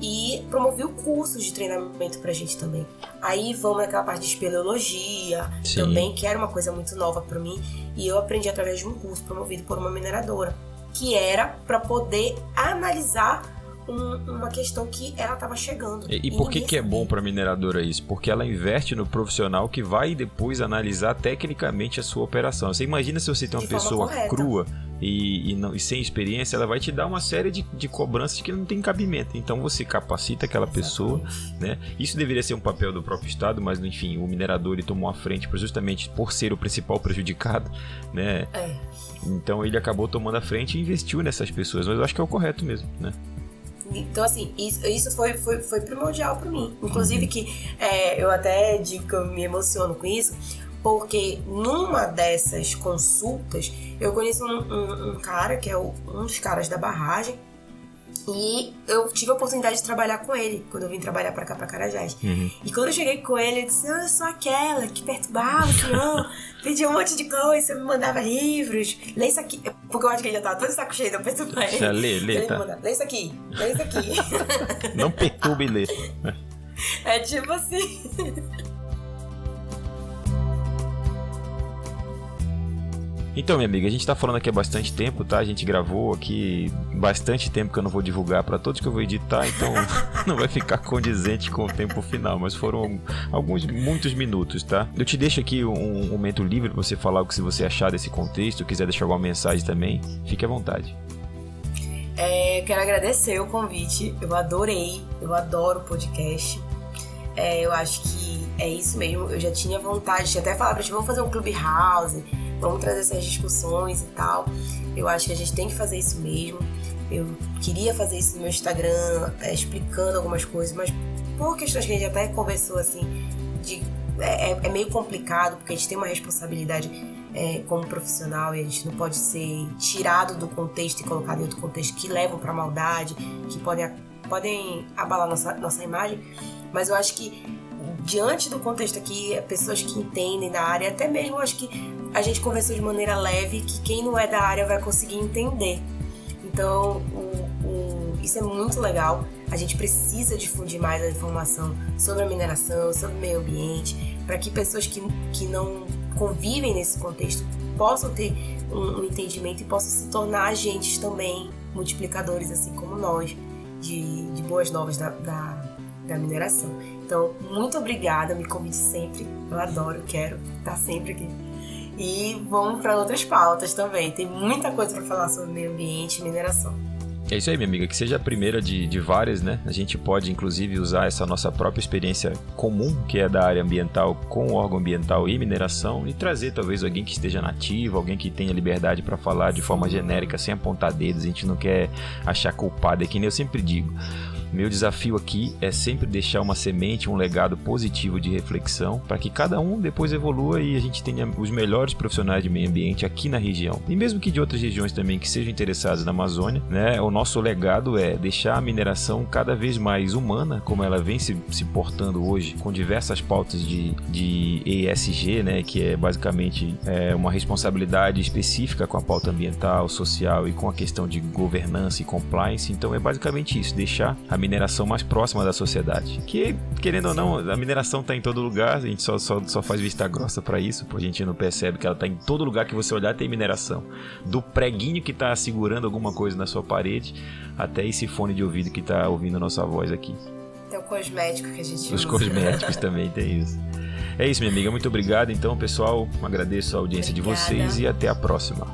e promoviu cursos de treinamento pra gente também. Aí vamos naquela parte de espeleologia Sim. também, que era uma coisa muito nova pra mim. E eu aprendi através de um curso promovido por uma mineradora. que era para poder analisar um, uma questão que ela estava chegando. E, e por que, que é bom para a mineradora isso? Porque ela investe no profissional que vai depois analisar tecnicamente a sua operação. Você imagina se você tem uma pessoa crua e, e, não, e, sem experiência, ela vai te dar uma série de, de cobranças que não tem cabimento. Então você capacita aquela pessoa, né? Isso deveria ser um papel do próprio Estado, mas enfim, o minerador ele tomou a frente justamente por ser o principal prejudicado, né? É. Então ele acabou tomando a frente e investiu nessas pessoas, mas eu acho que é o correto mesmo, né? Então, assim, isso, foi, foi, foi primordial para mim. Inclusive, que é, eu até digo que eu me emociono com isso, porque numa dessas consultas, eu conheço um, um, um cara que é o, um dos caras da barragem, e eu tive a oportunidade de trabalhar com ele quando eu vim trabalhar para cá, para Carajás. Uhum. E quando eu cheguei com ele, ele disse: ah, Eu sou aquela que perturbava o senhor, pedia um monte de coisa, me mandava livros. Lê isso aqui. Porque eu acho que ele já tava todo saco cheio eu perturbar ele. Já lê, lê, tá. Manda, lê isso aqui, lê isso aqui. Não perturbe e lê. É tipo assim. Então, minha amiga, a gente tá falando aqui há bastante tempo, tá? A gente gravou aqui bastante tempo que eu não vou divulgar para todos que eu vou editar, então não vai ficar condizente com o tempo final, mas foram alguns, muitos minutos, tá? Eu te deixo aqui um, um momento livre pra você falar o que você achar desse contexto, quiser deixar alguma mensagem também, fique à vontade. É, quero agradecer o convite, eu adorei, eu adoro o podcast. É, eu acho que é isso mesmo, eu já tinha vontade, tinha até falado pra gente, vamos fazer um clubhouse, vamos trazer essas discussões e tal. Eu acho que a gente tem que fazer isso mesmo. Eu queria fazer isso no meu Instagram, é, explicando algumas coisas, mas por questões que a gente até conversou assim, de, é, é, é meio complicado, porque a gente tem uma responsabilidade é, como profissional e a gente não pode ser tirado do contexto e colocado em outro contexto que levam para maldade, que podem, podem abalar nossa, nossa imagem. Mas eu acho que diante do contexto aqui, pessoas que entendem da área, até mesmo acho que a gente conversou de maneira leve que quem não é da área vai conseguir entender. Então, o, o, isso é muito legal. A gente precisa difundir mais a informação sobre a mineração, sobre o meio ambiente, para que pessoas que, que não convivem nesse contexto possam ter um, um entendimento e possam se tornar agentes também, multiplicadores, assim como nós, de, de boas novas da, da, da mineração. Então, muito obrigada, me convide sempre. Eu adoro, quero estar sempre aqui. E vamos para outras pautas também. Tem muita coisa para falar sobre meio ambiente e mineração. É isso aí, minha amiga, que seja a primeira de, de várias, né? A gente pode, inclusive, usar essa nossa própria experiência comum, que é da área ambiental, com órgão ambiental e mineração, e trazer talvez alguém que esteja nativo, alguém que tenha liberdade para falar de forma genérica, sem apontar dedos. A gente não quer achar culpado, é que nem eu sempre digo. Meu desafio aqui é sempre deixar uma semente, um legado positivo de reflexão para que cada um depois evolua e a gente tenha os melhores profissionais de meio ambiente aqui na região. E mesmo que de outras regiões também que sejam interessadas na Amazônia, né? O nosso legado é deixar a mineração cada vez mais humana, como ela vem se, se portando hoje, com diversas pautas de, de ESG, né? Que é basicamente é, uma responsabilidade específica com a pauta ambiental, social e com a questão de governança e compliance. Então é basicamente isso, deixar a mineração mais próxima da sociedade. Que, querendo ou não, a mineração está em todo lugar, a gente só, só, só faz vista grossa para isso, porque a gente não percebe que ela está em todo lugar que você olhar tem mineração. Do preguinho que está segurando alguma coisa na sua parede, até esse fone de ouvido que está ouvindo a nossa voz aqui. Tem o cosmético que a gente Os usa. cosméticos também tem isso. É isso, minha amiga. Muito obrigado. Então, pessoal, agradeço a audiência Obrigada. de vocês e até a próxima.